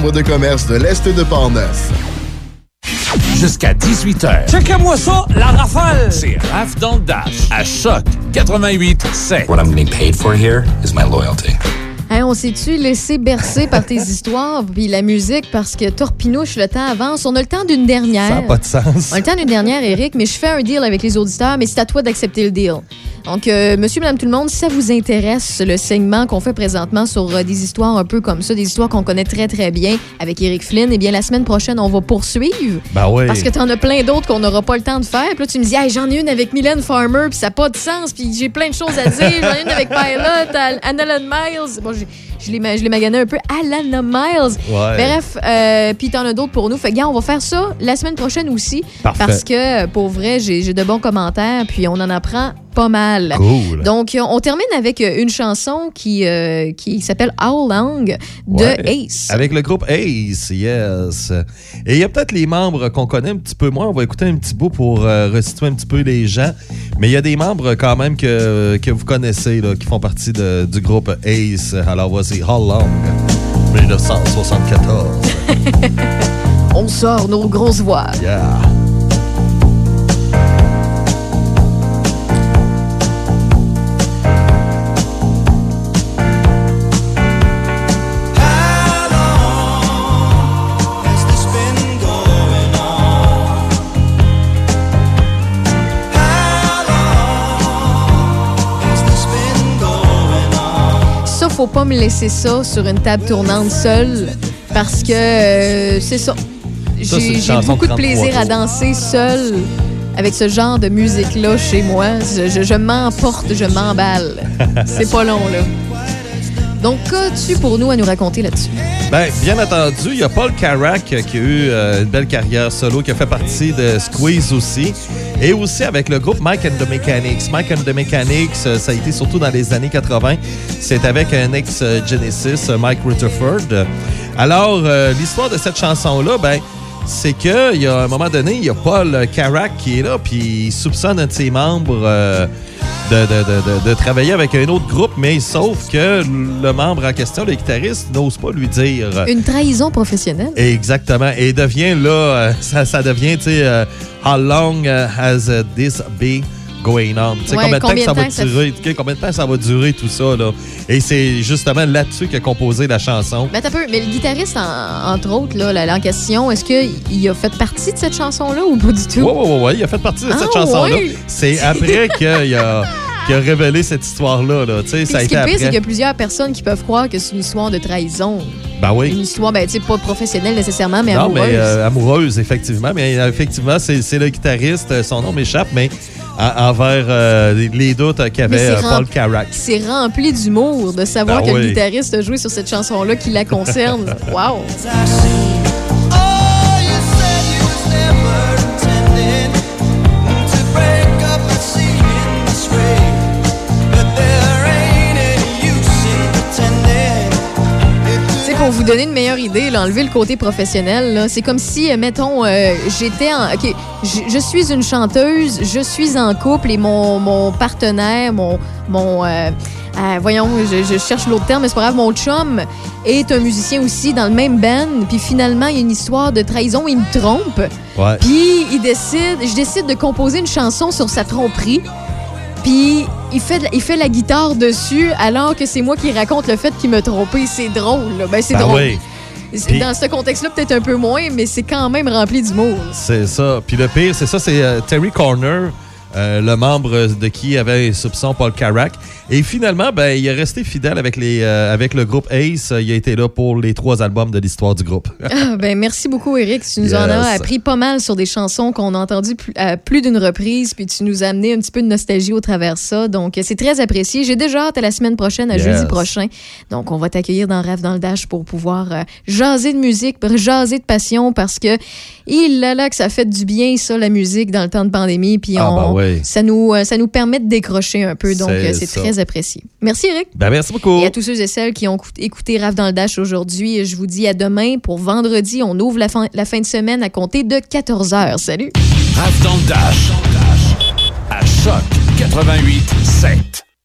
[SPEAKER 14] de commerce de l'Est de Portneuf.
[SPEAKER 17] Jusqu'à 18h.
[SPEAKER 11] Checkez-moi ça, la rafale!
[SPEAKER 17] C'est Raph dans le Dash à Choc 88 7.
[SPEAKER 27] What I'm getting paid for here is my loyalty.
[SPEAKER 1] Hein, on s'est-tu laissé bercer par tes <laughs> histoires puis la musique parce que torpinouche, le temps avance. On a le temps d'une dernière.
[SPEAKER 23] Ça n'a pas de sens.
[SPEAKER 1] On a le temps d'une dernière, Eric, mais je fais un deal avec les auditeurs, mais c'est à toi d'accepter le deal. Donc, euh, monsieur, madame, tout le monde, si ça vous intéresse, le segment qu'on fait présentement sur euh, des histoires un peu comme ça, des histoires qu'on connaît très, très bien avec Eric Flynn, eh bien, la semaine prochaine, on va poursuivre.
[SPEAKER 23] Ben oui.
[SPEAKER 1] Parce que t'en as plein d'autres qu'on n'aura pas le temps de faire. Puis là, tu me dis, hey, j'en ai une avec Mylène Farmer, puis ça n'a pas de sens, puis j'ai plein de choses à dire. J'en ai une avec Pilot, Al- Alan Miles. Bon, j'ai- je l'ai je l'ai magané un peu. Alana Miles.
[SPEAKER 23] Ouais.
[SPEAKER 1] Bref, euh, puis t'en as d'autres pour nous. Fait gars, on va faire ça la semaine prochaine aussi.
[SPEAKER 23] Parfait.
[SPEAKER 1] Parce que, pour vrai, j'ai j'ai de bons commentaires, puis on en apprend pas mal.
[SPEAKER 23] Cool.
[SPEAKER 1] Donc, on termine avec une chanson qui, euh, qui s'appelle How Long de
[SPEAKER 23] Ouais.
[SPEAKER 1] Ace.
[SPEAKER 23] Avec le groupe Ace, yes. Et il y a peut-être les membres qu'on connaît un petit peu moins. On va écouter un petit bout pour euh, resituer un petit peu les gens. Mais il y a des membres quand même que, que vous connaissez, là, qui font partie de- du groupe Ace. Alors voici How Long, 1974.
[SPEAKER 1] On sort nos grosses voix.
[SPEAKER 23] Yeah.
[SPEAKER 1] Faut pas me laisser ça sur une table tournante seule parce que euh, c'est ça. J'ai beaucoup de
[SPEAKER 23] 33
[SPEAKER 1] plaisir à danser seule avec ce genre de musique-là chez moi. Je, je- je m'emporte, je m'emballe. <laughs> C'est pas long, là. Donc, qu'as-tu pour nous à nous raconter là-dessus?
[SPEAKER 23] Ben, bien entendu, il y a Paul Carrack qui a eu euh, une belle carrière solo, qui a fait partie de Squeeze aussi. Et aussi avec le groupe Mike and the Mechanics. Mike and the Mechanics, euh, ça a été surtout dans les années 80. C'est avec un ex-Genesis, euh, Mike Rutherford. Alors, euh, l'histoire de cette chanson-là, ben, c'est qu'il y a un moment donné, il y a Paul Carrack qui est là, puis il soupçonne un de ses membres euh, de, de- de- de- travailler avec un autre groupe, mais sauf que le membre en question, le guitariste, n'ose pas lui dire.
[SPEAKER 1] Une trahison professionnelle?
[SPEAKER 23] Exactement. Et devient là, euh, <laughs> ça, ça devient, tu sais, euh, How long has uh, this been? Going on? Tu sais,
[SPEAKER 1] Ouais,
[SPEAKER 23] combien de temps que ça va
[SPEAKER 1] ça
[SPEAKER 23] durer? Combien de temps ça va durer tout ça, là? Et c'est justement là-dessus qu'a composé la chanson.
[SPEAKER 1] Mais t'as peu, mais le guitariste, en- entre autres, là, là, en question, est-ce qu'il a fait partie de cette chanson-là ou pas du tout?
[SPEAKER 23] Ouais, ouais, ouais, il a fait partie de
[SPEAKER 1] Ah,
[SPEAKER 23] cette chanson-là.
[SPEAKER 1] ouais?
[SPEAKER 23] C'est après <laughs> qu'il a, a révélé cette histoire-là, là. A
[SPEAKER 1] ce qui est pire, c'est qu'il y a plusieurs personnes qui peuvent croire que c'est une histoire de trahison.
[SPEAKER 23] Ben oui.
[SPEAKER 1] Une histoire, ben, tu sais, pas professionnelle nécessairement, mais
[SPEAKER 23] non,
[SPEAKER 1] amoureuse.
[SPEAKER 23] mais euh, amoureuse, effectivement. Mais euh, effectivement, c'est le guitariste. euh, Son nom m'échappe, mais envers euh, les- doutes euh, qu'avait euh, Paul Carrack.
[SPEAKER 1] C'est rempli d'humour de savoir
[SPEAKER 23] Ben
[SPEAKER 1] que le guitariste a joué sur cette chanson-là qui la concerne. <laughs> wow! Vous donner une meilleure idée, là, enlever le côté professionnel, c'est comme si, euh, mettons, euh, j'étais en. OK, je, je suis une chanteuse, je suis en couple et mon, mon partenaire, mon. mon euh, euh, voyons, je, je cherche l'autre terme, mais c'est pas grave, mon chum est un musicien aussi dans le même band, puis finalement, il y a une histoire de trahison, il me trompe. Puis il décide, je décide de composer une chanson sur sa tromperie. Puis il fait, il fait la guitare dessus alors que c'est moi qui raconte le fait qu'il m'a trompé. C'est drôle. là. Ben, c'est
[SPEAKER 23] Ben
[SPEAKER 1] drôle.
[SPEAKER 23] oui.
[SPEAKER 1] Dans ce contexte-là, peut-être un peu moins, mais c'est quand même rempli d'humour.
[SPEAKER 23] C'est ça. Puis le pire, c'est ça, c'est euh, Terry Corner, euh, le membre de qui avait un soupçon Paul Carrack. Et finalement, ben, il est resté fidèle avec, les, euh, avec le groupe Ace. Il a été là pour les trois albums de l'histoire du groupe.
[SPEAKER 1] Ah, <laughs> ben, merci beaucoup, Eric. Tu nous en as appris pas mal sur des chansons qu'on a entendues plus, à plus d'une reprise, puis tu nous as amené un petit peu de nostalgie au travers de ça. Donc, c'est très apprécié. J'ai déjà hâte à la semaine prochaine, à
[SPEAKER 23] Yes.
[SPEAKER 1] jeudi prochain. Donc, on va t'accueillir dans Rêve dans le Dash pour pouvoir euh, jaser de musique, jaser de passion, parce que il a là que ça fait du bien, ça, la musique, dans le temps de pandémie. Puis,
[SPEAKER 23] Ah,
[SPEAKER 1] on-
[SPEAKER 23] ben oui.
[SPEAKER 1] ça, nous, euh, ça nous permet de décrocher un peu. Donc,
[SPEAKER 23] C'est
[SPEAKER 1] euh, très apprécié. Merci, Eric.
[SPEAKER 23] Ben, merci beaucoup.
[SPEAKER 1] Et à tous ceux et celles qui ont cou- écouté Rave dans le Dash aujourd'hui, je vous dis à demain pour vendredi. On ouvre la fin, la fin de semaine à compter de 14h. Salut!
[SPEAKER 17] Rave dans le Dash. À Choc 88 7.